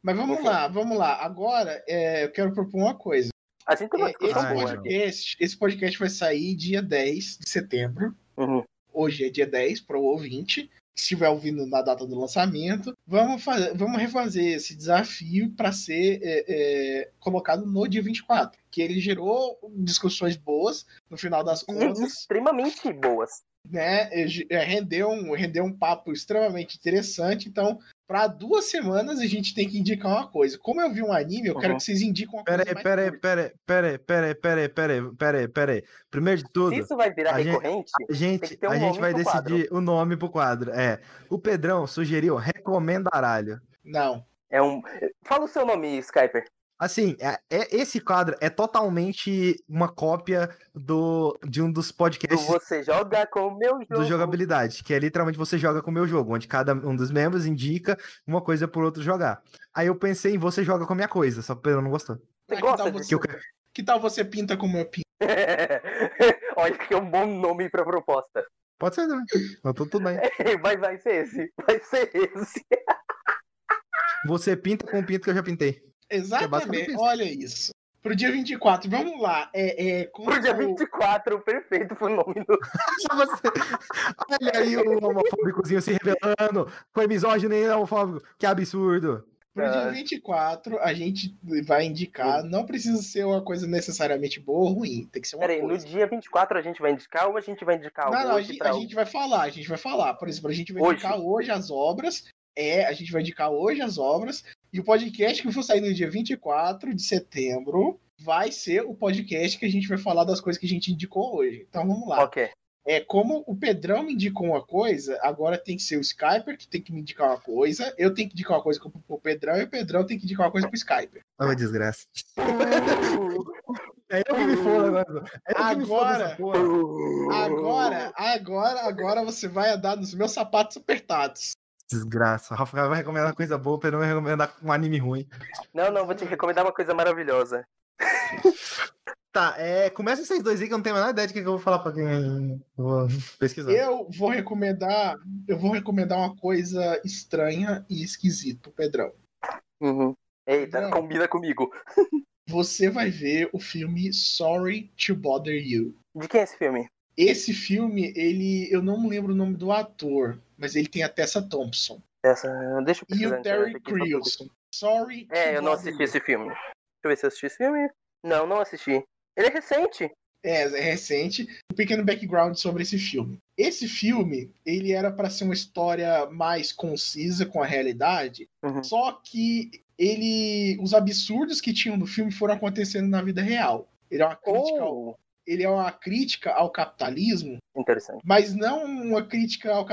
Mas vamos Ok. lá, vamos lá. Agora, é, eu quero propor uma coisa. A gente tem uma É, esse, Ah, aqui. podcast, esse podcast vai sair dia 10 de setembro. Uhum. Hoje é dia 10 para o ouvinte. Se estiver ouvindo na data do lançamento, vamos, fazer, vamos refazer esse desafio para ser é, é, colocado no dia 24. Que ele gerou discussões boas no final das contas. extremamente boas. né, é, rendeu um, rendeu um papo extremamente interessante. Então, para duas semanas a gente tem que indicar uma coisa. Como eu vi um anime, eu quero Uhum. que vocês indiquem uma Pera coisa aí, pera aí, pera aí, pera aí, pera aí, pera aí, pera aí, pera aí, pera aí, Primeiro de tudo, Se isso vai virar a gente- recorrente, a gente, um a gente vai decidir o nome pro quadro. É, o Pedrão sugeriu Recomendaralho. Não. é um. Fala o seu nome, Skyper. Assim, é, é- esse quadro é totalmente uma cópia do, de um dos Do podcasts Você joga com o meu jogo. do jogabilidade, que é literalmente você joga com o meu jogo, onde cada um dos membros indica uma coisa pro outro jogar. Aí eu pensei em você joga com a minha coisa, só que o Pedro não gostou. Você Ah, que, gosta tal você, eu- que tal você pinta como eu pinto? Olha que é um bom nome pra proposta. Pode ser também. Não, tudo, tudo bem. Vai, vai ser esse. Vai ser esse. Você pinta com o pinto que eu já pintei. Basicamente Exatamente. isso. Olha isso. Pro dia 24, vamos lá. É, é, como Pro dia o- 24, perfeito pro nome do. Você. Olha aí o homofóbicozinho se revelando. Foi misógino e homofóbico. Que absurdo. Pro dia Ah. 24, a gente vai indicar. Não precisa ser uma coisa necessariamente boa ou ruim. Tem que ser uma Pera aí, no coisa. dia 24 a gente vai indicar ou a gente vai indicar Não, não, a gente, pra a gente vai falar, a gente vai falar. Por exemplo, a gente vai Hoje. indicar hoje as obras. É, a gente vai indicar hoje as obras. E o podcast que for sair no dia 24 de setembro vai ser o podcast que a gente vai falar das coisas que a gente indicou hoje. Então vamos lá. Ok. É como o Pedrão me indicou uma coisa, agora tem que ser o Skyper que tem que me indicar uma coisa, eu tenho que indicar uma coisa pro pro Pedrão e o Pedrão tem que indicar uma coisa pro Skyper. Olha a desgraça. É eu que me foda agora. É eu que me foda Agora-. Agora, agora, agora você vai andar nos meus sapatos apertados. Desgraça. O Rafael vai recomendar coisa boa, o Pedro vai recomendar um anime ruim. Não, não, vou te recomendar uma coisa maravilhosa. Tá, é, começa vocês dois aí que eu não tenho a menor ideia de que eu vou falar pra quem vou pesquisar. Eu vou recomendar, eu vou recomendar uma coisa estranha e esquisita pro Pedrão. Uhum. Eita, Não. combina comigo. Você vai ver o filme Sorry to Bother You. De quem é esse filme? Esse filme, ele, eu não lembro o nome do ator, mas ele tem a Tessa Thompson Essa. Deixa eu e o Terry Crews. Sorry. É, eu não assisti You. esse filme. Deixa eu ver se eu assisti esse filme. Não, não assisti. Ele é recente. É, é recente. Um pequeno background sobre esse filme. Esse filme, ele era para ser uma história mais concisa com a realidade, Uhum. só que ele, os absurdos que tinham no filme foram acontecendo na vida real. Ele é uma crítica, ao, Oh, ele é uma crítica ao capitalismo, interessante. mas não uma crítica ao,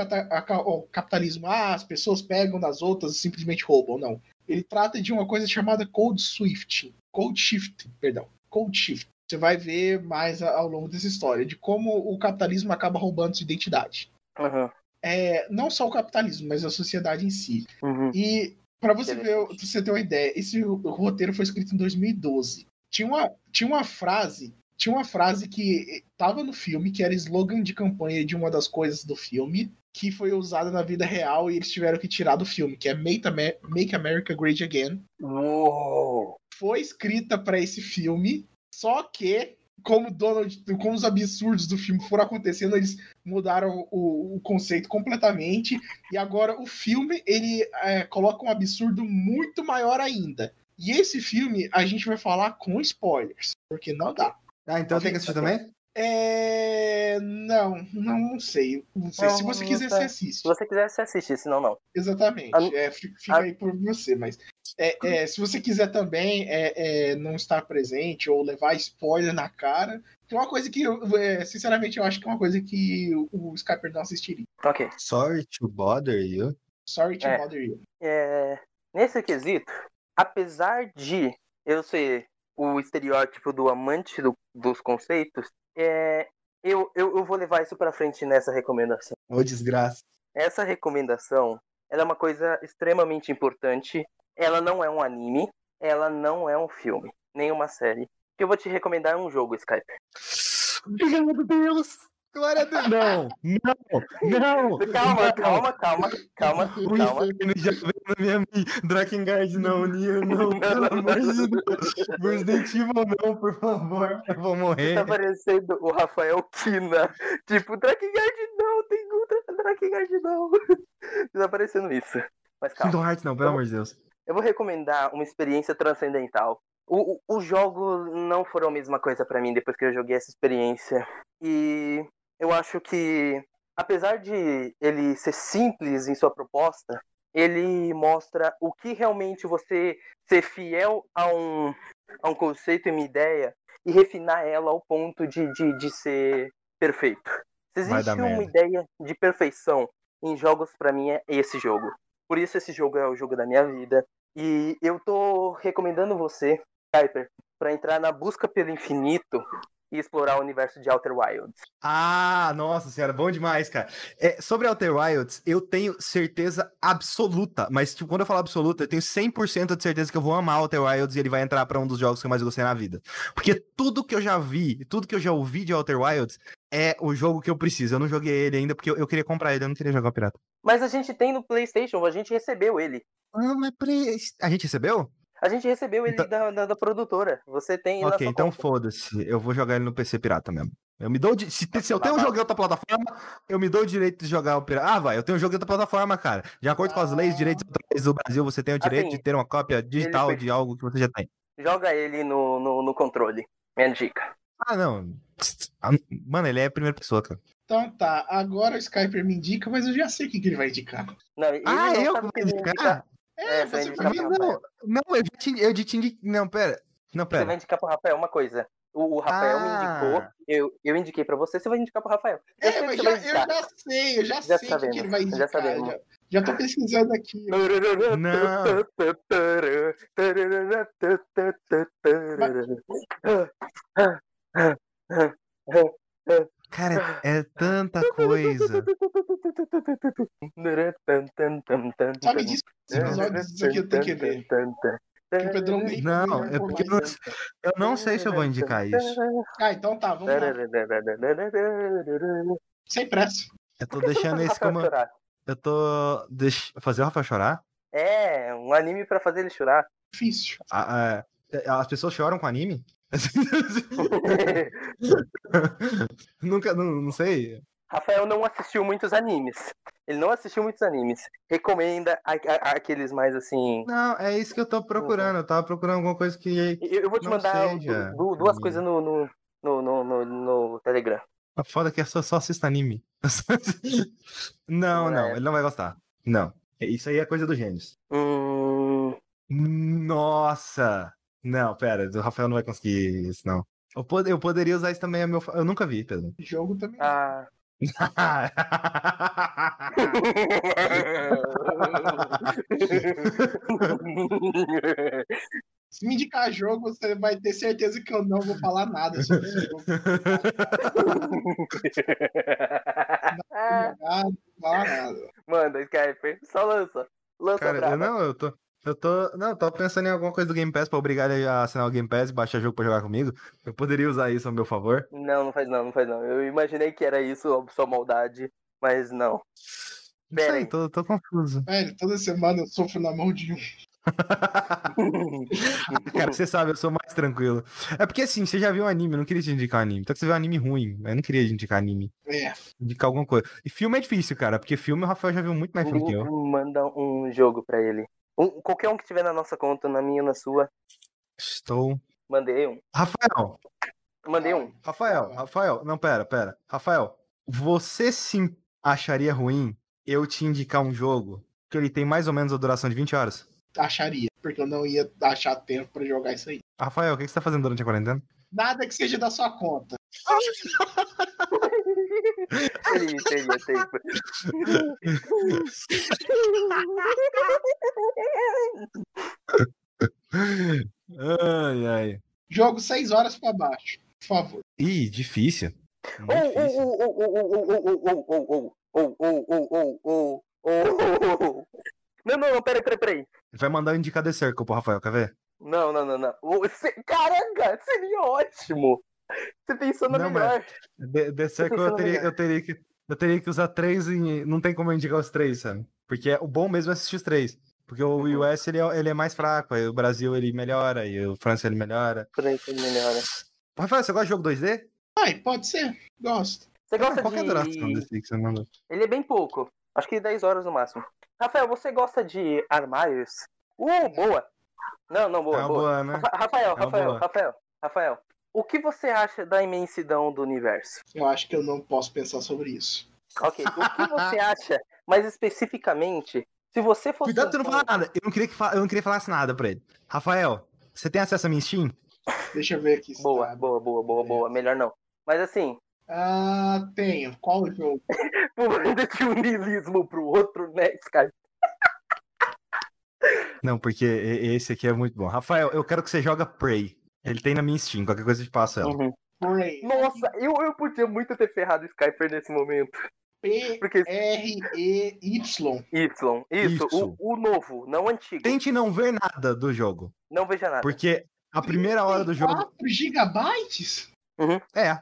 ao capitalismo. Ah, as pessoas pegam das outras e simplesmente roubam. Não. Ele trata de uma coisa chamada code shifting. Code shift, perdão. Code shift. Você vai ver mais ao longo dessa história de como o capitalismo acaba roubando sua identidade. Uhum. É, não só o capitalismo, mas a sociedade em si. Uhum. E para você ver, você ter uma ideia, esse roteiro foi escrito em 2012. Tinha uma, tinha uma frase, tinha uma frase que estava no filme, que era slogan de campanha de uma das coisas do filme, que foi usada na vida real e eles tiveram que tirar do filme, que é Make, Amer- Make America Great Again. Uou. Foi escrita para esse filme, só que como Donald, como os absurdos do filme foram acontecendo, eles mudaram o, o conceito completamente e agora o filme ele é, coloca um absurdo muito maior ainda. E esse filme a gente vai falar com spoilers, porque não dá. Ah, então tem que assistir também? É... Não, não, não sei. Não sei. Não, Se você quiser, sei. você assiste. Se você quiser, você assiste, senão não. Exatamente. A- É, fi- fica a- aí por você, mas é, é, se você quiser também é, é, não estar presente ou levar spoiler na cara, tem uma coisa que, eu, é, sinceramente, eu acho que é uma coisa que o, o Skyper não assistiria. Ok. Sorry to bother you. Sorry to É. bother you. É, nesse quesito, apesar de eu ser o estereótipo do amante do- dos conceitos, é, eu, eu, eu vou levar isso pra frente nessa recomendação. Ô, desgraça. Essa recomendação ela é uma coisa extremamente importante. Ela não é um anime, ela não é um filme, nem uma série. O que eu vou te recomendar é um jogo, Skype. Obrigado, Deus. Glória a Deus. Não, não, não. Calma, não. calma, calma, calma, O calma. inferno já veio na minha mente. Drakengard não, Nier não, pelo amor de Deus. Resident Evil não, por favor. Eu vou morrer. Tá parecendo o Rafael Kina. Tipo, Drakengard não, tem Ultra Drakengard não. Tá parecendo isso. Mas calma. Kingdom Hearts não, pelo amor de Deus. Eu vou recomendar uma experiência transcendental. O, o- os jogos não foram a mesma coisa pra mim depois que eu joguei essa experiência. E eu acho que, apesar de ele ser simples em sua proposta, ele mostra o que realmente você ser fiel a um, a um conceito e uma ideia e refinar ela ao ponto de, de, de ser perfeito. Se existe uma merda. ideia de perfeição em jogos, pra mim é esse jogo. Por isso esse jogo é o jogo da minha vida. E eu tô recomendando você, Kuiper, pra entrar na busca pelo infinito e explorar o universo de Outer Wilds. Ah, nossa senhora, bom demais, cara. É, sobre Outer Wilds, eu tenho certeza absoluta, mas tipo, quando eu falo absoluta, eu tenho 100% de certeza que eu vou amar Outer Wilds e ele vai entrar pra um dos jogos que eu mais gostei na vida. Porque tudo que eu já vi, tudo que eu já ouvi de Outer Wilds é o jogo que eu preciso. Eu não joguei ele ainda porque eu, eu queria comprar ele, eu não queria jogar o pirata. Mas a gente tem no PlayStation, a gente recebeu ele. Ah, mas pre... a gente recebeu? A gente recebeu ele Então- da, da, da produtora. Você tem Ok, então foda-se. Eu vou jogar ele no PC pirata mesmo. Eu me dou de... se, se eu tenho um jogo em outra plataforma, eu me dou o direito de jogar o pirata. Ah, vai, eu tenho um jogo em outra plataforma, cara. De acordo com as leis e direitos autorais do Brasil, você tem o direito Assim, de ter uma cópia digital foi- de algo que você já tem. Joga ele no, no, no controle. Minha dica. Ah, não. Ah, Mano, ele é a primeira pessoa, cara. Então tá, agora o Skyper me indica, mas eu já sei o que, que ele vai indicar. Não, ele ah, não eu vou vai indicar? É, É, você Não, não, eu já te, eu já te indiquei. Não, pera. Não, Você vai pera. indicar pro Rafael uma coisa. O, o Rafael me indicou, Ah. eu, eu indiquei pra você, você vai indicar pro Rafael. Eu É, mas já, eu já sei, eu já, Já sei o que, ele vai já indicar. sabemos. Já, já tô pesquisando aqui. Cara, é tanta coisa. Só me diz quantos episódios disso aqui eu tenho que ver. Que o Pedrão nem Não, nem é porque eu não, eu não sei se eu vou indicar isso. Ah, então tá, vamos lá. Sem pressa. Eu tô deixando esse como. Eu tô. Deix... Fazer o Rafael chorar? É, um anime pra fazer ele chorar. Difícil. Ah, é, As pessoas choram com anime? Nunca, não, não sei. Rafael não assistiu muitos animes. Ele não assistiu muitos animes. Recomenda a- a- aqueles mais assim. Não, é isso que eu tô procurando. Eu tava procurando alguma coisa que. Eu eu vou te mandar seja du- duas coisas no, no, no, no, no- Telegram. A foda é que eu só, só assisto anime. não, não, É. ele não vai gostar. Não. Isso aí é coisa do gênios. Hum, Nossa! Não, pera, o Rafael não vai conseguir isso, não. Eu, pod- eu poderia usar isso também a meu. fa- Eu nunca vi, Pedro. Jogo também. ah. Se me indicar jogo, você vai ter certeza que eu não vou falar nada sobre esse jogo. Não vou falar nada. Manda, Skype. Só lança. Lança Cara, brava. não, eu tô. Eu tô. Não, eu tô pensando em alguma coisa do Game Pass pra obrigar ele a assinar o Game Pass e baixar jogo pra jogar comigo. Eu poderia usar isso a meu favor. Não, não faz não, não faz não. Eu imaginei que era isso, sua maldade, mas não. Não sei, tô, tô confuso. Velho, toda semana eu sofro na mão de um. Cara, você sabe, eu sou mais tranquilo. É porque assim, você já viu um anime, eu não queria te indicar anime. Então que você viu um anime ruim, eu não queria te indicar anime. É. Indicar alguma coisa. E filme é difícil, cara, porque filme o Rafael já viu muito mais filme que eu. Manda um jogo pra ele. Um- qualquer um que tiver na nossa conta, na minha, na sua, Estou. mandei um. Rafael, Mandei um. Rafael, Rafael, não, pera, pera. Rafael, você sim acharia ruim eu te indicar um jogo que ele tem mais ou menos a duração de 20 horas? Acharia, porque eu não ia achar tempo pra jogar isso aí. Rafael, o que que você tá fazendo durante a quarentena? Nada que seja da sua conta. Ele me teria tempo. ai, ai. Jogo 6 horas pra baixo, por favor. Ih, difícil. Não, não, não, peraí, peraí, peraí. Vai mandar indicar The Circle pro Rafael, quer ver? Não, não, não, não. Caraca, seria ótimo. Você pensou na Não, melhor. Circle eu pensando teria, eu, teria que, eu teria que usar três e não tem como eu indicar os três, sabe? Porque o bom mesmo é assistir os três. Porque o Uhum. US ele é, ele é mais fraco, aí o Brasil ele melhora, e o França ele melhora. Por aí, melhora. Rafael, você gosta de jogo 2D? Ai, pode ser. Gosto. Você gosta Qual que é a duração de... desse que você mandou? Ele é bem pouco. Acho que 10 horas no máximo. Rafael, você gosta de armários? Uh, boa. Não, não, boa, é uma boa. boa, né? Rafa- Rafael, uma Rafael, boa. Rafael, Rafael. O que você acha da imensidão do universo? Eu acho que eu não posso pensar sobre isso. Ok, o que você acha, mais especificamente, se você fosse. Cuidado um pra você não falar nada. Eu não queria que, fa- eu não queria falasse nada pra ele. Rafael, você tem acesso a minha Steam? Deixa eu ver aqui. Boa, tá. boa, boa, boa, boa. Melhor não. Mas assim, Ah, tenho. Qual o jogo? pulando de um niilismo pro outro, né, Skype? Não, porque esse aqui é muito bom. Rafael, eu quero que você joga Prey. Ele tem na minha Steam, qualquer coisa eu passo ela. Uhum. Nossa, eu, eu podia muito ter ferrado o Skyper nesse momento. Porque P-R-E-Y. Y, isso, Isso. O, o novo, não o antigo. Tente não ver nada do jogo. Não veja nada. Porque a primeira hora do jogo. 4 gigabytes? É,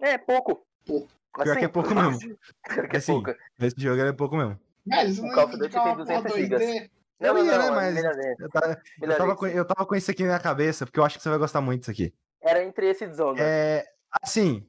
É pouco. Pouco. Pior que é pouco mesmo. Pior que é Assim, pouco. esse jogo é pouco mesmo. Você O Call of Duty tem uma porra 200 gigas. 2D? Não, Eu ia, não, né, mas- Eu, ta- eu tava com, eu tava com isso aqui na cabeça, porque eu acho que você vai gostar muito disso aqui. Era entre esse Dishonored. É, assim,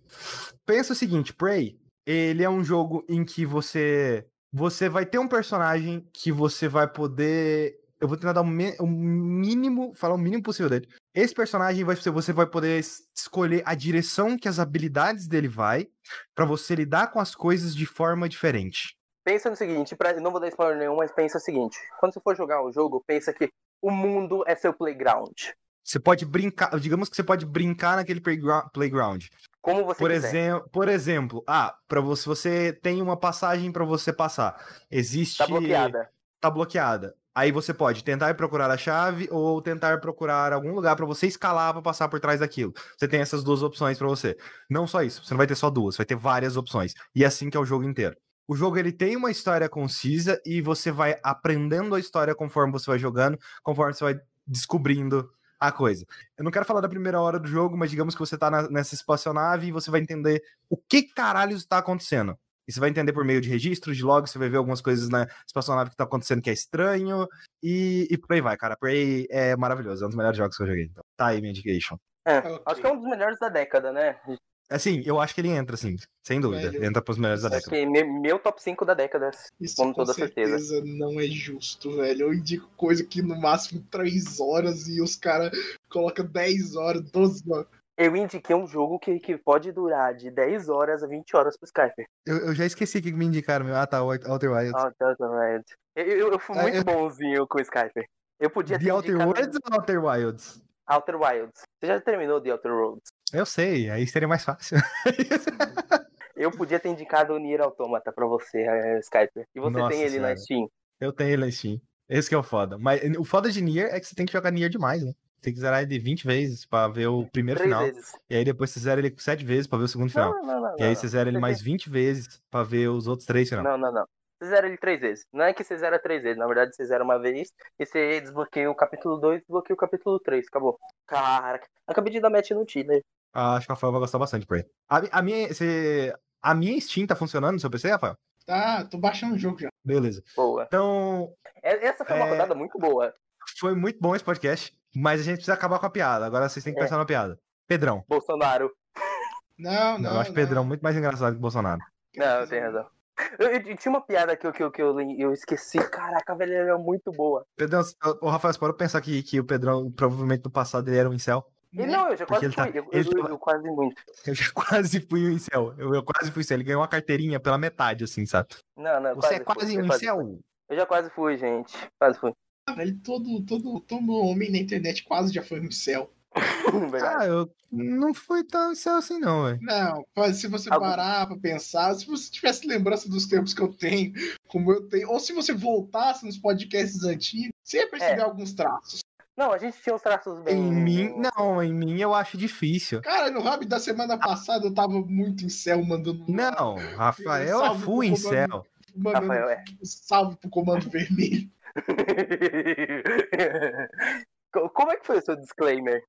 pensa o seguinte, Prey, ele é um jogo em que você você vai ter um personagem que você vai poder eu vou tentar dar o, o mínimo, falar o mínimo possível dele. Esse personagem vai ser, você vai poder es- escolher a direção que as habilidades dele vai pra você lidar com as coisas de forma diferente. Pensa no seguinte, pra, não vou dar spoiler nenhum, mas pensa o seguinte. Quando você for jogar o jogo, pensa que o mundo é seu playground. Você pode brincar, digamos que você pode brincar naquele playground. Como você Por, quiser. exemplo, por exemplo, ah, para você, você tem uma passagem pra você passar. Existe Tá bloqueada. tá bloqueada. Aí você pode tentar procurar a chave ou tentar procurar algum lugar pra você escalar pra passar por trás daquilo. Você tem essas duas opções pra você. Não só isso, você não vai ter só duas, você vai ter várias opções. E é assim que é o jogo inteiro. O jogo ele tem uma história concisa e você vai aprendendo a história conforme você vai jogando, conforme você vai descobrindo a coisa. Eu não quero falar da primeira hora do jogo, mas digamos que você tá na- nessa espaçonave e você vai entender o que caralho está acontecendo. E você vai entender por meio de registros, de logs, você vai ver algumas coisas na espaçonave que tá acontecendo que é estranho. E, e por aí vai, cara. Prey é maravilhoso, é um dos melhores jogos que eu joguei. Então, tá aí minha indication. É, Ok. Acho que é um dos melhores da década, né? Assim, eu acho que ele entra, assim, sem dúvida. Velho. Entra pros melhores da Acho década. que me- meu top 5 da década. Isso Com toda certeza certeza. não é justo, velho. Eu indico coisa que no máximo 3 horas e os caras colocam 10 horas, 12 horas. Eu indiquei um jogo que, que pode durar de 10 horas a 20 horas pro Skype. Eu, eu já esqueci o que me indicaram, meu. Ah, tá, Outer Wilds. Ah, tá, tá, right. Eu, eu, eu fui Ah, muito eu- bonzinho com o Skype. Eu podia ter The Outer Worlds ou Outer Wilds? Outer Wilds. Você já terminou The Outer Worlds? Eu sei, aí seria mais fácil. Eu podia ter indicado o Nier Automata pra você, eh, Skype. E você Nossa tem ele na Senhora. Steam. eu tenho ele na Steam. Esse que é o foda. Mas o foda de Nier é que você tem que jogar Nier demais, né? Tem que zerar ele 20 vezes pra ver o primeiro Três final. vezes. E aí depois você zera ele 7 vezes pra ver o segundo final. Não, não, não. e aí você zera ele mais 20 vezes pra ver os outros três finais. Não, não, não. Você zera ele três vezes. Não é que você zera três vezes. Na verdade, você zera uma vez e você desbloqueia o capítulo 2 e desbloqueia o capítulo 3. Acabou. Caraca. Acabei de dar match no Tinder. Ah, acho que o Rafael vai gostar bastante por aí. A, a minha, você- a minha Steam tá funcionando no seu PC, Rafael? Tá, tô baixando o jogo já. Beleza. Boa. Então, Essa foi uma É. rodada muito boa. foi muito bom esse podcast, mas a gente precisa acabar com a piada. Agora vocês têm que É. pensar na piada. Pedrão. Bolsonaro. Não, Não, não. eu acho não. Pedrão muito mais engraçado que o Bolsonaro. Não, tem razão. Eu, eu- tinha uma piada que eu, que eu, que eu, eu esqueci. Caraca, velho, ela é muito boa. Pedrão, o Rafael, você pode pensar que, que o Pedrão, provavelmente no passado, ele era um incel? E né? não, eu já quase ele tá- fui. Eu, ele eu- tava- eu quase muito. Eu já quase fui um incel. Eu, eu quase fui incel. Ele ganhou uma carteirinha pela metade, assim, sabe? Não, não, eu Você é fui, quase eu um quase incel. fui. Eu já quase fui, gente. Quase fui. Caralho, todo, todo, todo homem na internet quase já foi um céu. Verdade. Ah, eu não fui tão incel assim, não, velho. Não, mas se você Algum- parar pra pensar, se você tivesse lembrança dos tempos que eu tenho, como eu tenho, ou se você voltasse nos podcasts antigos, você ia perceber É. alguns traços. Não, a gente tinha uns traços bem. Em mim, não, em mim eu acho difícil. Cara, no hobby da semana passada eu tava muito em céu mandando. Não, Rafael full pro incel. mandando Rafael, é. salve pro comando vermelho. Co- Como é que foi o seu disclaimer?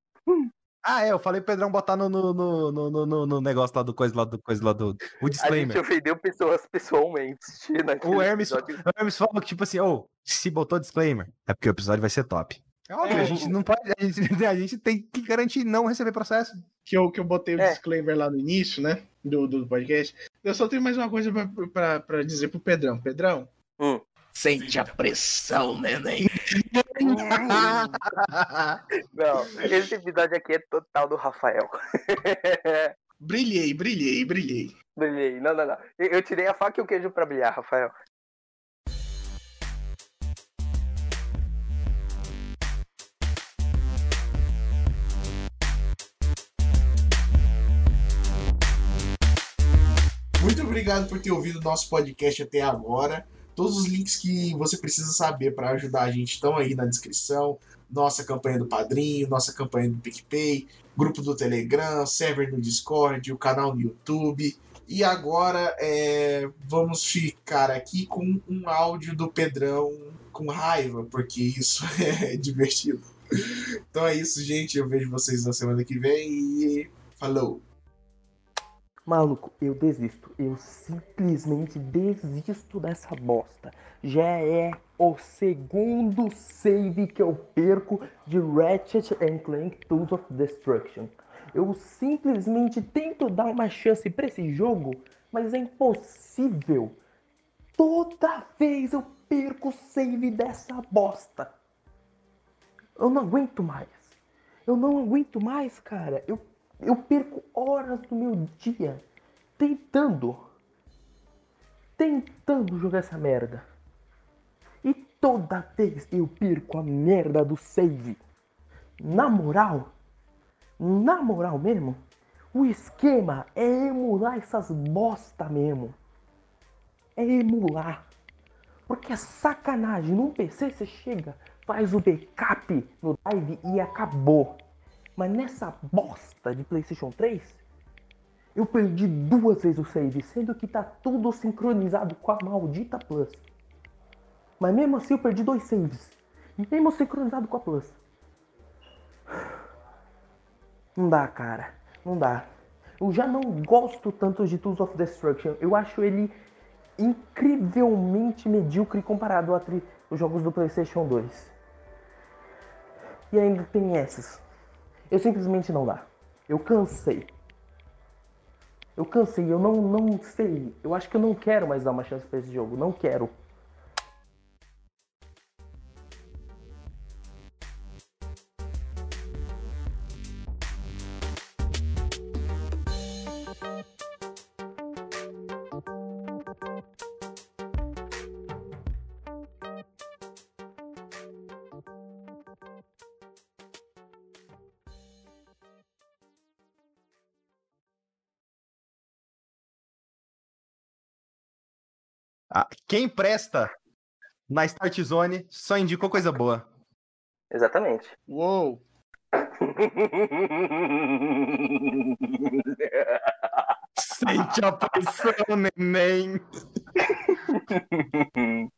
Ah, é, eu falei pro Pedrão botar no, no, no, no, no- negócio lá do coisa lá do coisa lá do. O A gente disclaimer. ofendeu pessoas pessoalmente. naquele O Hermes, episódio. o Hermes falou que, tipo assim, ô, se botou disclaimer, é porque o episódio vai ser top. É óbvio, É, a gente não pode. A gente, a gente tem que garantir não receber processo. Que eu, que eu botei o É. disclaimer lá no início, né? Do, do podcast. Eu só tenho mais uma coisa pra, pra, pra dizer pro Pedrão. Pedrão. Hum. Sente a pressão, neném. Não, esse episódio aqui é total do Rafael. Brilhei, brilhei, brilhei. Brilhei. Não, não, não. Eu eu tirei a faca e o queijo pra brilhar, Rafael. Obrigado por ter ouvido o nosso podcast até agora. Todos os links que você precisa saber para ajudar a gente estão aí na descrição. Nossa campanha do Padrinho, nossa campanha do PicPay, grupo do Telegram, server no Discord, o canal no YouTube. E agora é, vamos ficar aqui com um áudio do Pedrão com raiva, porque isso é divertido. Então é isso, gente. Eu vejo vocês na semana que vem e falou! Maluco, eu desisto. Eu simplesmente desisto dessa bosta. Já é o segundo save que eu perco de Ratchet Clank Tools of Destruction. Eu simplesmente tento dar uma chance pra esse jogo, mas é impossível. Toda vez eu perco o save dessa bosta. Eu não aguento mais. Eu não aguento mais, cara. Eu eu perco horas do meu dia tentando, tentando jogar essa merda. E toda vez eu perco a merda do save. Na moral, na moral mesmo, o esquema é emular essas bosta mesmo. É emular. Porque é sacanagem. Num PC você chega, faz o backup no drive e acabou. Mas nessa bosta de PlayStation 3, eu perdi duas vezes o save, sendo que tá tudo sincronizado com a maldita Plus. Mas mesmo assim eu perdi dois saves, mesmo sincronizado com a Plus. Não dá, cara. Não dá. Eu já não gosto tanto de Tools of Destruction. Eu acho ele incrivelmente medíocre comparado a os jogos do PlayStation 2. E ainda tem essas. Eu simplesmente não dá. Eu cansei. Eu cansei, eu não, não sei. Eu acho que eu não quero mais dar uma chance pra esse jogo. Não quero. Quem presta na Start Zone só indicou coisa boa. Exatamente. Uou. Sente a pressão, neném.